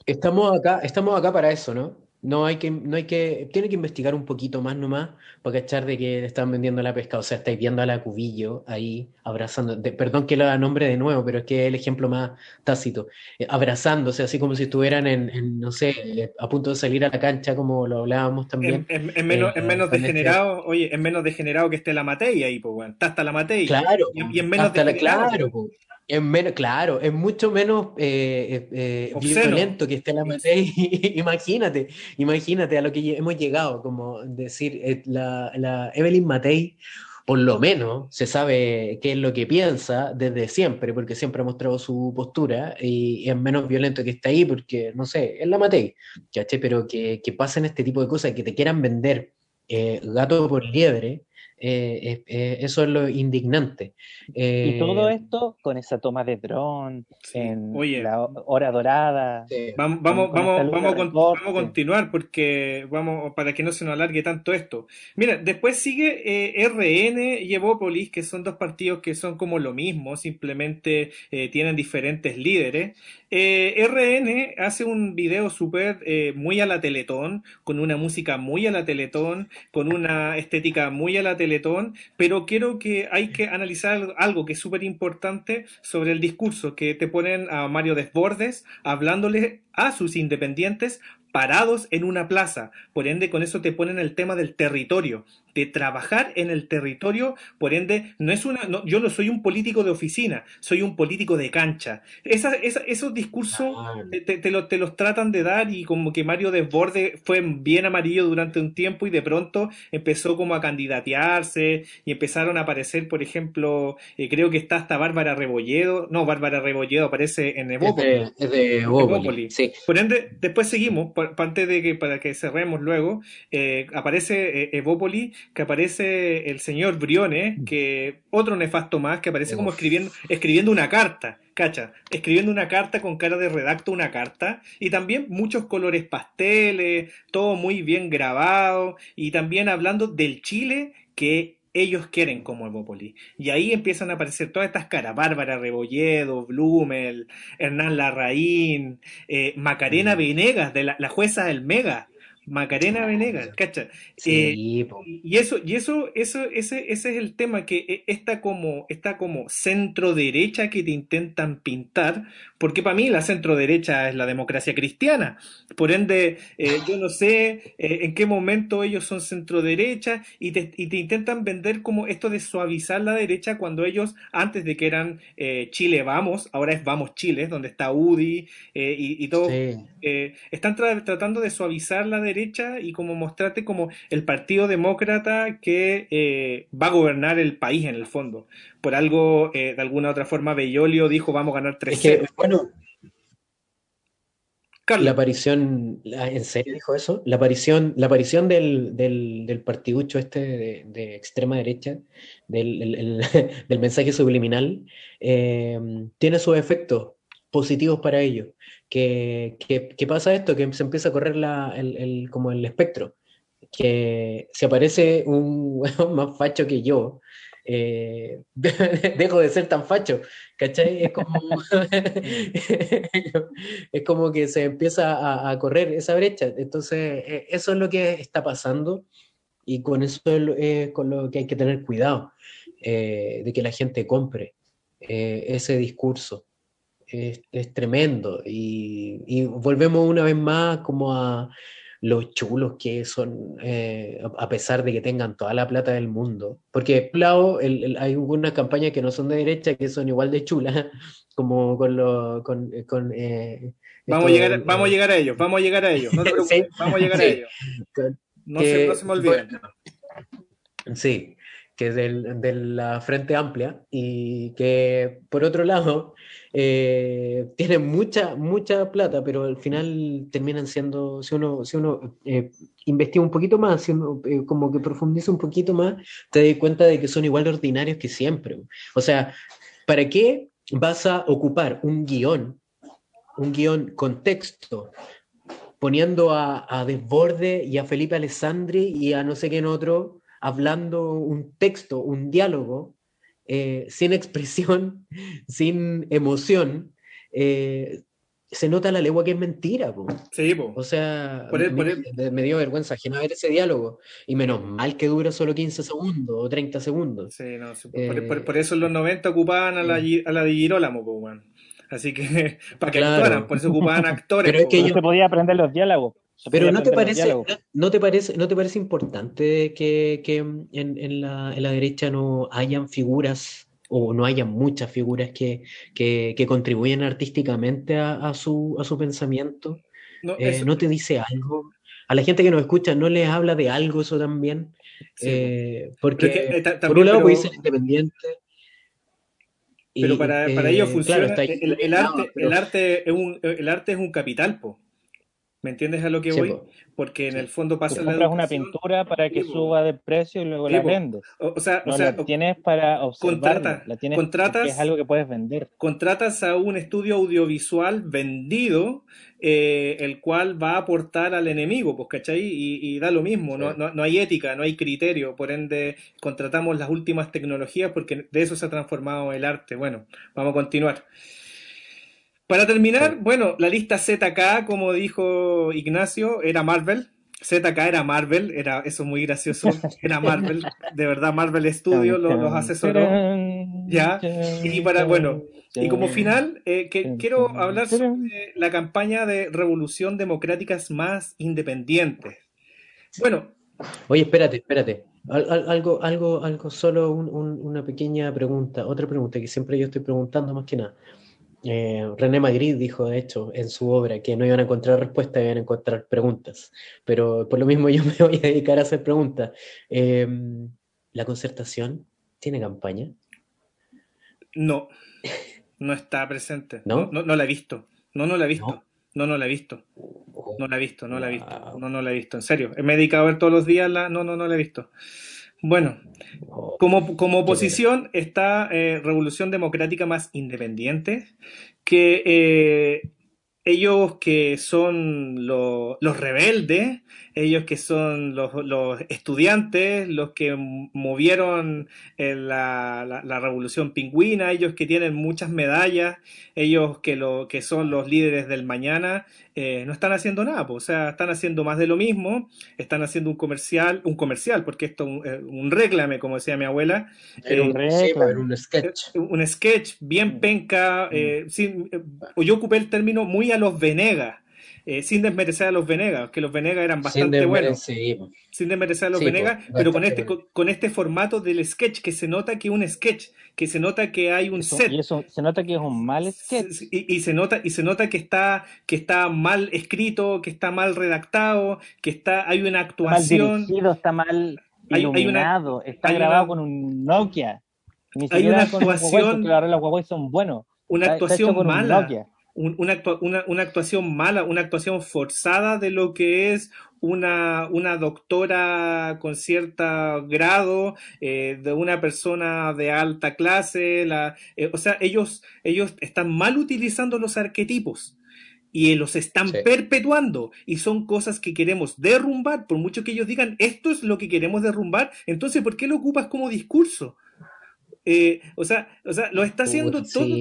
Estamos acá, estamos acá para eso, ¿no? No hay que, no hay que, tiene que investigar un poquito más nomás para cachar de que le están vendiendo la pesca. O sea, estáis viendo a la Cubillo ahí abrazando, de- perdón que la nombre de nuevo, pero es que es el ejemplo más tácito, eh, abrazándose, así como si estuvieran en, en, no sé, eh, a punto de salir a la cancha, como lo hablábamos también. Es, menos, Eh, menos este- degenerado, oye, es menos degenerado que esté la Matei ahí, pues, weón. Está hasta la Matei. Claro, Y, y es menos hasta la- claro, po. Es menos, claro, es mucho menos eh, eh, violento que esté la Matei. imagínate, imagínate a lo que hemos llegado, como decir, eh, la, la Evelyn Matei, por lo menos se sabe qué es lo que piensa desde siempre, porque siempre ha mostrado su postura y es menos violento que está ahí, porque, no sé, es la Matei, ¿cachai? Pero que, que pasen este tipo de cosas, que te quieran vender eh, gato por liebre, eh, eh, eh, eso es lo indignante. Y Eh, todo esto con esa toma de dron Sí. en Oye, la hora dorada. sí. Vamos, vamos, con vamos, vamos, con- vamos a continuar porque vamos para que no se nos alargue tanto esto. Mira, después sigue eh, RN y Evópolis, que son dos partidos que son como lo mismo, simplemente eh, tienen diferentes líderes. Eh, RN hace un video súper eh, muy a la Teletón, con una música muy a la Teletón, con una estética muy a la Teletón, pero quiero que hay que analizar algo que es súper importante sobre el discurso, que te ponen a Mario Desbordes hablándole a sus independientes parados en una plaza. Por ende, con eso te ponen el tema del territorio, de trabajar en el territorio. Por ende, no es una, no, yo no soy un político de oficina, soy un político de cancha. Esa, esa, esos discursos te, te, te, lo, te, los tratan de dar y como que Mario Desborde fue bien amarillo durante un tiempo y de pronto empezó como a candidatearse y empezaron a aparecer, por ejemplo, eh, creo que está hasta Bárbara Rebolledo. No, Bárbara Rebolledo aparece en Evópoli. Es de, es de Evópoli, sí. Por ende, después seguimos antes de que para que cerremos luego, eh, aparece eh, Evópoli, que aparece el señor Briones, que otro nefasto más, que aparece como escribiendo, escribiendo una carta, cacha, escribiendo una carta con cara de redacto una carta, y también muchos colores pasteles, todo muy bien grabado, y también hablando del Chile que ellos quieren como Evópoli. Y ahí empiezan a aparecer todas estas caras, Bárbara Rebolledo, Blumel, Hernán Larraín, eh, Macarena mm. Venegas, de la, la, jueza del Mega. Macarena Venegas, ¿cacha? Sí, eh, y eso, y eso, eso, ese, ese es el tema que eh, está como, está como centro derecha que te intentan pintar, porque para mí la centro derecha es la democracia cristiana. Por ende, eh, yo no sé eh, en qué momento ellos son centro derecha y te, y te, intentan vender como esto de suavizar la derecha cuando ellos, antes de que eran eh, Chile Vamos, ahora es Vamos Chile, donde está UDI y, y, todo, sí. están tra tratando de suavizar la derecha y como mostrarte como el Partido Demócrata que eh, va a gobernar el país en el fondo. Por algo, eh, de alguna otra forma, Bellolio dijo vamos a ganar 3 es que, bueno, La aparición, ¿en serio dijo eso? La aparición, la aparición del, del, del partiducho este de, de, extrema derecha, del, el, el, del mensaje subliminal, eh, tiene sus efectos positivos para ellos. Que, que, que, pasa esto, que se empieza a correr la, el, el, como el espectro, que si aparece un más facho que yo, eh, dejo de ser tan facho, ¿cachai? Es como, que se empieza a, correr esa brecha, entonces e, eso es lo que está pasando y con eso es con lo que hay que tener cuidado, eh, de que la gente compre eh, ese discurso es, es tremendo. Y, y, volvemos una vez más como a los chulos que son, eh, a pesar de que tengan toda la plata del mundo. Porque, claro, el, el, hay algunas campañas que no son de derecha que son igual de chulas, como con los... Con, con, eh, vamos, esto, a llegar, vamos a llegar a ellos, vamos a llegar a ellos, no te preocupes, sí, vamos a llegar sí, a ellos. No, que, se, no se me olviden. Sí, que es del, de la Frente Amplia y que, por otro lado, eh, tienen mucha, mucha plata, pero al final terminan siendo, si uno, si uno eh, investiga un poquito más, si uno eh, como que profundiza un poquito más, te das cuenta de que son igual de ordinarios que siempre. O sea, ¿para qué vas a ocupar un guion, un guion con texto, poniendo a, a Desborde y a Felipe Alessandri y a no sé quién otro, hablando un texto, un diálogo, eh, sin expresión, sin emoción, eh, se nota la legua que es mentira. Po. Sí, po. O sea, por el, por el... Me, me, dio vergüenza ajena ver ese diálogo. Y menos mal que dura solo 15 segundos o 30 segundos. Sí, no, sí, eh... por, por, eso en los 90 ocupaban a la, a la de Girolamo, po, man. Así que, para que claro. actuaran, por eso ocupaban actores. Pero es que yo... se podía aprender los diálogos. Pero no te parece, no, no, te parece, no te parece importante que, que en, en, la, en, la, derecha no hayan figuras o no hayan muchas figuras que, que, que contribuyen artísticamente a, a, su, a su pensamiento? No, eh, ¿No te dice algo? A la gente que nos escucha, ¿no les habla de algo eso también? Sí. Eh, porque, que, eh, por un lado pero... puede ser independiente. Pero para, para ellos funciona. Claro, el, el, arte, pero... el, arte es un, el arte es un capital, po. ¿Me entiendes a lo que sí, voy? Porque en el fondo pasa Tú compras una pintura para que sí, suba de precio y luego sí, la vendes. O, o sea, no o sea, la tienes para observar. Contrata, la tienes contratas, es algo que puedes vender. Contratas a un estudio audiovisual vendido, eh, el cual va a aportar al enemigo, pues, ¿cachai? Y, y da lo mismo, no, no, no, hay ética, no hay criterio, por ende contratamos las últimas tecnologías porque de eso se ha transformado el arte. Bueno, vamos a continuar. Para terminar, bueno, la lista ZK, como dijo Ignacio, era Marvel. ZK era Marvel, era eso es muy gracioso, era Marvel, de verdad Marvel Studio los, los asesoró, ya, y para, bueno, y como final, eh, que, quiero hablar sobre la campaña de Revolución Democráticas más Independientes. Bueno. Oye, espérate, espérate, algo, algo, algo, solo una pequeña pregunta, otra pregunta que siempre yo estoy preguntando más que nada. Eh, René Magritte dijo, de hecho, en su obra que no iban a encontrar respuestas, iban a encontrar preguntas. Pero por lo mismo yo me voy a dedicar a hacer preguntas. Em, ¿La concertación tiene campaña? No, no está presente. ¿No? No, la he visto. No, no la he visto. No, no, la he visto. No la he visto, no la he visto. No, no la he visto. En serio. Me he dedicado a ver todos los días la... No, no, no la he visto. Bueno, oh, como, como oposición está eh, Revolución Democrática más Independiente, que eh, ellos que son los rebeldes, ellos que son los, estudiantes, los que movieron eh, la, revolución pingüina, ellos que tienen muchas medallas, ellos que, lo, que son los líderes del mañana, eh, no están haciendo nada, o sea, están haciendo más de lo mismo, están haciendo un comercial, un comercial, porque esto es un, eh, un réclame, como decía mi abuela. un, un sketch. Un sketch bien mm. penca, mm. yo ocupé el término muy a los Venegas. Eh, sin desmerecer a los Venegas, que los Venegas eran bastante buenos. Sin desmerecer a los Venegas, pero con este, con, este formato del sketch, que se nota que es un sketch, que se nota que hay un set. Y eso se nota que es un mal sketch. Y, se nota, y se nota que está, que está mal escrito, que está mal redactado, que está, hay una actuación. está mal iluminado, está grabado con un Nokia. hay una actuación. los son buenos. Una actuación mala una, una, actuación mala, una actuación forzada de lo que es una, una doctora con cierto grado, eh, de una persona de alta clase, la, eh, o sea, ellos, ellos están mal utilizando los arquetipos y los están perpetuando y son cosas que queremos derrumbar, por mucho que ellos digan esto es lo que queremos derrumbar, entonces ¿por qué lo ocupas como discurso? Eh, o sea, o sea, lo está haciendo todo,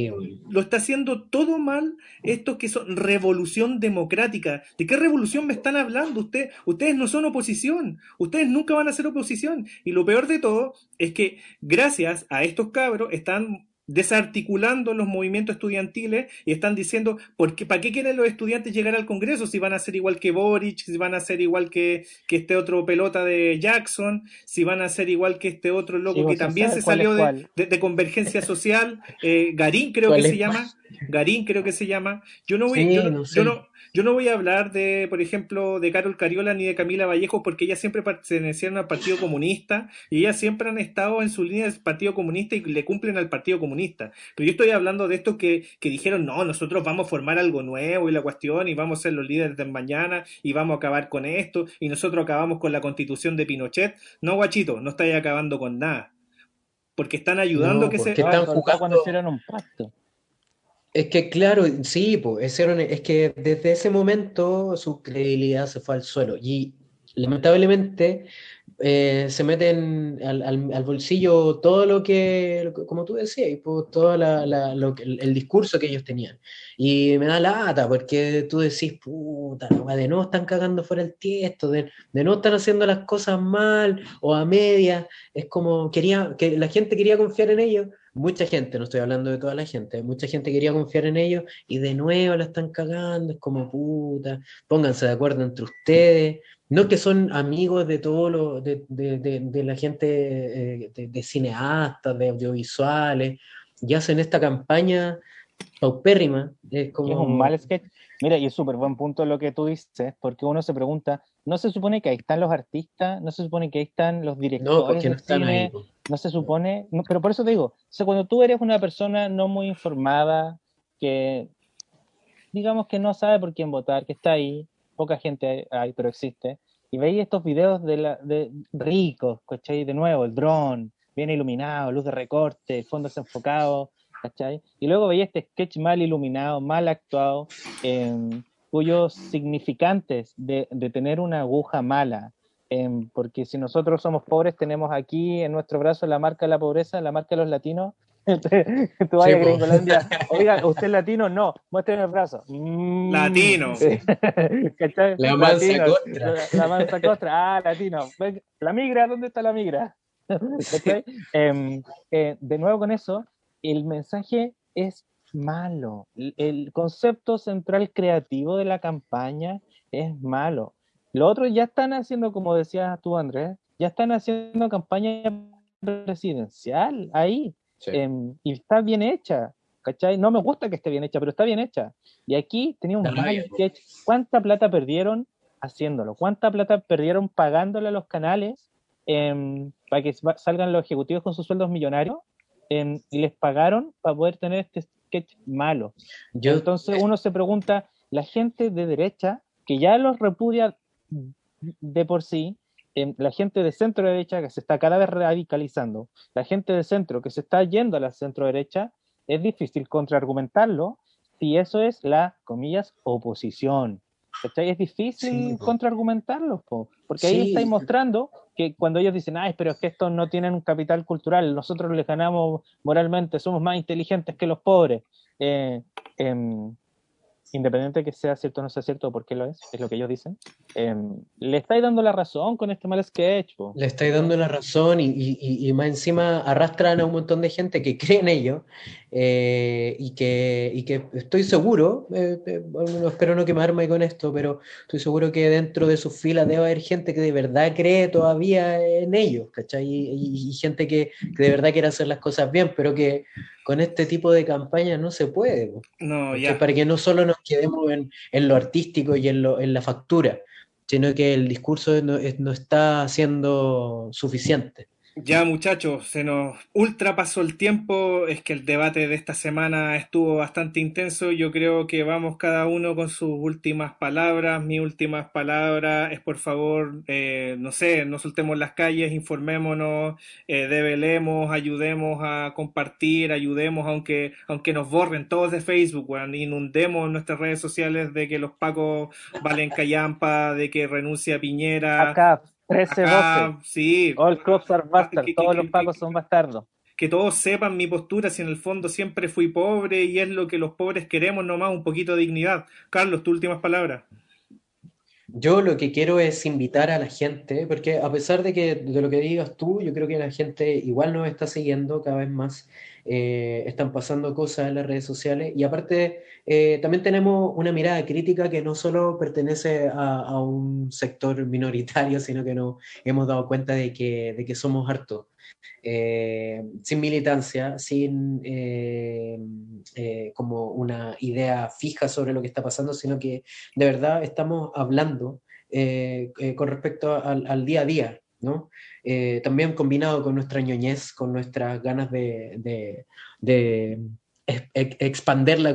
lo está haciendo todo mal estos que son revolución democrática. ¿De qué revolución me están hablando? Usted, ustedes no son oposición, ustedes nunca van a ser oposición. Y lo peor de todo es que gracias a estos cabros están desarticulando los movimientos estudiantiles y están diciendo, ¿por qué, ¿para qué quieren los estudiantes llegar al Congreso si van a ser igual que Boric, si van a ser igual que, que este otro pelota de Jackson, si van a ser igual que este otro loco que también se salió de, de, Convergencia Social, eh, Garín creo que se llama, Garín creo que se llama. Yo no voy, yo, no, yo no voy a hablar de, por ejemplo, de Carol Cariola ni de Camila Vallejo porque ellas siempre pertenecieron al Partido Comunista y ellas siempre han estado en su línea del Partido Comunista y le cumplen al Partido Comunista. Pero yo estoy hablando de estos que, que dijeron, no, nosotros vamos a formar algo nuevo y la cuestión y vamos a ser los líderes de mañana y vamos a acabar con esto y nosotros acabamos con la constitución de Pinochet. No, guachito, no estáis acabando con nada. Porque están ayudando a que se... Están jugando cuando hicieron un pacto. Es que claro, sí, pues, es que desde ese momento su credibilidad se fue al suelo y lamentablemente eh, se meten al, al, bolsillo todo lo que, como tú decías, pues, todo la, la, lo el, discurso que ellos tenían. Y me da lata porque tú decís, puta, de nuevo están cagando fuera el tiesto, de, de nuevo están haciendo las cosas mal o a media. Es como quería, que la gente quería confiar en ellos mucha gente, no estoy hablando de toda la gente, mucha gente quería confiar en ellos y de nuevo la están cagando, es como puta, pónganse de acuerdo entre ustedes, no que son amigos de todo lo, de, la gente eh, de, cineastas, de audiovisuales, y hacen esta campaña paupérrima, es como... Es un mal sketch. Mira, y es súper buen punto lo que tú dices, porque uno se pregunta, ¿no se supone que ahí están los artistas? ¿No se supone que ahí están los directores? No, porque no están ahí no se supone, pero por eso te digo, o sea, cuando tú eres una persona no muy informada, que digamos que no sabe por quién votar, que está ahí, poca gente hay, pero existe, y veis estos videos de, la, de ricos, ¿cachai? De nuevo, el dron, bien iluminado, luz de recorte, fondos enfocados, ¿cachai? Y luego veis este sketch mal iluminado, mal actuado, cuyos significantes de, de tener una aguja mala, Em, porque si nosotros somos pobres, tenemos aquí en nuestro brazo la marca de la pobreza, la marca de los latinos, Tú vayas a Gringolandia, oiga, ¿usted es latino? No, muéstrame el brazo. Mm. Latino. ¿Cachai? La mansa Latino. costra. La, la mansa costra. Ah, latino. La migra, ¿dónde está la migra? ¿Cachai? Em, eh, de nuevo con eso, el mensaje es malo. El concepto central creativo de la campaña es malo. Los otros ya están haciendo, como decías tú, Andrés, ya están haciendo campaña presidencial ahí. Sí. em, y está bien hecha. ¿Cachai? No me gusta que esté bien hecha, pero está bien hecha. Y aquí tenía un. ¿Cuánta plata perdieron haciéndolo? ¿Cuánta plata perdieron pagándole a los canales em, para que sa- salgan los ejecutivos con sus sueldos millonarios? Em, y les pagaron para poder tener este sketch malo. Yo, Entonces uno se pregunta, la gente de derecha, que ya los repudia de por sí, em, la gente de centro derecha que se está cada vez radicalizando, la gente de centro que se está yendo a la centro derecha, es difícil contraargumentarlo si eso es la, comillas, oposición. ¿Cachai? Es difícil Sí, po, porque ahí Sí. estáis mostrando que cuando ellos dicen, ay, pero es que estos no tienen un capital cultural, nosotros les ganamos moralmente, somos más inteligentes que los pobres. Eh, em, independiente de que sea cierto o no sea cierto, o por qué lo es, es lo que ellos dicen, em, le estáis dando la razón con este mal sketch. po. Le estáis dando la razón y, y- y- y más encima arrastran a un montón de gente que cree en ello eh, y, que, y que estoy seguro, eh, eh, bueno, espero no quemarme con esto, pero estoy seguro que dentro de sus filas debe haber gente que de verdad cree todavía en ellos, ¿cachai? Y, y- y gente que, que de verdad quiere hacer las cosas bien, pero que con este tipo de campaña no se puede. po. No, ya. Para que no solo nos quedemos en, en lo artístico y en, lo- en la factura, sino que el discurso no, no está siendo suficiente. Ya muchachos, se nos ultra pasó el tiempo, es que el debate de esta semana estuvo bastante intenso, yo creo que vamos cada uno con sus últimas palabras, mis últimas palabras es por favor, eh, no sé, no soltemos las calles, informémonos, eh, develemos, ayudemos a compartir, ayudemos aunque, aunque nos borren todos de Facebook, weón, inundemos nuestras redes sociales de que los pacos valen callampa, de que renuncia Piñera. 13-12, Acá, sí, all cops are bastards, que- que- todos que- los pagos que- son bastardos. que todos sepan mi postura, si en el fondo siempre fui pobre y es lo que los pobres queremos nomás, un poquito de dignidad. Carlos, tus últimas palabras. Yo lo que quiero es invitar a la gente, porque a pesar de que de lo que digas tú, yo creo que la gente igual nos está siguiendo cada vez más, eh, están pasando cosas en las redes sociales y aparte eh, también tenemos una mirada crítica que no solo pertenece a, un sector minoritario, sino que nos hemos dado cuenta de que, de que somos hartos. Eh, sin militancia, sin eh, eh, como una idea fija sobre lo que está pasando, sino que de verdad estamos hablando con respecto al, día a día, ¿no? También combinado con nuestra ñoñez, con nuestras ganas de, de,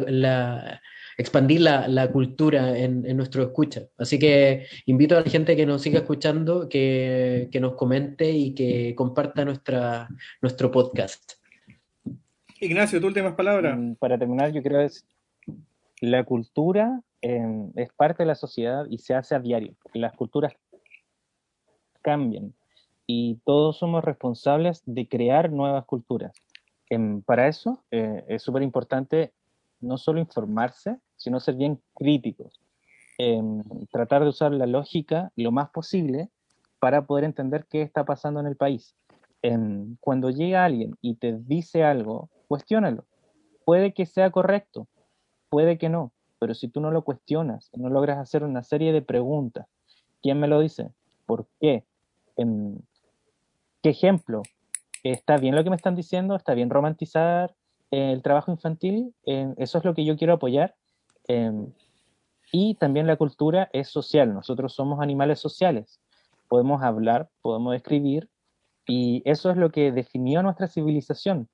la- expandir la, la cultura en, en nuestro escucha. Así que invito a la gente que nos siga escuchando, que, que nos comente y que comparta nuestra, nuestro podcast. Ignacio, tus últimas palabras. Mm, Para terminar, yo creo es la cultura eh, es parte de la sociedad y se hace a diario. Las culturas cambian y todos somos responsables de crear nuevas culturas. Em, para eso eh, es súper importante no solo informarse, sino ser bien críticos. Em, tratar de usar la lógica lo más posible para poder entender qué está pasando en el país. Em, cuando llega alguien y te dice algo, cuestiónalo. Puede que sea correcto, puede que no, pero si tú no lo cuestionas, no logras hacer una serie de preguntas, ¿quién me lo dice? ¿Por qué? Em, ¿Qué ejemplo? ¿Está bien lo que me están diciendo? ¿Está bien romantizar eh, el trabajo infantil? Eso es lo que yo quiero apoyar. Em, y también la cultura es social. Nosotros somos animales sociales. Podemos hablar, podemos escribir, y eso es lo que definió nuestra civilización.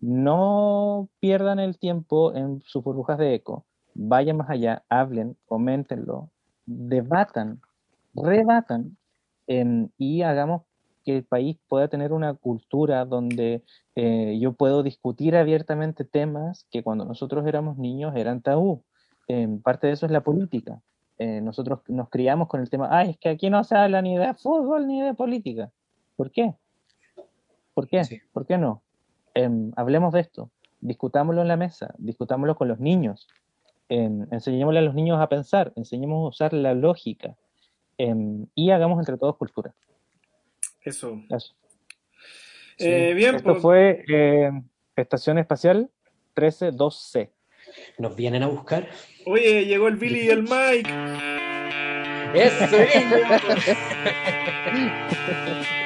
No pierdan el tiempo en sus burbujas de eco. Vayan más allá, hablen, coméntenlo, debatan, rebatan em, y hagamos que el país pueda tener una cultura donde eh, yo puedo discutir abiertamente temas que cuando nosotros éramos niños eran tabú. Parte de eso es la política. Eh, nosotros nos criamos con el tema, ay, es que aquí no se habla ni de fútbol ni de política. ¿Por qué? ¿Por qué? Sí. ¿Por qué no? em, hablemos de esto, discutámoslo en la mesa, discutámoslo con los niños, em, enseñémosle a los niños a pensar, enseñemos a usar la lógica em, y hagamos entre todos cultura. Eso. Eso. Eh, bien, Esto pues, fue eh, Estación Espacial 132C. ¿Nos vienen a buscar? oye, llegó el Billy y el Mike. ¡Eso, niño!